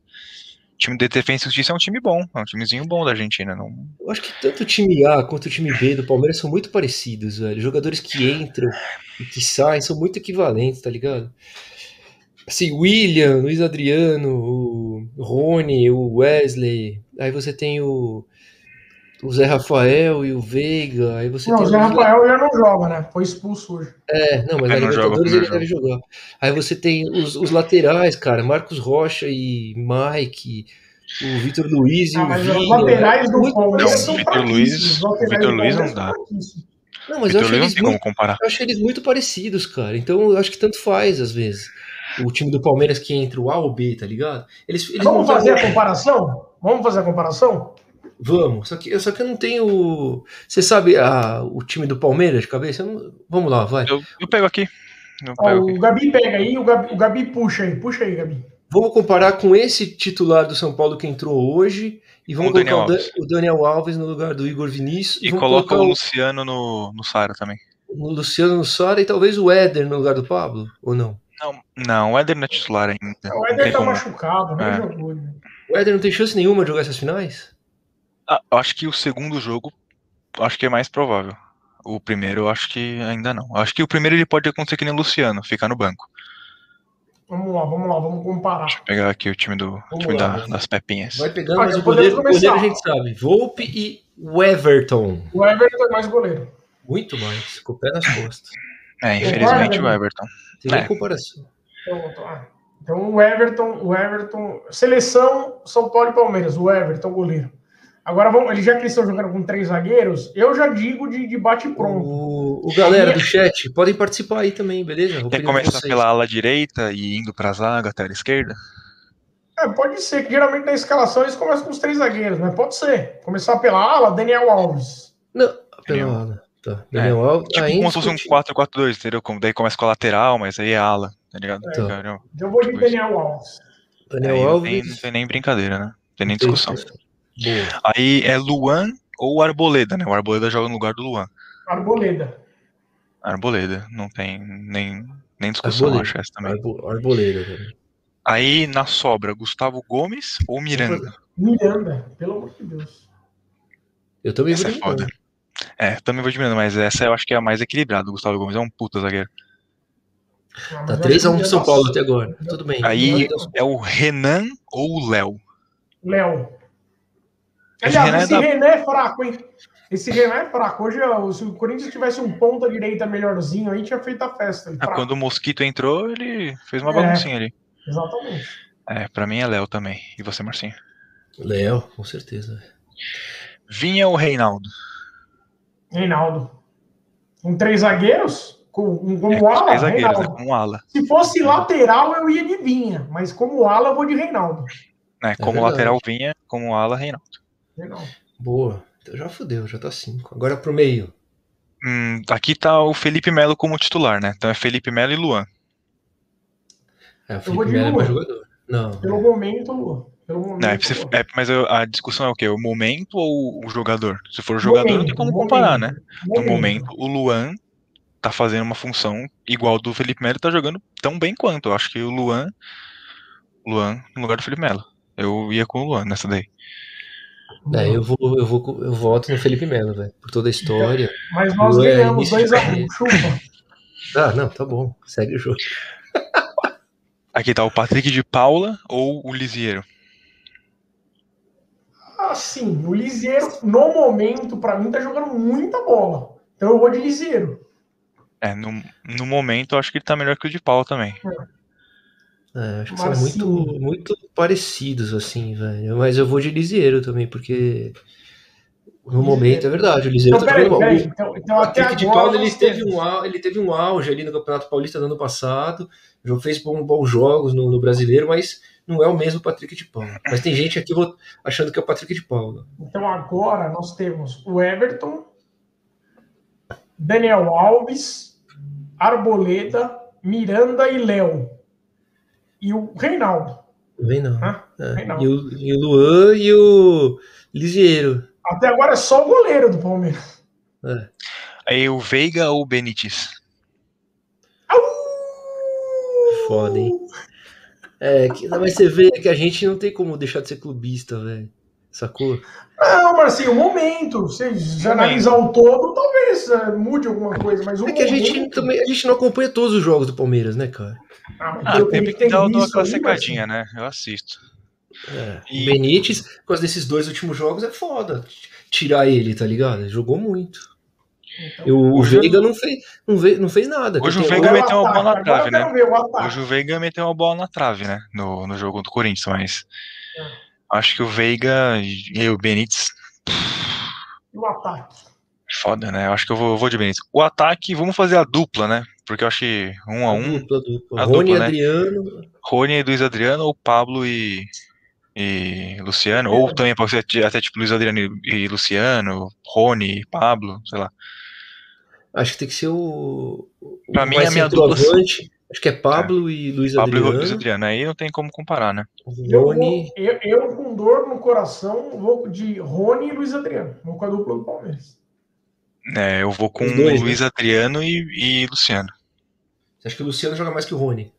O time de defesa e justiça é um time bom, é um timezinho bom da Argentina. Não... Eu acho que tanto o time A quanto o time B do Palmeiras são muito parecidos, velho. Jogadores que entram e que saem são muito equivalentes, tá ligado? Assim, William, Luiz Adriano, o Rony, o Wesley, aí você tem o, o Zé Rafael e o Veiga, aí você não, tem o Zé Rafael já não joga, né? Foi expulso hoje. É, não, mas na Libertadores ele deve jogar. Aí você tem os, os laterais, cara, Marcos Rocha e Mike, o Vitor Luiz e ah, o mas Vinha. Os laterais do Palmeiras Vitor Luiz, Vitor Luiz não dá. Não, mas Vitor eu acho, eles muito, eu acho eles muito parecidos, cara. Então eu acho que tanto faz às vezes o time do Palmeiras que entra o A ou B, tá ligado? Eles, eles Vamos fazer a comparação? Vamos fazer a comparação? Vamos, só que, só que eu não tenho. Você sabe a, o time do Palmeiras de cabeça? Não... Vamos lá, vai. Eu, eu pego aqui. Eu pego Ó, aqui. O Gabi pega aí, o Gabi, o Gabi puxa aí, puxa aí, Gabi. Vamos comparar com esse titular do São Paulo que entrou hoje e vamos o colocar Daniel o, Dan- o Daniel Alves no lugar do Igor Vinícius. E coloca colocar o Luciano no, no Sara também. o Luciano no Sara e talvez o Éder no lugar do Pablo, ou não? Não, não, o Éder não é titular ainda. O Não Éder tá como. machucado, nem É. jogou. Né? O Éder não tem chance nenhuma de jogar essas finais? Ah, eu acho que o segundo jogo, acho que é mais provável. O primeiro, eu acho que ainda não. Eu acho que o primeiro ele pode acontecer que nem o Luciano, ficar no banco. Vamos lá, vamos lá, vamos comparar. Deixa eu pegar aqui o time, do, time lá, da- das Pepinhas. Vai pegando, Olha, mas o goleiro, o goleiro a gente sabe. Volpe e o Everton. O Everton é mais goleiro. Muito mais, com o pé nas costas. É, infelizmente Concorda, o Everton. Tem É. comparação. Então, ah, então o Everton, o Everton, seleção São Paulo e Palmeiras, o Everton goleiro. Agora vamos, eles já que eles estão jogando com três zagueiros, eu já digo de, de bate pronto. O, o galera do chat, podem participar aí também, beleza? Vou Quer começar vocês. pela ala direita e indo pra zaga até a esquerda? É, pode ser que geralmente na escalação eles começam com os três zagueiros, mas pode ser. Começar pela ala, Daniel Alves. Não, pela ala. Tá. Daniel Alves. Tipo como se fosse um indiscutível. 4-4-2, entendeu? Como daí começa com a lateral, mas aí é ala, tá ligado? Tá. Então eu vou de Tipo isso. Daniel Alves. Daniel aí não Alves. tem, não tem nem brincadeira, né? Não tem nem discussão. Boa. Aí é Luan ou Arboleda, né? O Arboleda joga no lugar do Luan. Arboleda. Arboleda, não tem nem, nem discussão, Arboleda. acho essa também. Arbo- Arboleda. também. Aí na sobra, Gustavo Gomes ou Miranda? Miranda, pelo amor de Deus. Eu também Essa vou é de foda. É, também vou de Miranda, mas essa eu acho que é a mais equilibrada. O Gustavo Gomes é um puta zagueiro. Tá eu 3x1 acho pro que São Paulo até agora. Tudo bem. Aí é o Renan ou o Léo? Léo. Esse Aliás, Renan é esse da- Renan é fraco, hein? Esse Renan é fraco. Hoje, se o Corinthians tivesse um ponta direita melhorzinho aí, tinha feito a festa. Ah, quando o Mosquito entrou, ele fez uma É. baguncinha ali. Exatamente. É, pra mim é Léo também. E você, Marcinho? Léo, com certeza. Vinha ou Reinaldo? Reinaldo. Com três zagueiros? Com, um, como É, ala, três zagueiros, né? Ala. Se fosse lateral, eu ia de Vinha. Mas como ala, eu vou de Reinaldo. Né? Como verdade. lateral vinha, como ala, Reinaldo. Reinaldo. Boa. Então já fudeu, já tá 5. Agora pro meio. Hum, aqui tá o Felipe Melo como titular, né? Então é Felipe Melo e Luan. É, o vou Felipe de Melo é Luan. jogador. Não. Pelo momento. Pelo momento. Se- é, mas eu- a discussão é o quê? O momento ou o jogador? Se for o jogador, não tem como comparar, né? No momento, o Luan tá fazendo uma função igual do Felipe Melo e tá jogando tão bem quanto. Eu acho que o Luan. Luan no lugar do Felipe Melo. Eu ia com o Luan nessa daí. É, eu vou, eu vou, eu voto no Felipe Melo, velho. Por toda a história. Mas nós Luan é ganhamos início de 2x1. carreira. Chupa. Ah, não, tá bom. Segue o jogo. Aqui tá o Patrick de Paula ou o Lisieiro. Assim, o Liseiro, no momento, pra mim, tá jogando muita bola. Então eu vou de Liseiro. É, no, no momento eu acho que ele tá melhor que o de Paula também. É, acho que Marcinho. são muito, muito parecidos, assim, velho. Mas eu vou de Lisieiro também, porque no momento é verdade. O Lisieiro Então, tá peraí, jogando peraí. Então, então O até Patrick de agora. Paula ele teve, um, au- ele teve um auge ali no Campeonato Paulista do ano passado. Já fez bom- bons jogos no, no brasileiro, mas não é o mesmo Patrick de Paula. Mas tem gente aqui achando que é o Patrick de Paula. Então agora nós temos o Everton, Daniel Alves, Arboleda, Miranda e Léo. E o Reinaldo. Vem não. Ah, É. Reinaldo. E, o, e o Luan e o Lisieiro. Até agora é só o goleiro do Palmeiras. É. Aí o Veiga ou o Benítez? Foda, hein? É, que, mas você vê que a gente não tem como deixar de ser clubista, velho. Sacou? Não, mas assim, o momento. Se Momento. analisar o todo, talvez eh, mude alguma coisa. Mas o É que a gente, momento- também, a gente não acompanha todos os jogos do Palmeiras, né, cara? Ah, Ah, pelo tem que dar uma visto aí, secadinha, né? Eu assisto. É. E- O Benítez, por causa desses dois últimos jogos, é foda. Tirar ele, tá ligado? Ele jogou muito. Então, o, Veiga não fez, não, ve, não fez nada. Hoje o Veiga meteu uma bola na trave, né? Hoje o Veiga meteu uma bola na trave, né? No, no jogo do Corinthians, mas. É. Acho que o Veiga e o Benítez. E o ataque. Foda, né? Eu acho que eu vou, vou de Benítez. O ataque, vamos fazer a dupla, né? Porque eu acho que um a um. Dupla, dupla. A Rony dupla, né? Adriano. Rony e Luiz Adriano, ou Pablo e, e Luciano, ou também pode ser até- até tipo Luiz Adriano e, e Luciano, Rony e Pablo, sei lá. Acho que tem que ser o. o Pra mim, a minha dupla-. Acho que é Pablo é. e Luiz Pablo Adriano. Pablo e Luiz Adriano, aí não tem como comparar, né? Rony. Eu, eu, eu, com dor no coração, vou de Rony e Luiz Adriano. Vou com a dupla do Palmeiras. É, eu vou com dois, Luiz né? Adriano e, e Luciano. Você acha que o Luciano joga mais que o Rony?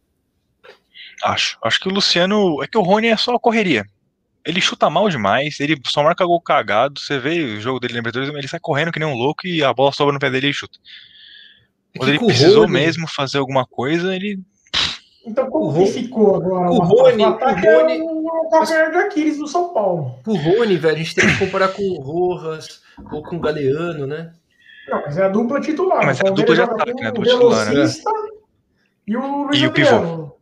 Acho. Acho que o Luciano. É que o Rony é só correria. Ele chuta mal demais, ele só marca gol cagado. Você vê o jogo dele na Libertadores, ele sai correndo que nem um louco e a bola sobra no pé dele e ele chuta. É Quando ele precisou Rony... mesmo fazer alguma coisa, ele. Então, como que ficou agora? O Rony, o ataque o Rony... é o calcanhar de Aquiles do São Paulo. O Rony, velho, a gente tem que comparar com o Rojas ou com o Galeano, né? Não, mas é a dupla titular. Mas é a dupla de ataque, né? A dupla titular, né? E o Luiz e o pivô.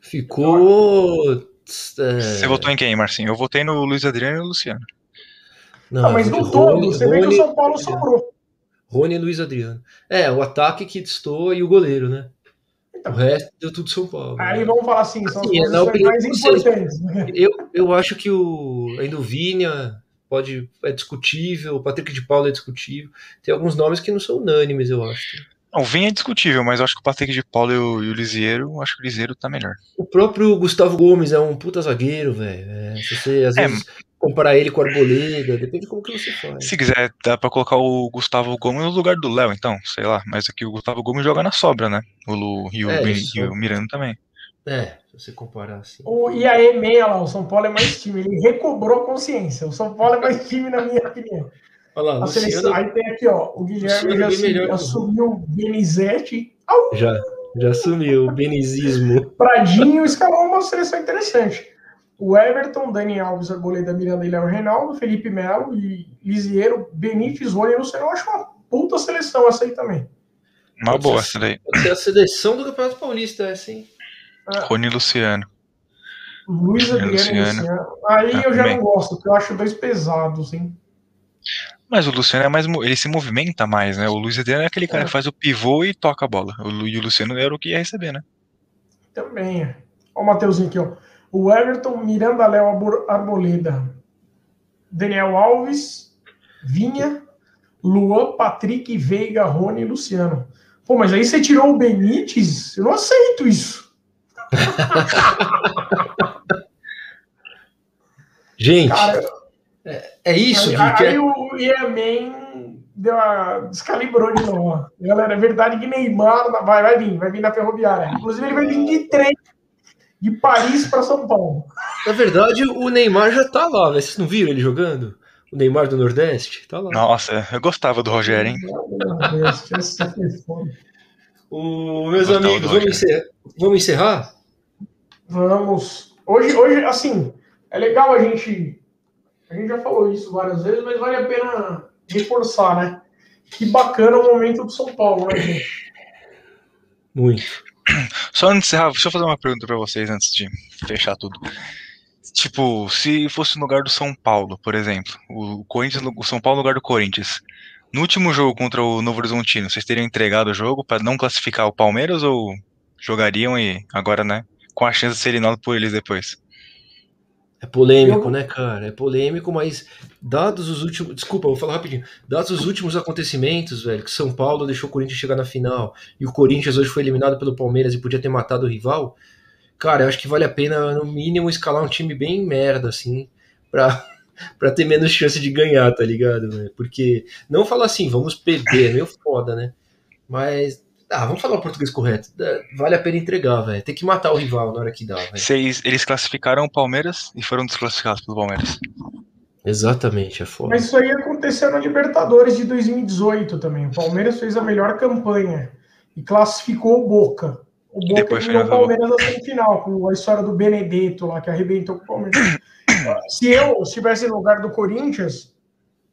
Ficou. É... Você votou em quem, Marcinho? Eu votei no Luiz Adriano e no Luciano. Não, não mas no todo, você Rony, vê que o São Paulo sobrou. Rony e Luiz Adriano. É, o ataque que distou e o goleiro, né? Então, o resto deu tudo São Paulo. Aí né? vamos falar assim, são assim, as é mais importantes. Né? Eu, eu acho que o, ainda o Vinha pode, é discutível, o Patrick de Paula é discutível. Tem alguns nomes que não são unânimes, eu acho. Não, o Vinha é discutível, mas eu acho que o Patrick de Paula e o, e o Lisieiro, acho que o Lisieiro tá melhor. O próprio Gustavo Gomes é um puta zagueiro, velho. É, se você às é, vezes comparar ele com o Arboleda, depende de como que você faz. Se quiser, dá pra colocar o Gustavo Gomes no lugar do Léo, então, sei lá. Mas aqui o Gustavo Gomes joga na sobra, né? O Lu e o, é, e o Miranda também. É, se você comparar assim. O, e aí, meia lá, o São Paulo é mais time. Ele recobrou consciência. O São Paulo é mais time, na minha opinião. Olha lá, Luciano... Aí tem aqui, ó, o Guilherme já, assumiu, assumiu o Benizete. Já, já assumiu o benizismo. Pradinho escalou uma seleção interessante. O Everton, Dani Alves, Arboleda, Miranda e Léo Reinaldo, Felipe Melo e Lisieiro, Benítez, Rony e Luciano. Eu acho uma puta seleção essa aí também. Uma boa essa daí. Pode ser a seleção do Campeonato Paulista, essa, hein? É. Rony Luciano. Luiz Adriano Luciano. Luciano. Aí ah, eu já também. não gosto, porque eu acho dois pesados, hein? Mas o Luciano é mais. Ele se movimenta mais, né? O Luiz Adriano é aquele cara é. que faz o pivô e toca a bola. O, e o Luciano era o que ia receber, né? Também. Olha o Mateuzinho aqui, ó. O Everton, Miranda Léo Arboleda, Daniel Alves, Vinha, Luan, Patrick, Veiga, Rony e Luciano. Pô, mas aí você tirou o Benítez? Eu não aceito isso. Gente, Cara, é, é, isso. Aí, aí é... o Yemen deu uma, descalibrou de novo. Galera, é verdade que Neymar vai, vai vir, vai vir na ferroviária. Inclusive, ele vai vir de trem de Paris para São Paulo. Na verdade, o Neymar já tá lá, né? Vocês não viram ele jogando? O Neymar do Nordeste? Tá lá. Nossa, eu gostava do Rogério, hein? o, meus amigos, vamos encerrar, vamos encerrar? Vamos. Hoje, hoje, assim, é legal a gente. A gente já falou isso várias vezes, mas vale a pena reforçar, né? Que bacana o momento do São Paulo, né, gente? Muito. Só antes de encerrar, deixa eu fazer uma pergunta para vocês antes de fechar tudo. Tipo, se fosse no lugar do São Paulo, por exemplo, o Corinthians, o São Paulo no lugar do Corinthians. No último jogo contra o Novo Horizontino, vocês teriam entregado o jogo para não classificar o Palmeiras ou jogariam e agora, né, com a chance de ser eliminado por eles depois? É polêmico, né, cara? É polêmico, mas dados os últimos. Desculpa, vou falar rapidinho. Dados os últimos acontecimentos, velho, que São Paulo deixou o Corinthians chegar na final e o Corinthians hoje foi eliminado pelo Palmeiras e podia ter matado o rival. Cara, eu acho que vale a pena, no mínimo, escalar um time bem merda, assim, pra, pra ter menos chance de ganhar, tá ligado? Porque não falar assim, vamos perder, é meio foda, né? Mas ah, vamos falar o português correto. Vale a pena entregar, velho. Tem que matar o rival na hora que dá, velho. Eles classificaram o Palmeiras e foram desclassificados pelo Palmeiras. Exatamente, é foda. Mas isso aí aconteceu na Libertadores de 2018 também. O Palmeiras fez a melhor campanha e classificou o Boca. O Boca Depois o Palmeiras na semifinal, com a história do Benedetto lá, que arrebentou com o Palmeiras. Se eu estivesse no lugar do Corinthians,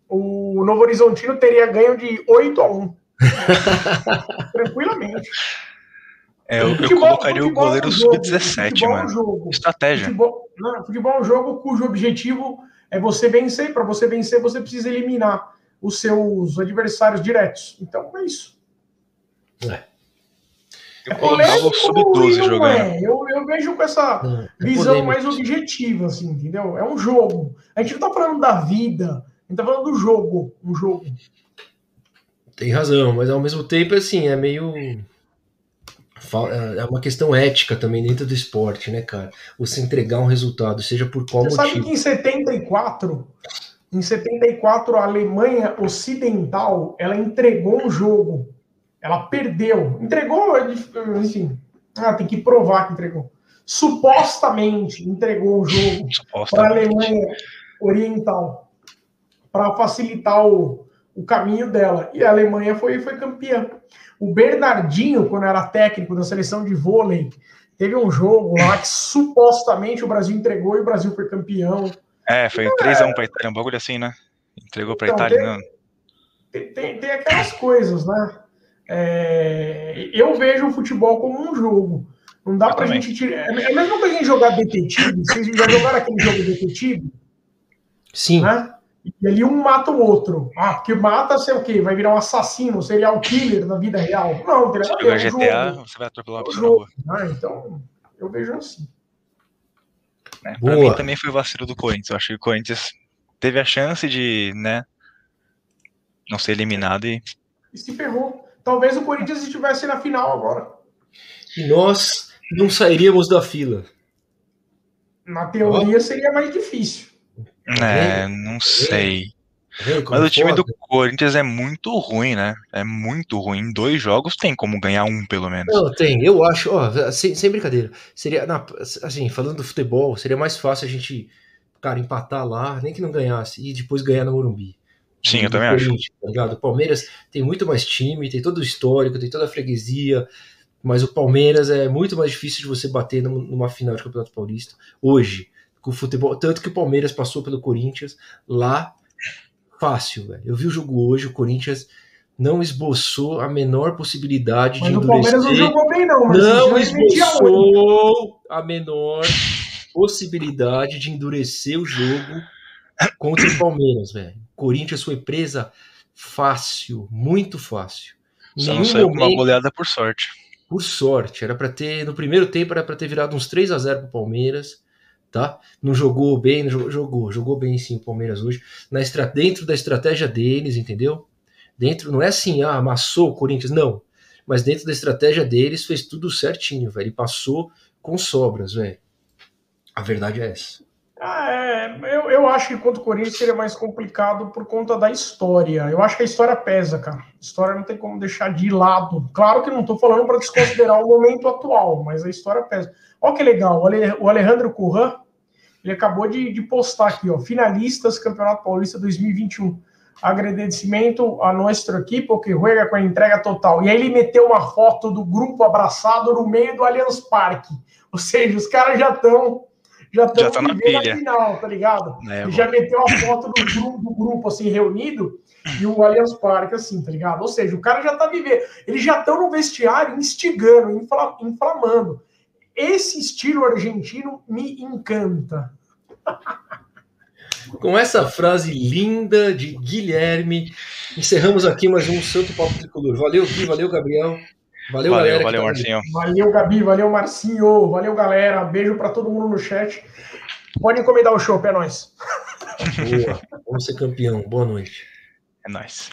o Novo Horizontino teria ganho de 8 a 1 Tranquilamente. É, eu, futebol, eu colocaria o goleiro é sub-17, mano. É jogo. Estratégia. Futebol, não, futebol é um jogo cujo objetivo é você vencer. Para você vencer, você precisa eliminar os seus adversários diretos. Então é isso. É. Eu é colocava o sub-12 jogando. É. Eu, eu vejo com essa é visão mais objetiva, assim, entendeu? É um jogo. A gente não tá falando da vida, a gente tá falando do jogo. Um jogo. Tem razão, mas ao mesmo tempo, assim, é meio é, é uma questão ética também dentro do esporte, né, cara? Você entregar um resultado, seja por qual Você motivo. sabe que em 74, em 74, a Alemanha Ocidental, ela entregou um jogo. Ela perdeu. Entregou, enfim. Ah, tem que provar que entregou. Supostamente entregou o jogo para a Alemanha Oriental para facilitar o, o caminho dela. E a Alemanha foi, foi campeã. O Bernardinho, quando era técnico da seleção de vôlei, teve um jogo lá que supostamente o Brasil entregou e o Brasil foi campeão. É, foi então, 3x1 é... para Itália, um bagulho assim, né? Entregou para então, Itália, tem, tem, tem, tem, aquelas coisas, né? É, eu vejo o futebol como um jogo. Não dá eu pra também. gente tirar. É a mesma coisa em jogar detetive. Vocês já jogaram aquele jogo detetive? Sim. Né? E ali um mata o outro. Ah, porque mata, sei o quê? Vai virar um assassino, serial killer na vida real. Não, tem nada a ver. GTA, jogo. você vai atropelar uma pessoa ah, Então, eu vejo assim. É, pra mim também foi o vacilo do Corinthians. Eu acho que o Corinthians teve a chance de, né, não ser eliminado e. E se ferrou. Talvez o Corinthians estivesse na final agora. E nós não sairíamos da fila. Na teoria oh. seria mais difícil. É, não sei. Mas o time do Corinthians é muito ruim, né? É muito ruim. Em dois jogos tem como ganhar um, pelo menos. Não, tem. Eu acho, ó, sem, sem brincadeira. Seria, na, assim, falando do futebol, seria mais fácil a gente, cara, empatar lá, nem que não ganhasse, e depois ganhar no Morumbi. Sim, eu também acho. Tá? O Palmeiras tem muito mais time, tem todo o histórico, tem toda a freguesia, mas o Palmeiras é muito mais difícil de você bater numa final de Campeonato Paulista hoje com o futebol. Tanto que o Palmeiras passou pelo Corinthians lá fácil, velho. Eu vi o jogo hoje, o Corinthians não esboçou a menor possibilidade mas de endurecer. O Palmeiras não jogou bem, não. Mas não esboçou a menor possibilidade de endurecer o jogo contra o Palmeiras, velho. Corinthians foi presa fácil, muito fácil. Só não saiu momento, com uma goleada por sorte. Por sorte, era para ter no primeiro tempo era para ter virado uns 3 a 0 pro Palmeiras tá? Não jogou bem, não jogou, jogou, jogou bem sim o Palmeiras hoje, na estra, dentro da estratégia deles, entendeu? Dentro, não é assim, ah, amassou o Corinthians, não. Mas dentro da estratégia deles fez tudo certinho, velho. E passou com sobras, velho. A verdade é essa. Ah, é, eu, eu acho que contra o Corinthians seria mais complicado por conta da história. Eu acho que a história pesa, cara. A história não tem como deixar de lado. Claro que não estou falando para desconsiderar o momento atual, mas a história pesa. Olha que legal, o Alejandro Curran, ele acabou de, de postar aqui, ó, finalistas Campeonato Paulista 2021. Agradecimento a nossa equipe que juega com a entrega total. E aí ele meteu uma foto do grupo abraçado no meio do Allianz Parque. Ou seja, os caras já estão já estão já tá na pilha. final, tá ligado? É, já meteu a foto do grupo, do grupo assim reunido e o Allianz Parque assim, tá ligado? Ou seja, o cara já tá vivendo, eles já estão no vestiário instigando, inflamando. Esse estilo argentino me encanta. Com essa frase linda de Guilherme, encerramos aqui mais um Santo Papo Tricolor. Valeu, Gui, valeu, Gabriel. Valeu, valeu galera. Valeu, tá Marcinho. Valeu, Gabi, valeu, Marcinho. Valeu, galera. Beijo para todo mundo no chat. Pode encomendar o show, é nóis. Boa, vamos ser campeão. Boa noite. É nóis.